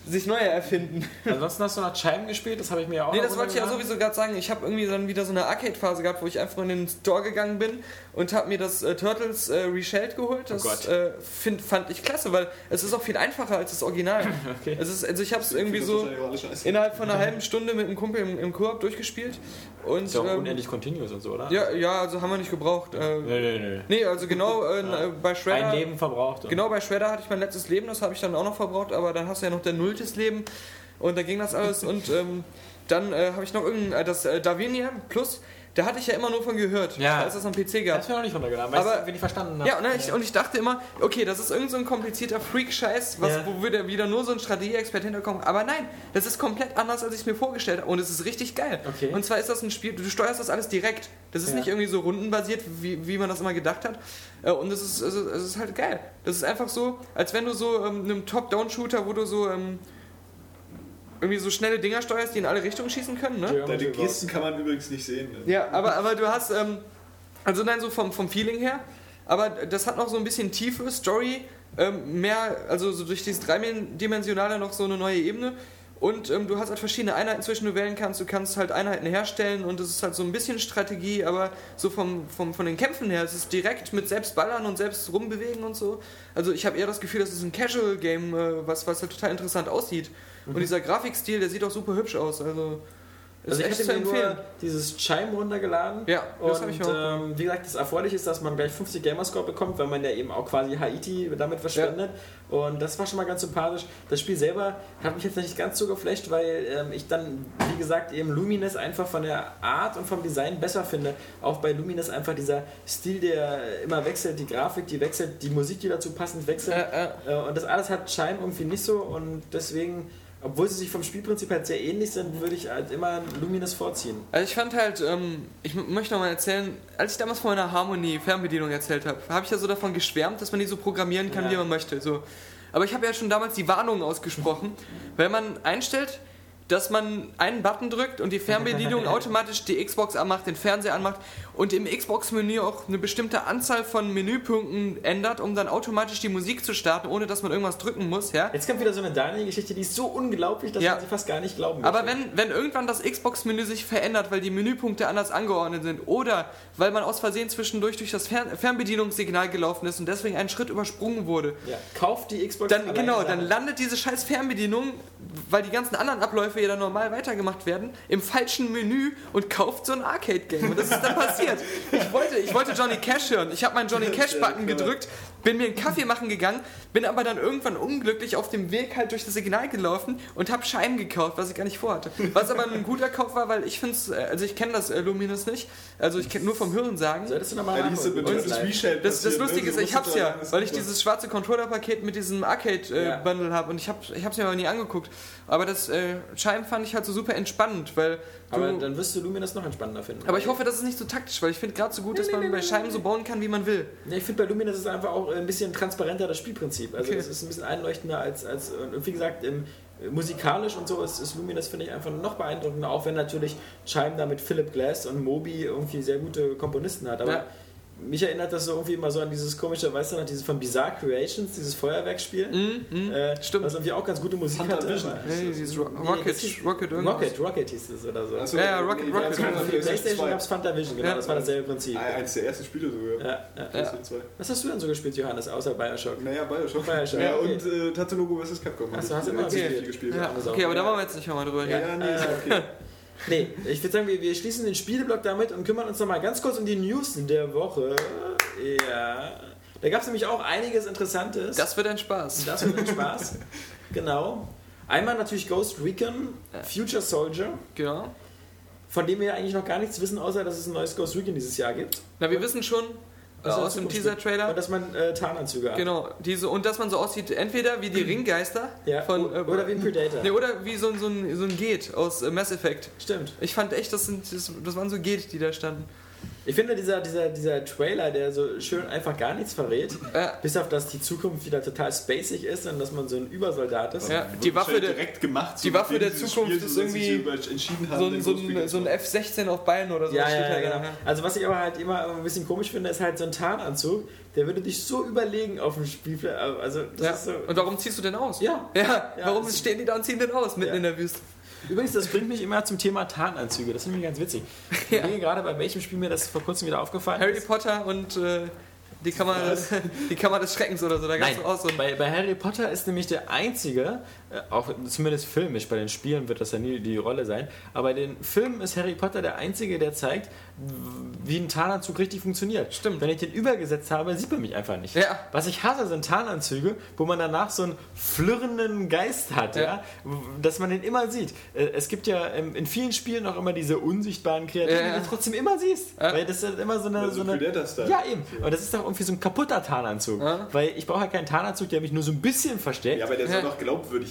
sich neue erfinden. Ansonsten hast du noch Chime gespielt, das habe ich mir ja auch Nee, das wollte ich ja sowieso gerade sagen. Ich habe irgendwie dann wieder so eine Arcade-Phase gehabt, wo ich einfach in den Store gegangen bin und habe mir das äh, Turtles äh, Reshelled geholt. Das Oh Gott. äh, find, fand ich klasse, weil es ist auch viel einfacher als das Original. Okay. es ist, also ich habe es irgendwie so innerhalb von einer halben Stunde mit einem Kumpel im, im Koop durchgespielt. Und, Ist ja auch ähm, unendlich Continuous und so, oder? ja, ja, also haben wir nicht gebraucht. Äh, Nee, nee, nee. nee, also genau äh, bei Shredder. Ein Leben verbraucht. Genau, bei Shredder hatte ich mein letztes Leben, das habe ich dann auch noch verbraucht, aber dann hast du ja noch dein nulltes Leben. Und da ging das alles. Und ähm, dann äh, habe ich noch irgendein, äh, das äh, Davinia Plus, da hatte ich ja immer nur von gehört, Ja. als das am PC Das gab. du mir noch nicht runtergeladen, weil Aber- ich es nicht verstanden habe. Ja, und, dann ich, und ich dachte immer, okay, das ist irgend so ein komplizierter Freak-Scheiß, Ja. wo wieder, wieder nur so ein Strategie-Expert hinterkommt. Aber nein, das ist komplett anders, als ich es mir vorgestellt habe. Und es ist richtig geil. Okay. Und zwar ist das ein Spiel, du steuerst das alles direkt. Das ist Ja. nicht irgendwie so rundenbasiert, wie, wie man das immer gedacht hat. Äh, Und es ist, es, ist, es ist halt geil. Das ist einfach so, als wenn du so ähm, einem Top-Down-Shooter, wo du so ähm, irgendwie so schnelle Dinger steuerst, die in alle Richtungen schießen können, ne? Deine Reverse. Gesten kann man übrigens nicht sehen. ne? Ja, aber, aber du hast, ähm, also nein, so vom, vom Feeling her, aber das hat noch so ein bisschen tiefe Story, ähm, mehr, also so durch dieses dreidimensionale noch so eine neue Ebene. Und ähm, du hast halt verschiedene Einheiten, zwischen du wählen kannst. Du kannst halt Einheiten herstellen und es ist halt so ein bisschen Strategie, aber so vom, vom, von den Kämpfen her, es ist direkt mit selbst ballern und selbst rumbewegen und so. Also ich habe eher das Gefühl, das ist ein Casual-Game, äh, was, was halt total interessant aussieht. Und dieser Grafikstil, der sieht auch super hübsch aus. Also, Also ich hätte mir nur dieses Chime runtergeladen. Ja, das und habe ich auch. ähm, wie gesagt, das Erfreuliche ist, dass man gleich 50 Gamerscore bekommt, weil man ja eben auch quasi Haiti damit verschwendet. Und das war schon mal ganz sympathisch. Das Spiel selber hat mich jetzt nicht ganz so geflasht, weil ähm, ich dann, wie gesagt, eben Lumines einfach von der Art und vom Design besser finde. Auch bei Lumines einfach dieser Stil, der immer wechselt, die Grafik, die wechselt, die Musik, die dazu passend wechselt. Äh. Äh, Und das alles hat Chime irgendwie nicht so und deswegen, obwohl sie sich vom Spielprinzip halt sehr ähnlich sind, würde ich halt immer Lumines vorziehen. Also ich fand halt, ähm, ich möchte noch mal erzählen, als ich damals von meiner Harmony-Fernbedienung erzählt habe, habe ich ja so davon geschwärmt, dass man die so programmieren kann, Ja. wie man möchte. So. Aber ich habe ja schon damals die Warnung ausgesprochen, wenn man einstellt, dass man einen Button drückt und die Fernbedienung automatisch die Xbox anmacht, den Fernseher anmacht und im Xbox-Menü auch eine bestimmte Anzahl von Menüpunkten ändert, um dann automatisch die Musik zu starten, ohne dass man irgendwas drücken muss, ja. Jetzt kommt wieder so eine Daniel-Geschichte, die ist so unglaublich, dass Ja. man sie fast gar nicht glauben Aber möchte. wenn, wenn irgendwann das Xbox-Menü sich verändert, weil die Menüpunkte anders angeordnet sind oder weil man aus Versehen zwischendurch durch das Fern Fernbedienungssignal gelaufen ist und deswegen einen Schritt übersprungen wurde, Ja, kauft die Xbox dann, genau, dann landet diese scheiß Fernbedienung, weil die ganzen anderen Abläufe ja dann normal weitergemacht werden, im falschen Menü und kauft so ein Arcade-Game. Und das ist dann passiert. Ich wollte, ich wollte Johnny Cash hören. Ich habe meinen Johnny Cash-Button gedrückt, bin mir einen Kaffee machen gegangen, bin aber dann irgendwann unglücklich auf dem Weg halt durch das Signal gelaufen und habe Scheiben gekauft, was ich gar nicht vorhatte. Was aber ein guter Kauf war, weil ich finde es, also ich kenne das äh, Luminous nicht, also ich kenne nur vom Hören sagen. Solltest du nochmal Ja, Reshell Das, das Lustige ist, So ich hab's ja, weil ich dieses schwarze Controller-Paket mit diesem Ja. Arcade-Bundle habe und ich, hab, ich hab's mir aber nie angeguckt. Aber das äh, Chime fand ich halt so super entspannend, weil Aber du, dann wirst du Luminous noch entspannender finden. aber ich hoffe, das ist nicht so taktisch, weil ich finde gerade so gut, dass man bei Scheiben so bauen kann, wie man will. Ja, ich finde bei Luminous ist es einfach auch ein bisschen transparenter das Spielprinzip. Also Okay. es ist ein bisschen einleuchtender als, als und wie gesagt, im, musikalisch und so ist, ist Luminous, finde ich, einfach noch beeindruckender, auch wenn natürlich Chime da mit Philip Glass und Moby irgendwie sehr gute Komponisten hat. Aber Ja. Mich erinnert das so irgendwie immer so an dieses komische, weißt du noch, dieses von Bizarre Creations, dieses Feuerwerkspiel. Mhm, Äh, stimmt. Was irgendwie auch ganz gute Musik Hunter hatte. Vision. Nee, dieses Ro Nee, Rocket, hieß- Rocket. Rocket, Rocket hieß es oder so. Achso, Ja, ja, Rocket- nee, Rocket das war Rocket. für Für PlayStation Playstation 2. gab es Fanta Vision, genau, Ja. das war dasselbe Prinzip. Eins der ersten Spiele sogar. Ja, ja. 2. Was hast du denn so gespielt, Johannes, außer Bioshock? Naja, Bioshock. Bioshock, Ja, okay. und äh, Tatsunoko vs. Capcom. Ach so, hab hast du immer viel gespielt. Ja, okay, aber da Ja. wollen wir jetzt nicht nochmal drüber Ja, reden. ja, nee, ist okay. Nee, ich würde sagen, wir, wir schließen den Spieleblock damit und kümmern uns nochmal ganz kurz um die News der Woche. Ja. Da gab es nämlich auch einiges Interessantes. Das wird ein Spaß. das wird ein Spaß. genau. Einmal natürlich Ghost Recon, Future Soldier, Genau. von dem wir eigentlich noch gar nichts wissen, außer dass es ein neues Ghost Recon dieses Jahr gibt. Na, wir wissen schon Was aus dem Teaser-Trailer. Und dass man äh, Tarnanzüge hat. Genau, diese, und dass man so aussieht, entweder wie die Ringgeister Ja, von. äh, oder wie ein Predator. Nee, oder wie so ein, so ein, so ein Geht aus äh, Mass Effect. Stimmt. Ich fand echt, das, sind, das, das waren so Geht, die da standen. Ich finde, dieser, dieser, dieser Trailer, der so schön einfach gar nichts verrät, Ja. bis auf dass die Zukunft wieder total spacig ist und dass man so ein Übersoldat ist. Ja, die Waffe halt der- direkt gemacht. die Waffe der Zukunft Spiel ist so irgendwie So ein, so ein, so ein zu machen. F-16 auf Beinen oder so. Ja, ja, da ja, genau. Also was ich aber halt immer ein bisschen komisch finde, ist halt so ein Tarnanzug, der würde dich so überlegen auf dem Spielfeld. Also Ja. so. Und warum ziehst du denn aus? Ja. Ja, Ja, warum stehen die da und ziehen den aus mitten Ja. in der Wüste? Übrigens, das bringt mich immer zum Thema Tarnanzüge. Das finde ich ganz witzig. Ich Ja. überlege gerade, bei welchem Spiel mir das vor kurzem wieder aufgefallen Harry ist. Potter und äh, die, Kammer, die Kammer des Schreckens oder so. Da gab Nein, auch so bei, bei Harry Potter ist nämlich der einzige, auch zumindest filmisch, bei den Spielen wird das ja nie die Rolle sein, aber bei den Filmen ist Harry Potter der einzige, der zeigt, wie ein Tarnanzug richtig funktioniert. Stimmt. Wenn ich den übergesetzt habe, sieht man mich einfach nicht. Ja. Was ich hasse, sind Tarnanzüge, wo man danach so einen flirrenden Geist hat, ja. Ja. dass man den immer sieht. Äh, Es gibt ja ähm, in vielen Spielen auch immer diese unsichtbaren Kreaturen, Ja, ja. die du trotzdem immer siehst. Ja. Weil das ist immer so eine... Ja, so so eine Predator-Style. ja, eben. Und das ist doch irgendwie so ein kaputter Tarnanzug. Ja. Weil ich brauche ja keinen Tarnanzug, der mich nur so ein bisschen versteckt. Ja, aber der soll Ja. doch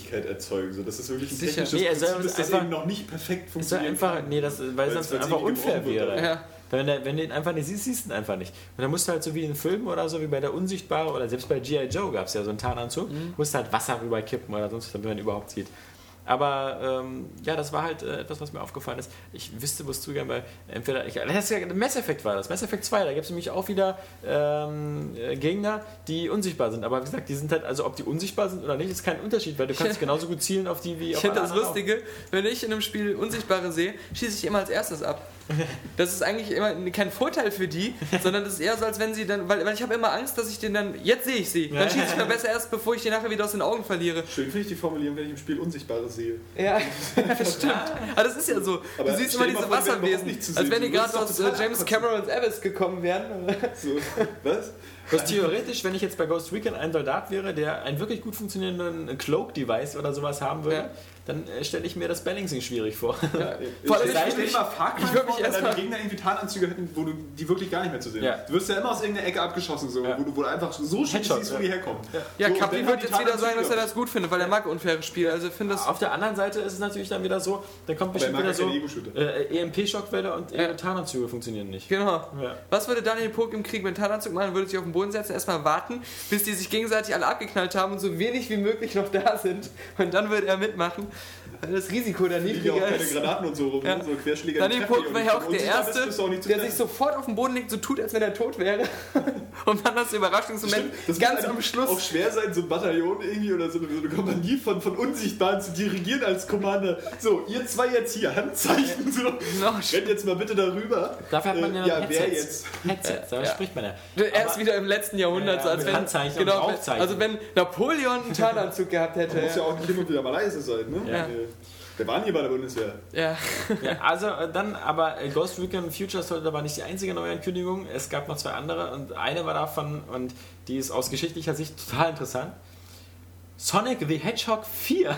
Glaubwürdigkeit erzeugen. So, das ist wirklich ein Sicher. technisches Nee, er Prinzip, ist, das einfach- eben noch nicht perfekt funktioniert. einfach, nee, das, weil Weil sonst einfach unfair wäre. Ja. Wenn, der, wenn du ihn einfach nicht siehst, siehst du ihn einfach nicht. Und dann musst du halt so wie in Filmen oder so, wie bei der Unsichtbare oder selbst bei G.I. Joe gab es ja so einen Tarnanzug, musst du halt Wasser rüberkippen oder sonst was, damit man ihn überhaupt sieht. Aber ähm, ja, das war halt äh, etwas, was mir aufgefallen ist. Ich wüsste, muss zugeben, weil entweder. Ich, das ist ja, Mass Effect war das. Mass Effect 2, da gibt es nämlich auch wieder ähm, äh, Gegner, die unsichtbar sind. Aber wie gesagt, die sind halt, also ob die unsichtbar sind oder nicht, ist kein Unterschied, weil du kannst genauso gut zielen auf die wie Ich auf finde alle das anderen auch. Lustige, wenn ich in einem Spiel Unsichtbare sehe, schieße ich immer als erstes ab. Das ist eigentlich immer kein Vorteil für die, sondern das ist eher so, als wenn sie dann, weil, weil ich habe immer Angst, dass ich den dann, jetzt sehe ich sie, dann schieße ich mir besser erst, bevor ich den nachher wieder aus den Augen verliere. Schön finde ich die Formulierung, wenn ich im Spiel Unsichtbares sehe. Ja, stimmt. Aber das ist ja so. Aber du siehst immer diese Wasserwesen, nicht zu als sehen. wenn die gerade aus äh, James. Camerons Abyss gekommen wären. So, was? Was theoretisch, wenn ich jetzt bei Ghost Recon ein Soldat wäre, der einen wirklich gut funktionierenden Cloak-Device oder sowas haben würde, Ja. dann äh, stelle ich mir das Balancing schwierig vor. Vor allem, ich- ich würd mich vor, wenn erst deine mal- Gegner irgendwie Tarnanzüge hätten, wo du die wirklich gar nicht mehr zu sehen Ja. Du wirst ja immer aus irgendeiner Ecke abgeschossen, so, Ja. wo, du, wo du einfach so schön siehst, wo ja. die herkommen. Ja, so, Capri wird die jetzt wieder sagen, dass er das gut findet, weil er mag unfaire Spiele. Also ich finde das. Auf der anderen Seite ist es natürlich dann wieder so, da kommt Aber bestimmt wieder ja so äh, EMP-Schockwelle und Ja. Tarnanzüge funktionieren nicht. Genau. Ja. Was würde Daniel Pog im Krieg mit Tarnanzug machen? Würde sich auf den Boden setzen, erstmal warten, bis die sich gegenseitig alle abgeknallt haben und so wenig wie möglich noch da sind. Und dann würde er mitmachen, das Risiko da liegen ja auch niedriger keine ist. Granaten und so rum, Ja. so Querschläger. War nicht. ja auch der Erste, der sich sofort auf den Boden legt, so tut, als wenn er tot wäre. Und dann das Überraschungsmoment Das ganz muss am Schluss. auch schwer sein, so ein Bataillon irgendwie oder so eine, so eine Kompanie von, von Unsichtbaren zu dirigieren als Commander. So, ihr zwei jetzt hier, Handzeichen. So. No, Rennt jetzt mal bitte darüber. Dafür hat man Äh, ja, ja, noch wer jetzt? Headsets, da Ja. spricht man ja. Erst wieder im letzten Jahrhundert, Ja, so als mit wenn, Handzeichen und genau, Rauchzeichen. also wenn Napoleon einen Tarnanzug gehabt hätte. Muss ja auch nicht und wieder mal leise sein, ne? Ja. Der war nie bei der Bundeswehr. ja. Ja, also äh, dann, aber äh, Ghost Recon Future Soldier war nicht die einzige Neuankündigung. Es gab noch zwei andere und eine war davon und die ist aus geschichtlicher Sicht total interessant. Sonic the Hedgehog 4.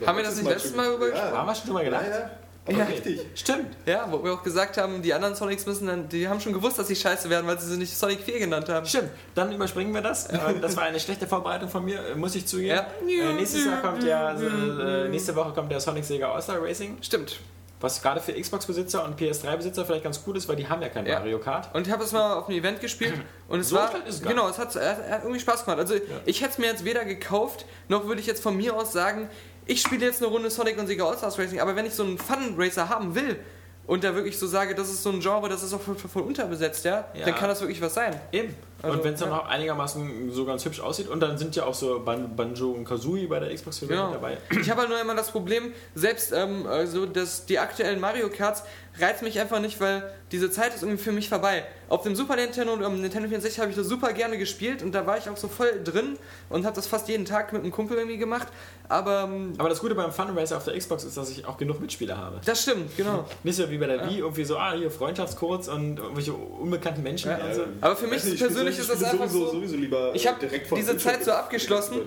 doch Haben wir das nicht letztes Mal drüber ja. Haben wir schon drüber Ja, gedacht? ja. Aber Ja. richtig. Stimmt. Ja, wo wir auch gesagt haben, die anderen Sonics müssen dann, die haben schon gewusst, dass sie scheiße werden, weil sie sie nicht Sonic 4 genannt haben. Stimmt. Dann überspringen wir das. Äh, Das war eine schlechte Vorbereitung von mir, äh, muss ich zugeben. Ja. Äh, nächstes Jahr kommt ja, äh, nächste Woche kommt der Sonic Sega All-Star Racing, Stimmt. was gerade für Xbox-Besitzer und PS3-Besitzer vielleicht ganz cool ist, weil die haben ja kein Ja. Mario Kart. Und ich habe es mal auf einem Event gespielt und es So war ist es genau, es hat, es hat irgendwie Spaß gemacht. Also ich hätte es mir jetzt weder gekauft, noch würde ich jetzt von mir aus sagen, ich spiele jetzt eine Runde Sonic und Sega All-Stars Racing, aber wenn ich so einen Fun Racer haben will, und da wirklich so sage, das ist so ein Genre, das ist auch voll, voll unterbesetzt, ja, Ja. dann kann das wirklich was sein. Eben. Also, und wenn es dann ja. auch einigermaßen so ganz hübsch aussieht und dann sind ja auch so Ban Banjo und Kazooie bei der Xbox Genau. dabei. Ich habe halt nur immer das Problem, selbst ähm, also das, die aktuellen Mario Karts reizt mich einfach nicht, weil diese Zeit ist irgendwie für mich vorbei. Auf dem Super Nintendo und am Nintendo 64 habe ich das super gerne gespielt und da war ich auch so voll drin und habe das fast jeden Tag mit einem Kumpel irgendwie gemacht. Aber ähm, Aber das Gute beim Fun Racer auf der Xbox ist, dass ich auch genug Mitspieler habe. das stimmt, genau. Nicht so wie bei der Wii, irgendwie so, ah, hier Freundschaftscodes und irgendwelche unbekannten Menschen. Ja. und so. Aber für mich persönlich spiele- ist das ich einfach sowieso, so. sowieso lieber Ich äh, habe direkt von diese Bildschirm. Zeit so abgeschlossen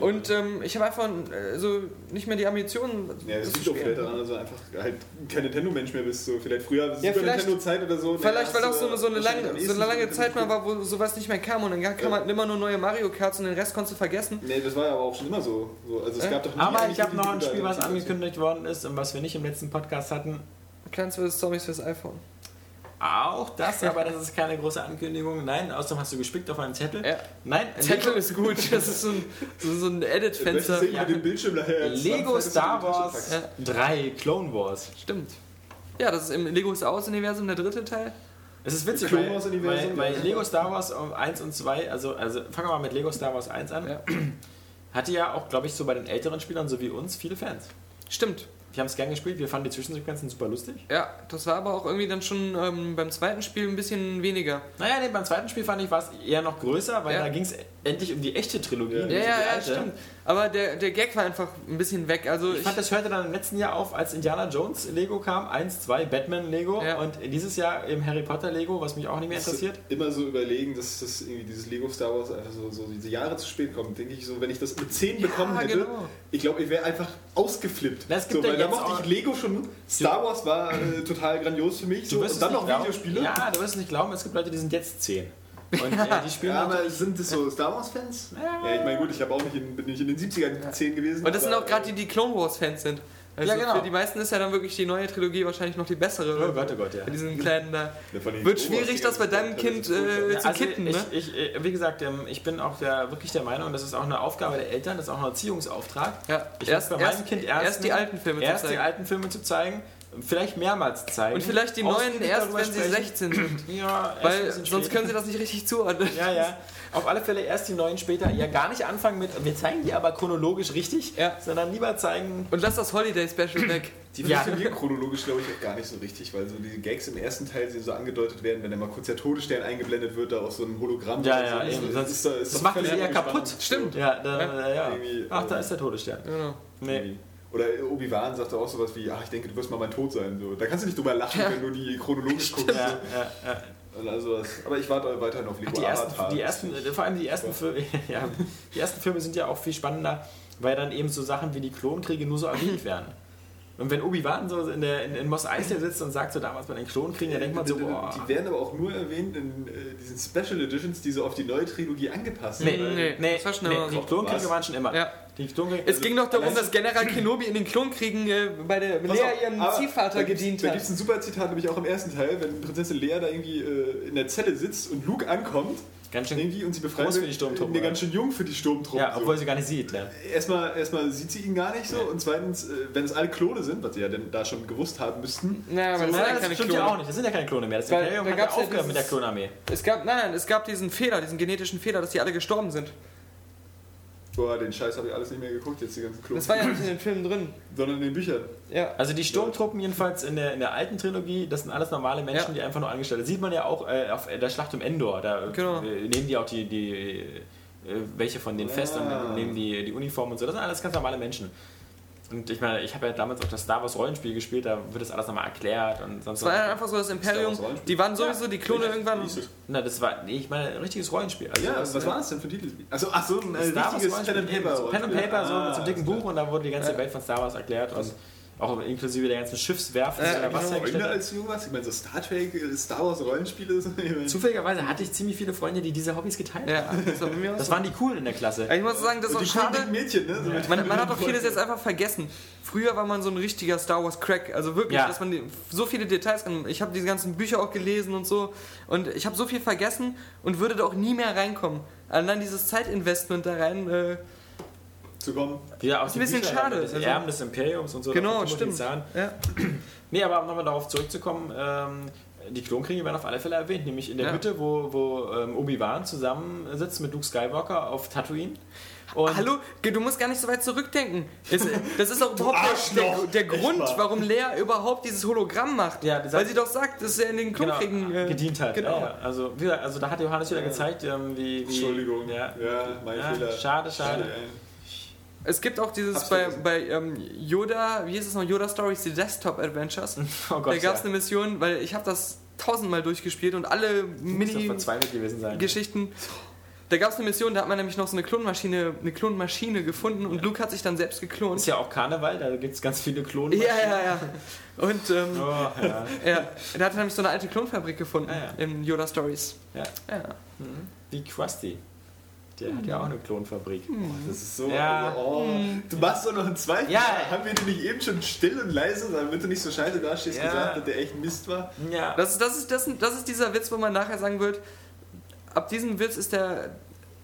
und ähm, ich habe einfach äh, so nicht mehr die Ambitionen. Ja, das zu liegt auch vielleicht daran, dass du einfach halt kein Nintendo-Mensch mehr bist. So. Vielleicht früher Ja, Super Nintendo-Zeit oder so. Vielleicht, weil auch so eine, so, eine lange, so eine lange Zeit mal war, wo sowas nicht mehr kam und dann kam Ja. halt immer nur neue Mario Karts und den Rest konntest du vergessen. Nee, das war ja aber auch schon immer so. so. Also es Ja. gab doch nie Aber ich habe noch ein Spiel, was angekündigt worden ist und was wir nicht im letzten Podcast hatten. Plants vs. Zombies fürs iPhone. Auch das, aber das ist keine große Ankündigung. Nein, außerdem hast du gespickt auf einen Zettel. Ja. Nein, Zettel Lego, ist gut. Das ist so ein, so, ein Edit-Fenster. Ja. mit dem Bildschirm nachher Lego 20 Star Wars packen? 3 Clone Wars. Stimmt. Ja, das ist im Lego Star Wars-Universum der dritte Teil. Es ist witzig, Clone weil, Wars weil, Universum, weil. Lego Star Wars 1 und 2, also, also fangen wir mal mit Lego Star Wars 1 an, Ja. hatte ja auch, glaube ich, so bei den älteren Spielern so wie uns viele Fans. Stimmt. Wir haben es gern gespielt, wir fanden die Zwischensequenzen super lustig. Ja, das war aber auch irgendwie dann schon ähm, beim zweiten Spiel ein bisschen weniger. Naja, nee, beim zweiten Spiel fand ich, war es eher noch größer, weil Ja. da ging es endlich um die echte Trilogie. Ja. Ja, ja, stimmt. Aber der, der Gag war einfach ein bisschen weg. Also Ich ich, fand, das hörte dann im letzten Jahr auf, als Indiana Jones Lego kam, 1, 2, Batman Lego Ja. und dieses Jahr im Harry Potter Lego, was mich auch nicht mehr interessiert. Immer so überlegen, dass das irgendwie dieses Lego Star Wars einfach so, so diese Jahre zu spät kommt, denke ich so, wenn ich das mit 10 bekommen hätte, genau. ich glaube, ich wäre einfach ausgeflippt. Na, es gibt so, ja weil da mochte ich Lego schon. Star Wars war äh, total grandios für mich. So, wirst und dann es noch nicht glauben. Videospiele. Ja, du wirst es nicht glauben, es gibt Leute, die sind jetzt 10. Und äh, die spielen Ja, aber natürlich- sind das so Star Wars-Fans? Ja. Ja, ich meine, gut, ich habe auch nicht in, bin nicht in den 70er 10 gewesen. und das sind aber, auch gerade die, die Clone Wars-Fans sind. Also Ja, genau. für die meisten ist ja dann wirklich die neue Trilogie wahrscheinlich noch die bessere. Oh Gott, oh Gott, ja. Bei diesen kleinen da. Ja, Wird schwierig, das bei deinem Kind äh, Ja, zu also kitten, ich, ne? ich, äh, wie gesagt, ähm, ich bin auch der, wirklich der Meinung, das ist auch eine Aufgabe der Eltern, das ist auch ein Erziehungsauftrag. Ja, Ich erst, muss bei meinem erst, Kind erst die alten Filme zu erst die zeigen. alten Filme zu zeigen, vielleicht mehrmals zeigen. Und vielleicht die neuen erst, wenn sie sprechen. 16 sind. Ja, Weil sonst später. können sie das nicht richtig zuordnen. Ja, ja. Auf alle Fälle erst die neuen später. Ja, gar nicht anfangen mit, wir zeigen die aber chronologisch richtig, Ja. sondern lieber zeigen. Und lass das Holiday Special weg. Die Ja. funktionieren chronologisch, glaube ich, auch gar nicht so richtig, weil so die Gags im ersten Teil die so angedeutet werden, wenn da mal kurz der Todesstern eingeblendet wird, da auf so ein Hologramm. Ja, ja, so, eben. ist, Sonst- ist, ist das macht es eher kaputt. Stimmt. Ja, da, Ja. ja. Irgendwie, Ach, da äh, ist der Todesstern. Genau. Nee. Oder Obi-Wan sagt auch sowas wie, ach, ich denke, du wirst mal mein Tod sein. So. Da kannst du nicht drüber lachen, wenn du die chronologisch guckst. Ja, ja, ja. Und also aber ich warte weiterhin auf Lego Die ersten, Avatar. die ersten, äh, vor allem die ersten, Filme, ja, die ersten Filme sind ja auch viel spannender, weil dann eben so Sachen wie die Klonkriege nur so erwähnt werden. Und wenn Obi-Wan so in, der, in, in Mos Eisley sitzt und sagt so damals bei den Klonkriegen, dann denkt man so, boah. Die werden aber auch nur erwähnt in äh, diesen Special Editions, die so auf die neue Trilogie angepasst sind. Nee, weil- nee. nee, das war schon nee, immer die so. Klonkriege waren schon immer. Ja. Klonkriege, Es ging doch darum, dass General Kenobi in den Klonkriegen äh, bei der Pass Lea auf, ihrem Ziehvater da gedient Da hat. gibt es ein super Zitat, nämlich auch im ersten Teil, wenn Prinzessin Lea da irgendwie äh, in der Zelle sitzt und Luke ankommt Ganz schön irgendwie und sie befreit groß für die Sturmtruppen, oder? ganz schön jung für die Sturmtruppen. Ja, so. obwohl sie gar nicht sieht. Ne? Erstmal, erstmal sieht sie ihn gar nicht so Ja. und zweitens, äh, wenn es alle Klone sind, was sie ja denn da schon gewusst haben müssten, Naja, aber das Nein, ja das keine stimmt ja Klone. auch nicht. Das sind ja keine Klone mehr. Das Imperium da hat ja ja aufgehört mit der Klonarmee. Es gab, nein, nein, es gab diesen Fehler, diesen genetischen Fehler, dass die alle gestorben sind. Boah, den Scheiß habe ich alles nicht mehr geguckt, jetzt die ganzen Klone. Das war ja nicht in den Filmen drin. Sondern in den Büchern. Ja. Also die Sturmtruppen jedenfalls in der, in der alten Trilogie, das sind alles normale Menschen, Ja. die einfach nur angestellt sind. Das sieht man ja auch äh, auf der Schlacht um Endor. Da Genau. äh, nehmen die auch die, die äh, welche von denen fest Ah. und nehmen die, die Uniform und so. Das sind alles ganz normale Menschen. Und ich meine, ich habe ja damals auch das Star Wars Rollenspiel gespielt, da wird das alles nochmal erklärt und sonst Es war ja einfach so das Imperium. Die waren sowieso, die Klone irgendwann. Hieß es. Na, das war, nee, ich meine, ein richtiges Rollenspiel. Also Ja, das- was war das denn für ein Titel? Achso, ach so, ein äh, Star Wars richtiges Rollenspiel, Pen and Paper. so Pen and Paper, so mit so einem dicken Ah, Buch und da wurde die ganze Ja. Welt von Star Wars erklärt und auch inklusive der ganzen Schiffswerfen, Ja, die da genau. was Freunde als warst? Ich meine, so Star Trek, äh, Star Wars Rollenspiele. so, ich meine- Zufälligerweise hatte ich ziemlich viele Freunde, die diese Hobbys geteilt haben. Ja, das war bei mir Das waren die coolen in der Klasse. Ich muss sagen, das ist auch schade. Mädchen, ne? So mit- Man, man hat auch vieles jetzt einfach vergessen. Früher war man so ein richtiger Star Wars Crack, also wirklich, Ja. dass man so viele Details kann. Ich habe diese ganzen Bücher auch gelesen und so und ich habe so viel vergessen und würde da auch nie mehr reinkommen. Allein dieses Zeitinvestment da rein. Äh, zu kommen. Ja, auch Ist ein bisschen Bücher, schade, Das also- Erben des Imperiums und so. genau, stimmt. Ja. Nee, aber um nochmal darauf zurückzukommen, ähm, die Klonkriege werden auf alle Fälle erwähnt, nämlich in der Ja. Hütte, wo, wo ähm, Obi-Wan zusammensitzt mit Luke Skywalker auf Tatooine. Und Hallo, du musst gar nicht so weit zurückdenken. Das, das ist auch überhaupt der, der, Grund, warum Lea überhaupt dieses Hologramm macht. Ja, Weil sie doch sagt, dass er in den genau, Klonkriegen äh, gedient hat. Genau. Ja. Also, also da hat Johannes wieder gezeigt, ähm, wie, wie. Entschuldigung. Ja, ja mein Ja, Fehler. schade, schade. Es gibt auch dieses bei, Absolut. bei ähm, Yoda, wie hieß es noch, Yoda Stories, die Desktop Adventures. Oh Gott, da gab es ja. eine Mission, weil ich habe das tausendmal durchgespielt und alle Muss doch Mini verzweifelt gewesen sein. Geschichten. Da gab es eine Mission, da hat man nämlich noch so eine Klonmaschine, eine Klonmaschine gefunden und Luke hat sich dann selbst geklont. Ist ja auch Karneval, da gibt es ganz viele Klonen. Ja, ja, ja. Und ähm, Oh, ja. ja, er hat nämlich so eine alte Klonfabrik gefunden Ah, ja. in Yoda Stories. ja. Ja. Mhm. Wie Krusty. Der hat ja auch eine Klonfabrik. Das ist so. Ja. Also, oh, du machst doch noch einen zweiten. Ja. Haben wir dir nicht eben schon still und leise, damit du nicht so scheiße dastehst, Ja. gesagt, dass der echt Mist war? Ja. Das, ist, das, ist, das, ist, das ist dieser Witz, wo man nachher sagen wird, ab diesem Witz ist der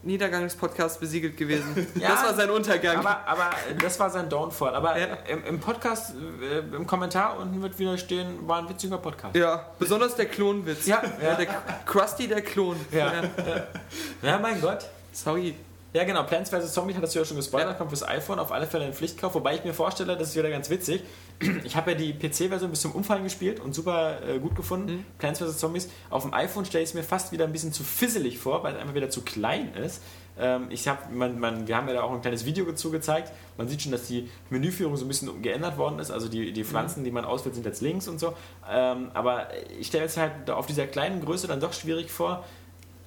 Niedergang des Podcasts besiegelt gewesen. Ja, das war sein Untergang. Aber, aber das war sein Downfall. Aber Ja. im, im Podcast, äh, im Kommentar unten wird wieder stehen, war ein witziger Podcast. ja, besonders der Klonwitz. Ja, ja. der Krusty der Klon. Ja. Ja, mein Gott. Sorry. Ja, genau. Plants vs. Zombies hat das ja schon gespoilert, Ja. kommt fürs iPhone auf alle Fälle in Pflichtkauf. Wobei ich mir vorstelle, das ist wieder ganz witzig. Ich habe ja die PC-Version bis zum Umfallen gespielt und super äh, gut gefunden. Mhm. Plants vs. Zombies. Auf dem iPhone stelle ich es mir fast wieder ein bisschen zu fisselig vor, weil es einfach wieder zu klein ist. Ähm, ich hab, man, man, wir haben ja da auch ein kleines Video dazu gezeigt. Man sieht schon, dass die Menüführung so ein bisschen geändert worden ist. Also die, die Pflanzen, die man auswählt, sind jetzt links und so. Ähm, aber ich stelle es halt auf dieser kleinen Größe dann doch schwierig vor.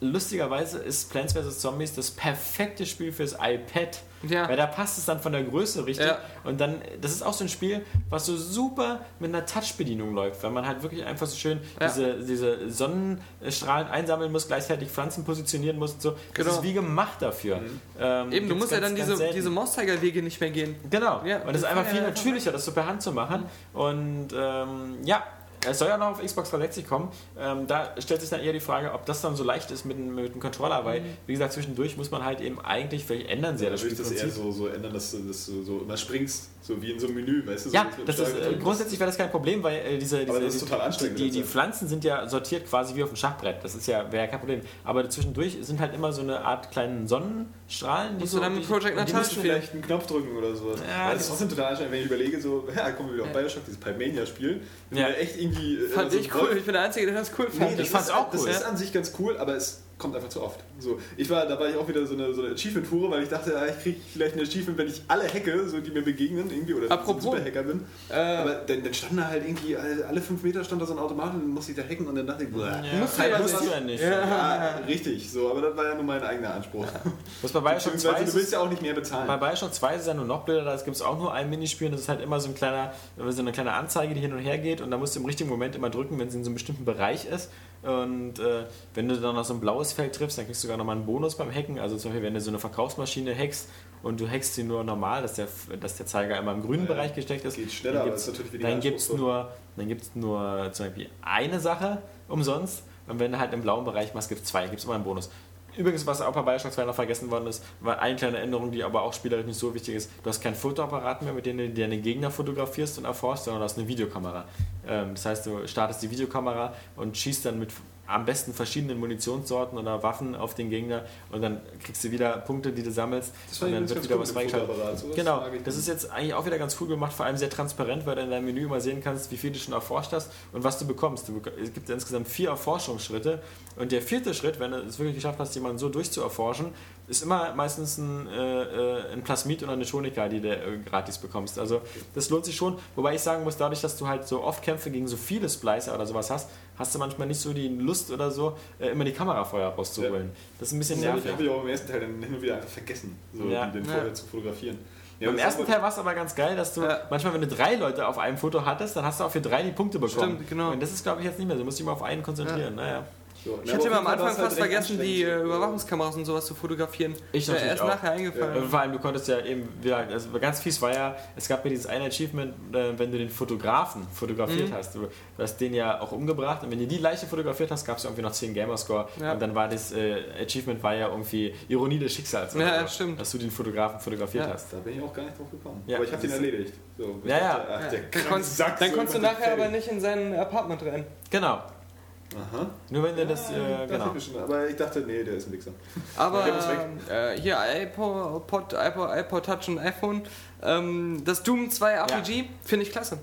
Lustigerweise ist Plants vs. Zombies das perfekte Spiel fürs iPad. Ja. Weil da passt es dann von der Größe richtig. Ja. Und dann, das ist auch so ein Spiel, was so super mit einer Touch-Bedienung läuft, weil man halt wirklich einfach so schön Ja. diese, diese Sonnenstrahlen einsammeln muss, gleichzeitig Pflanzen positionieren muss und so. Das Genau. ist wie gemacht dafür. Ähm, Eben, du musst ja ganz, dann ganz diese, selten. diese Mauszeigerwege nicht mehr gehen. Genau. Ja, und es ist das einfach viel ja natürlicher, das so per Hand zu machen. Und ähm, ja, es soll ja noch auf Xbox 360 kommen. Ähm, da stellt sich dann eher die Frage, ob das dann so leicht ist mit, dem- mit dem Controller, weil, wie gesagt, zwischendurch muss man halt eben eigentlich, vielleicht ändern sie ja, Ja, das da würde ich das eher Spielprinzip. so, so ändern, dass du, dass du so immer springst, so wie in so einem Menü, weißt du? Ja, so, du das ist, äh, grundsätzlich wäre das kein Problem, weil äh, diese, diese Aber das ist total anstrengend die, die, die. Pflanzen sind ja sortiert quasi wie auf dem Schachbrett. Das ist ja wäre ja kein Problem. Aber zwischendurch sind halt immer so eine Art kleinen Sonnenstrahlen, die Musst so du dann mit die- Project spielen. vielleicht einen Knopf drücken oder sowas. Ja, Weil das das ist trotzdem total anstrengend, wenn ich überlege, so, ja, kommen wir wieder auf Ja. Bioshock, dieses Palmania-Spiel. Ja. Ja. echt irgendwie. äh, Fand so ich cool. Ich bin der Einzige, der das cool fand. Nee, das Ich fand's ist, auch Das cool. ist an sich ganz cool, aber es kommt einfach zu oft. So, ich war, da war ich auch wieder so eine, so eine Achievement-Hure, weil ich dachte, ja, ich kriege vielleicht ein Achievement, wenn ich alle hacke, so die mir begegnen, irgendwie, oder Apropos. so ein Superhacker bin. Äh, Aber dann, dann stand da halt irgendwie, alle alle fünf Meter stand da so ein Automat und dann musste ich da hacken und dann dachte ich, boah. Ja, Musst du halt ja musst was- du ja nicht. Ja, richtig, so, aber das war ja nur mein eigener Anspruch. Was bei Bioshock 2 Beziehungsweise, ist, du willst ja auch nicht mehr bezahlen. Bei Bioshock 2 ist es ja nur noch blöder, da gibt es auch nur ein Minispiel und das ist halt immer so, ein kleiner, so eine kleine Anzeige, die hin und her geht und da musst du im richtigen Moment immer drücken, wenn es in so einem bestimmten Bereich ist. Und äh, wenn du dann noch so ein blaues Feld triffst, dann kriegst du sogar nochmal einen Bonus beim Hacken. Also zum Beispiel, wenn du so eine Verkaufsmaschine hackst und du hackst sie nur normal, dass der, dass der Zeiger immer im grünen Ja, Bereich gesteckt ist, geht schneller, dann aber gibt's- ist natürlich dann gibt es anspruchsvoll. nur, dann gibt's nur zum Beispiel eine Sache umsonst und wenn du halt im blauen Bereich machst, gibt es zwei, gibt es immer einen Bonus. Übrigens, was auch bei 2 noch vergessen worden ist, war eine kleine Änderung, die aber auch spielerisch nicht so wichtig ist. Du hast kein Fotoapparat mehr, mit dem du deine Gegner fotografierst und erforschst, sondern du hast eine Videokamera. Ähm, das heißt, du startest die Videokamera und schießt dann mit am besten verschiedenen Munitionssorten oder Waffen auf den Gegner und dann kriegst du wieder Punkte, die du sammelst Das und dann wird wieder was freigeschaltet. Sowas Genau, das ist jetzt eigentlich auch wieder ganz cool gemacht, vor allem sehr transparent, weil du in deinem Menü immer sehen kannst, wie viel du schon erforscht hast und was du bekommst. Du, bek- es gibt insgesamt vier Erforschungsschritte und der vierte Schritt, wenn du es wirklich geschafft hast, jemanden so durchzuerforschen, ist immer meistens ein, äh, äh, ein Plasmid oder eine Tonika, die du äh, gratis bekommst. Also das lohnt sich schon, wobei ich sagen muss, dadurch, dass du halt so oft Kämpfe gegen so viele Splicer oder sowas hast, hast du manchmal nicht so die Lust oder so, äh, immer die Kamerafeuer rauszuholen. Das ist ein bisschen Das habe ich, nervig. auch im ersten Teil dann hin und wieder einfach vergessen, so Ja. den Ja. vorher zu fotografieren. Ja, das ersten Teil war es aber ganz geil, dass du Ja. manchmal, wenn du drei Leute auf einem Foto hattest, dann hast du auch für drei die Punkte bekommen. Stimmt, genau. Und das ist, glaube ich, jetzt nicht mehr so. Du musst dich mal auf einen konzentrieren. Naja. So, Ich hatte aber am Anfang halt fast recht vergessen, die äh. Überwachungskameras und sowas zu fotografieren. Ich Ist mir natürlich erst auch. nachher eingefallen. Äh, Vor allem, du konntest ja eben, wieder, also ganz fies war ja, es gab ja dieses eine Achievement, äh, wenn du den Fotografen fotografiert Mhm. hast. Du, du hast den ja auch umgebracht und wenn du die Leiche fotografiert hast, gab es irgendwie noch 10 Gamerscore. Ja. Und dann war das äh, Achievement war ja irgendwie Ironie des Schicksals. Ja, so, stimmt. Dass du den Fotografen fotografiert Ja. hast. Da bin ich auch gar nicht drauf gekommen. Ja, aber ich habe den erledigt. So, Ja, ja. dachte, ach, der Dann konntest, dann konntest du nachher aber nicht in sein Apartment rein. Genau. Aha. Nur wenn du das, Ja, äh, das genau. hab ich schon, aber ich dachte, nee, der ist ein Wichser. Aber äh, hier iPod, Pod, iPod, iPod Touch und iPhone. Ähm, das Doom 2 RPG finde ich klasse.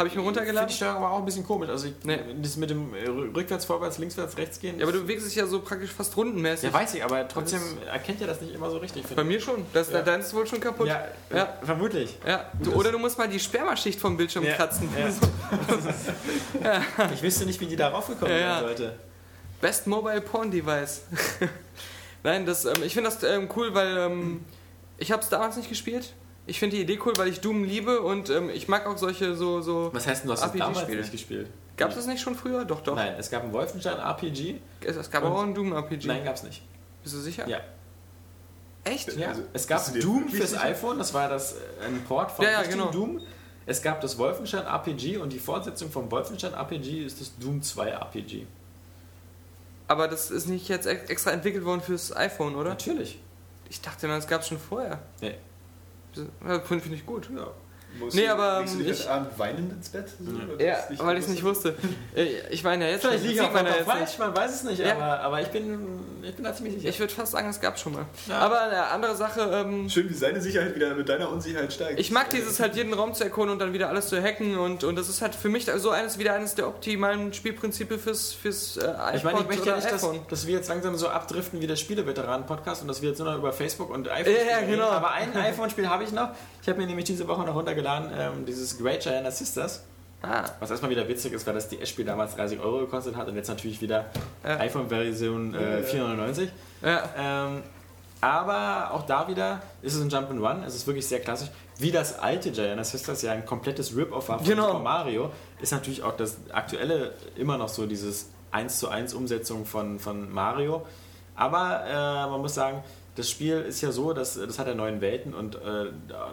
Habe ich mir runtergeladen. die Steuerung aber auch ein bisschen komisch. Also ich, Nee. das mit dem äh, rückwärts, vorwärts, linkswärts, rechts gehen. Ja, aber du bewegst dich ja so praktisch fast rundenmäßig. ja, weiß ich, aber trotzdem erkennt ihr das nicht immer so richtig. Bei mir schon. Das, Ja. Deins ist wohl schon kaputt. Ja, Ja. ja. vermutlich. Ja, du, oder du musst mal die Spermaschicht vom Bildschirm Ja, kratzen. ja. Ich wüsste nicht, wie die darauf gekommen sind. Leute. Best Mobile Porn Device. Nein, das, ähm, ich finde das ähm, cool, weil ähm, ich habe es damals nicht gespielt. Ich finde die Idee cool, weil ich Doom liebe und ähm, ich mag auch solche so so. Was heißt denn, du hast das damals nicht gespielt? Gab es das nicht schon früher? Doch, doch. Nein, es gab ein Wolfenstein RPG. Es, es gab auch ein Doom RPG. Nein, gab's nicht. Bist du sicher? Ja. Echt? ja. Also, es gab Doom fürs sicher? iPhone, das war das äh, ein Port von Ja, ja, genau. Doom. Es gab das Wolfenstein RPG und die Fortsetzung vom Wolfenstein RPG ist das Doom 2 RPG. Aber das ist nicht jetzt ex- extra entwickelt worden fürs iPhone, oder? Natürlich. Ich dachte mal, das gab es schon vorher. Nee. Finde find ich gut. Ja. Musst Nee, du- aber, legst du dich ich- Abend weinend ins Bett? So, Ja. weil ich es nicht wusste. Äh, Ich meine ja jetzt Vielleicht liege ich man ja auch jetzt falsch, nicht. man weiß es nicht, Ja. aber, aber ich, bin, ich bin da ziemlich sicher. Ich würde fast sagen, es gab schon mal. Ja. Aber eine andere Sache, ähm, Schön, wie seine Sicherheit wieder mit deiner Unsicherheit steigt. ich mag dieses halt jeden Raum zu erkunden und dann wieder alles zu hacken und, und das ist halt für mich so eines wieder eines der optimalen Spielprinzipe fürs, fürs äh, iPod Ich meine, ich möchte ja oder nicht, dass, iPhone. dass wir jetzt langsam so abdriften wie der Spieleveteranen-Podcast und dass wir jetzt nur noch über Facebook und iPhone Ja, ja, reden. genau. Aber ein iPhone-Spiel habe ich noch. Ich habe mir nämlich diese Woche noch runtergeladen, ähm, dieses Great Giant Sisters. Ah, Was erstmal wieder witzig ist, weil das DS-Spiel damals 30 Euro gekostet hat und jetzt natürlich wieder Ja. iPhone-Version äh, 499. ja. Ähm, aber auch da wieder ist es ein Jump'n'Run, es ist wirklich sehr klassisch. Wie das alte Giant Sisters ja ein komplettes Rip-Off war von Genau. Mario, ist natürlich auch das aktuelle immer noch so dieses 1 zu 1 Umsetzung von, von Mario. Aber äh, man muss sagen, das Spiel ist ja so, dass das hat ja neun Welten und äh,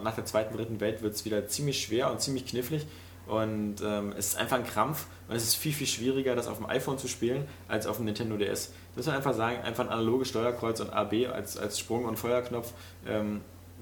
nach der zweiten, dritten Welt wird es wieder ziemlich schwer und ziemlich knifflig. Und ähm, es ist einfach ein Krampf und es ist viel, viel schwieriger, das auf dem iPhone zu spielen, als auf dem Nintendo DS. Das muss man einfach sagen, einfach ein analoges Steuerkreuz und AB als, als Sprung- und Feuerknopf, ähm,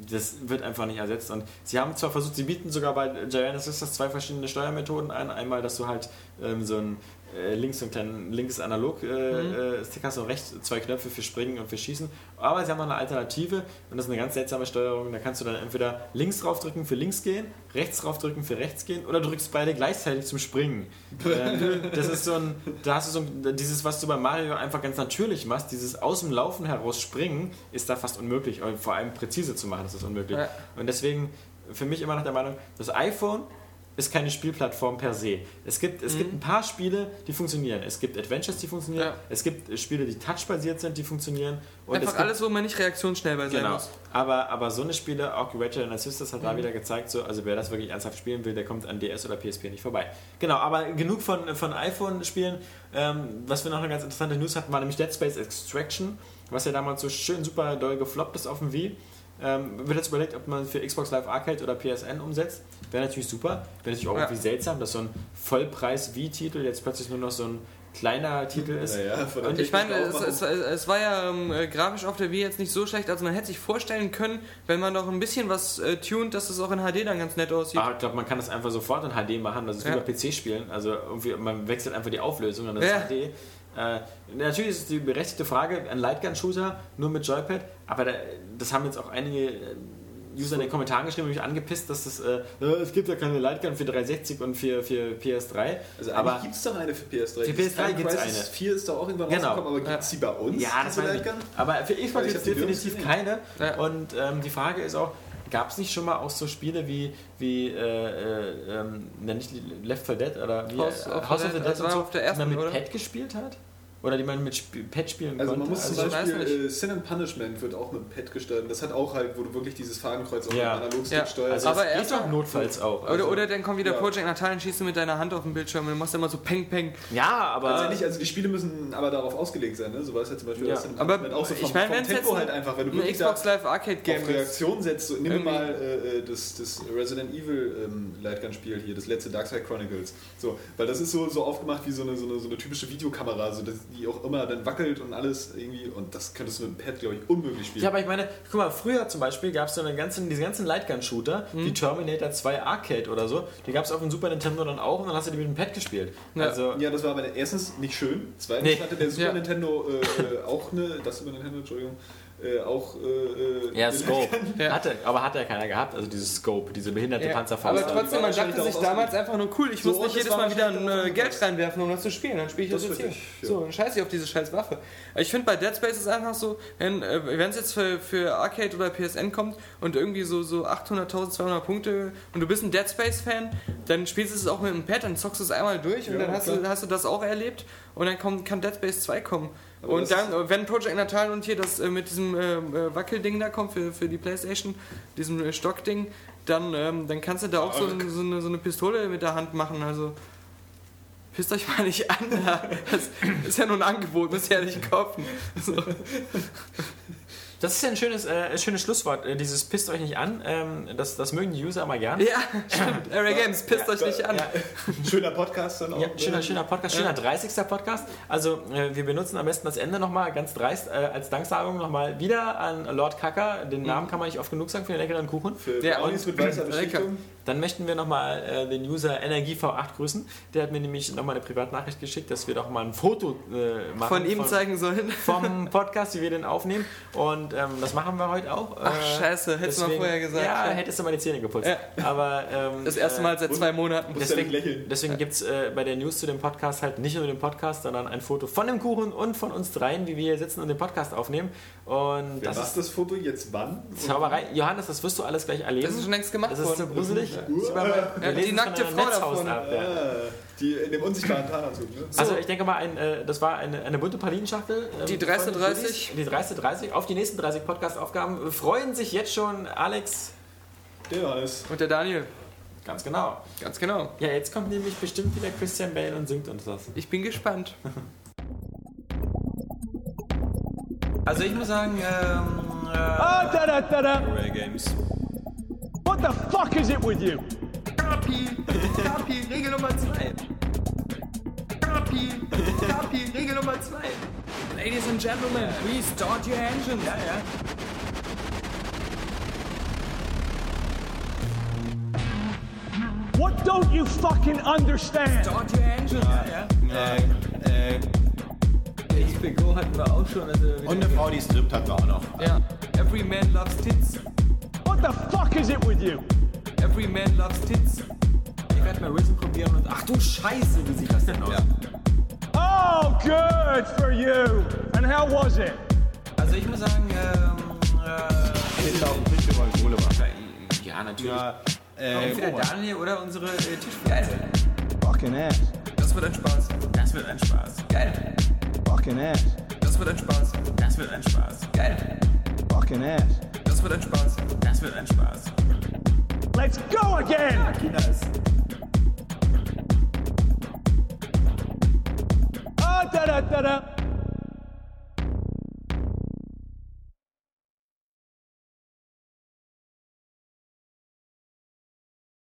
das wird einfach nicht ersetzt. Und sie haben zwar versucht, sie bieten sogar bei Giant Sisters zwei verschiedene Steuermethoden ein. Einmal, dass du halt ähm, so ein äh, links so einen kleinen linkes Analog äh, äh, Stick hast und rechts zwei Knöpfe für Springen und für Schießen. Aber sie haben noch eine Alternative und das ist eine ganz seltsame Steuerung. Da kannst du dann entweder links draufdrücken für links gehen, rechts draufdrücken für rechts gehen oder drückst beide gleichzeitig zum Springen. Ähm, das ist so ein, da hast du so ein, dieses, was du bei Mario einfach ganz natürlich machst, dieses aus dem Laufen heraus springen, ist da fast unmöglich. Und vor allem präzise zu machen, ist das unmöglich. Ja. Und deswegen für mich immer noch der Meinung, das iPhone ist keine Spielplattform per se. Es gibt, es gibt ein paar Spiele, die funktionieren. Es gibt Adventures, die funktionieren. Ja. Es gibt äh, Spiele, die touchbasiert sind, die funktionieren. Und Einfach alles, wo man nicht reaktionsschnell bei sein Genau. muss. Aber, aber so eine Spiele, auch Ratchet and Sisters hat Mhm. da wieder gezeigt, so, also wer das wirklich ernsthaft spielen will, der kommt an DS oder PSP nicht vorbei. Genau, aber genug von, von iPhone-Spielen. Ähm, was wir noch eine ganz interessante News hatten, war nämlich Dead Space Extraction, was ja damals so schön super doll gefloppt ist auf dem Wii. Ähm, wird jetzt überlegt, ob man für Xbox Live Arcade oder PSN umsetzt. Wäre natürlich super. Wäre natürlich auch Ja. irgendwie seltsam, dass so ein Vollpreis-Wii-Titel jetzt plötzlich nur noch so ein kleiner Titel ist. Naja, von der Und ich meine, es, es, es war ja ähm, äh, grafisch auf der Wii jetzt nicht so schlecht, also man hätte sich vorstellen können, wenn man noch ein bisschen was äh, tunt, dass es auch in HD dann ganz nett aussieht. Ah, ich glaube, man kann das einfach sofort in HD machen. Das ist Ja. wie bei PC-Spielen. Also irgendwie, man wechselt einfach die Auflösung und das Ja. ist HD. Äh, natürlich ist es die berechtigte Frage, ein Lightgun-Shooter nur mit Joypad, aber da, das haben jetzt auch einige äh, User in den Kommentaren geschrieben, mich angepisst, dass das, äh, äh, es gibt ja keine Lightgun für 360 und für, für PS3. Also aber gibt es doch eine für PS3. Für Dieses PS3 Time gibt's Crisis eine. 4 ist doch auch irgendwann Genau. rausgekommen, aber gibt es die bei uns? ja, das weiß ich. Lightgun? Aber für Xbox ich gibt es definitiv keine. Ja. Und ähm, die Frage ist auch, gab es nicht schon mal auch so Spiele wie, wie äh, äh, ähm, nicht Left 4 Dead oder wie House äh, of the House of the Dead, Dead und so, auf der die man ersten, mit oder? Pad gespielt hat? Oder die man mit Sp Pad spielen Also konnte. man muss Also zum Beispiel, äh, Sin and Punishment wird auch mit dem Pad gestaltet. Das hat auch halt, wo du wirklich dieses Fadenkreuz auf Ja. dem Analogstick Ja. steuerst. also aber das geht erstmal- doch notfalls auch. Oder, Also, oder dann kommt wieder Ja. Project Natal und schießt du mit deiner Hand auf den Bildschirm und du machst immer so Peng Peng. ja, aber also, nicht, also die Spiele müssen aber darauf ausgelegt sein, ne? So war es ja zum Beispiel Ja. das Sin Aber auch so vom, ich meine, vom Tempo jetzt halt einfach, wenn du wirklich Xbox da Live Arcade Game auf. Reaktion setzt, so, nimm mal äh, äh, das, das Resident Evil ähm, Lightgun-Spiel hier, das letzte Dark Side Chronicles. So, weil das ist so, so aufgemacht wie so eine, so, eine, so eine typische Videokamera, so, dass die auch immer dann wackelt und alles irgendwie und das könntest du mit dem Pad, glaube ich, unmöglich spielen. Ja, aber ich meine, guck mal, früher zum Beispiel gab es so eine ganzen, diese ganzen Lightgun-Shooter, Mhm. wie Terminator 2 Arcade oder so, die gab es auf dem Super Nintendo dann auch und dann hast du die mit dem Pad gespielt. Ja. Also, Ja, das war aber erstens nicht schön. Zweitens Nee. hatte der Super Ja. Nintendo äh, äh, auch eine, das Super Nintendo, Entschuldigung, äh, auch äh, äh, ja, Scope. Ja. Hatte, aber hat ja keiner gehabt, also dieses Scope, diese behinderte Ja, Panzerfaust. aber trotzdem, war man dachte sich damals einfach nur cool, ich So, muss nicht jedes Mal wieder ein, äh, Geld reinwerfen, um das zu spielen. Dann spiele ich das, Das jetzt hier. So, dann scheiße ich auf diese scheiß Waffe. Ich finde bei Dead Space ist einfach so, wenn es jetzt für, für Arcade oder PSN kommt und irgendwie so, so 800.000, 200 Punkte und du bist ein Dead Space Fan, dann spielst du es auch mit einem Pad, dann zockst du es einmal durch und Ja, dann hast du, hast du das auch erlebt und dann kommt, kann Dead Space 2 kommen. Aber und dann, äh, wenn Project Natal und hier das äh, mit diesem äh, äh, Wackelding da kommt für, für die Playstation, diesem äh, Stockding, dann, ähm, dann kannst du da auch so, eine- so, eine, so eine Pistole mit der Hand machen. Also pisst euch mal nicht an. Da. Das ist ja nur ein Angebot, müsst ihr ja nicht kaufen. So. Das ist ja ein schönes, äh, ein schönes Schlusswort, äh, dieses pisst euch nicht an. Ähm, das, das mögen die User immer gern. Ja, stimmt. Area Games, pisst Ja, euch nicht an. Ja, Schöner Podcast dann auch. Ja, ne? schöner, schöner Podcast, schöner 30. Podcast. Also äh, wir benutzen am besten das Ende nochmal ganz dreist äh, als Danksagung nochmal wieder an Lord Kacker. Den Namen kann man nicht oft genug sagen für den leckeren Kuchen. Für Ja, und- mit weißer Lecker. Beschichtung. Dann möchten wir nochmal äh, den User EnergieV8 grüßen. Der hat mir nämlich nochmal eine Privatnachricht geschickt, dass wir doch mal ein Foto äh, machen Von ihm zeigen sollen. vom Podcast, wie wir den aufnehmen. Und ähm, das machen wir heute auch. Ach, scheiße, hättest du mal vorher gesagt. Ja, hättest du mal die Zähne geputzt. Ja. Aber ähm, Das erste Mal seit zwei Monaten. Deswegen, lächeln. deswegen gibt es äh, bei der News zu dem Podcast halt nicht nur den Podcast, sondern ein Foto von dem Kuchen und von uns dreien, wie wir hier sitzen und den Podcast aufnehmen. Und Wer das ist das Foto jetzt wann? Zauberei. Johannes, das wirst du alles gleich erleben. Das ist schon längst gemacht Das ist so worden. gruselig. Das ist überall- wir Ja, die nackte Frau Netzhaus davon. ab, ja. Die in dem unsichtbaren Tarnanzug, ne? Also ich denke mal, ein, äh, das war eine, eine bunte Pralinenschachtel. ähm, Die dreiste von 30. Goodies. Die dreiste 30. Auf die nächsten 30 Podcast-Aufgaben freuen sich jetzt schon Alex. Der Johannes. Und der Daniel. Ganz genau. Ganz genau. Ja, jetzt kommt nämlich bestimmt wieder Christian Bale und singt uns das. Ich bin gespannt. Also ich muss sagen, ähm, Ah, da da da da. Ray Games. What the fuck is it with you? Kapi, Kapi, Regel Nummer 2. Kapi, Kapi, Regel Nummer 2. Ladies and Gentlemen, please start your engines. Ja, ja. What don't you fucking understand? Start your engines. Ja, ja. Äh, äh, XPGO hatten wir auch schon. Also und eine Frau, die strippt, hatten wir auch noch. ja. Every man loves tits. What the fuck is it with you? Every man loves tits. ich werde mal Risen probieren und ach du Scheiße, wie sieht das denn aus? Oh, good for you. And how was it? Also ich muss sagen, ähm, äh, auf dem Tisch, wir wollen Kohle machen. ja natürlich. Ja, äh, Entweder Daniel oder unsere äh, Tischgeil. Fucking ass. Das wird ein Spaß. Das wird ein Spaß. Geil. Fucking ass. Das wird ein Spaß. Das wird ein Spaß. Geil. Fucking ass. Das wird ein Spaß. Das wird ein Spaß. Let's go again. Ah, da da da da.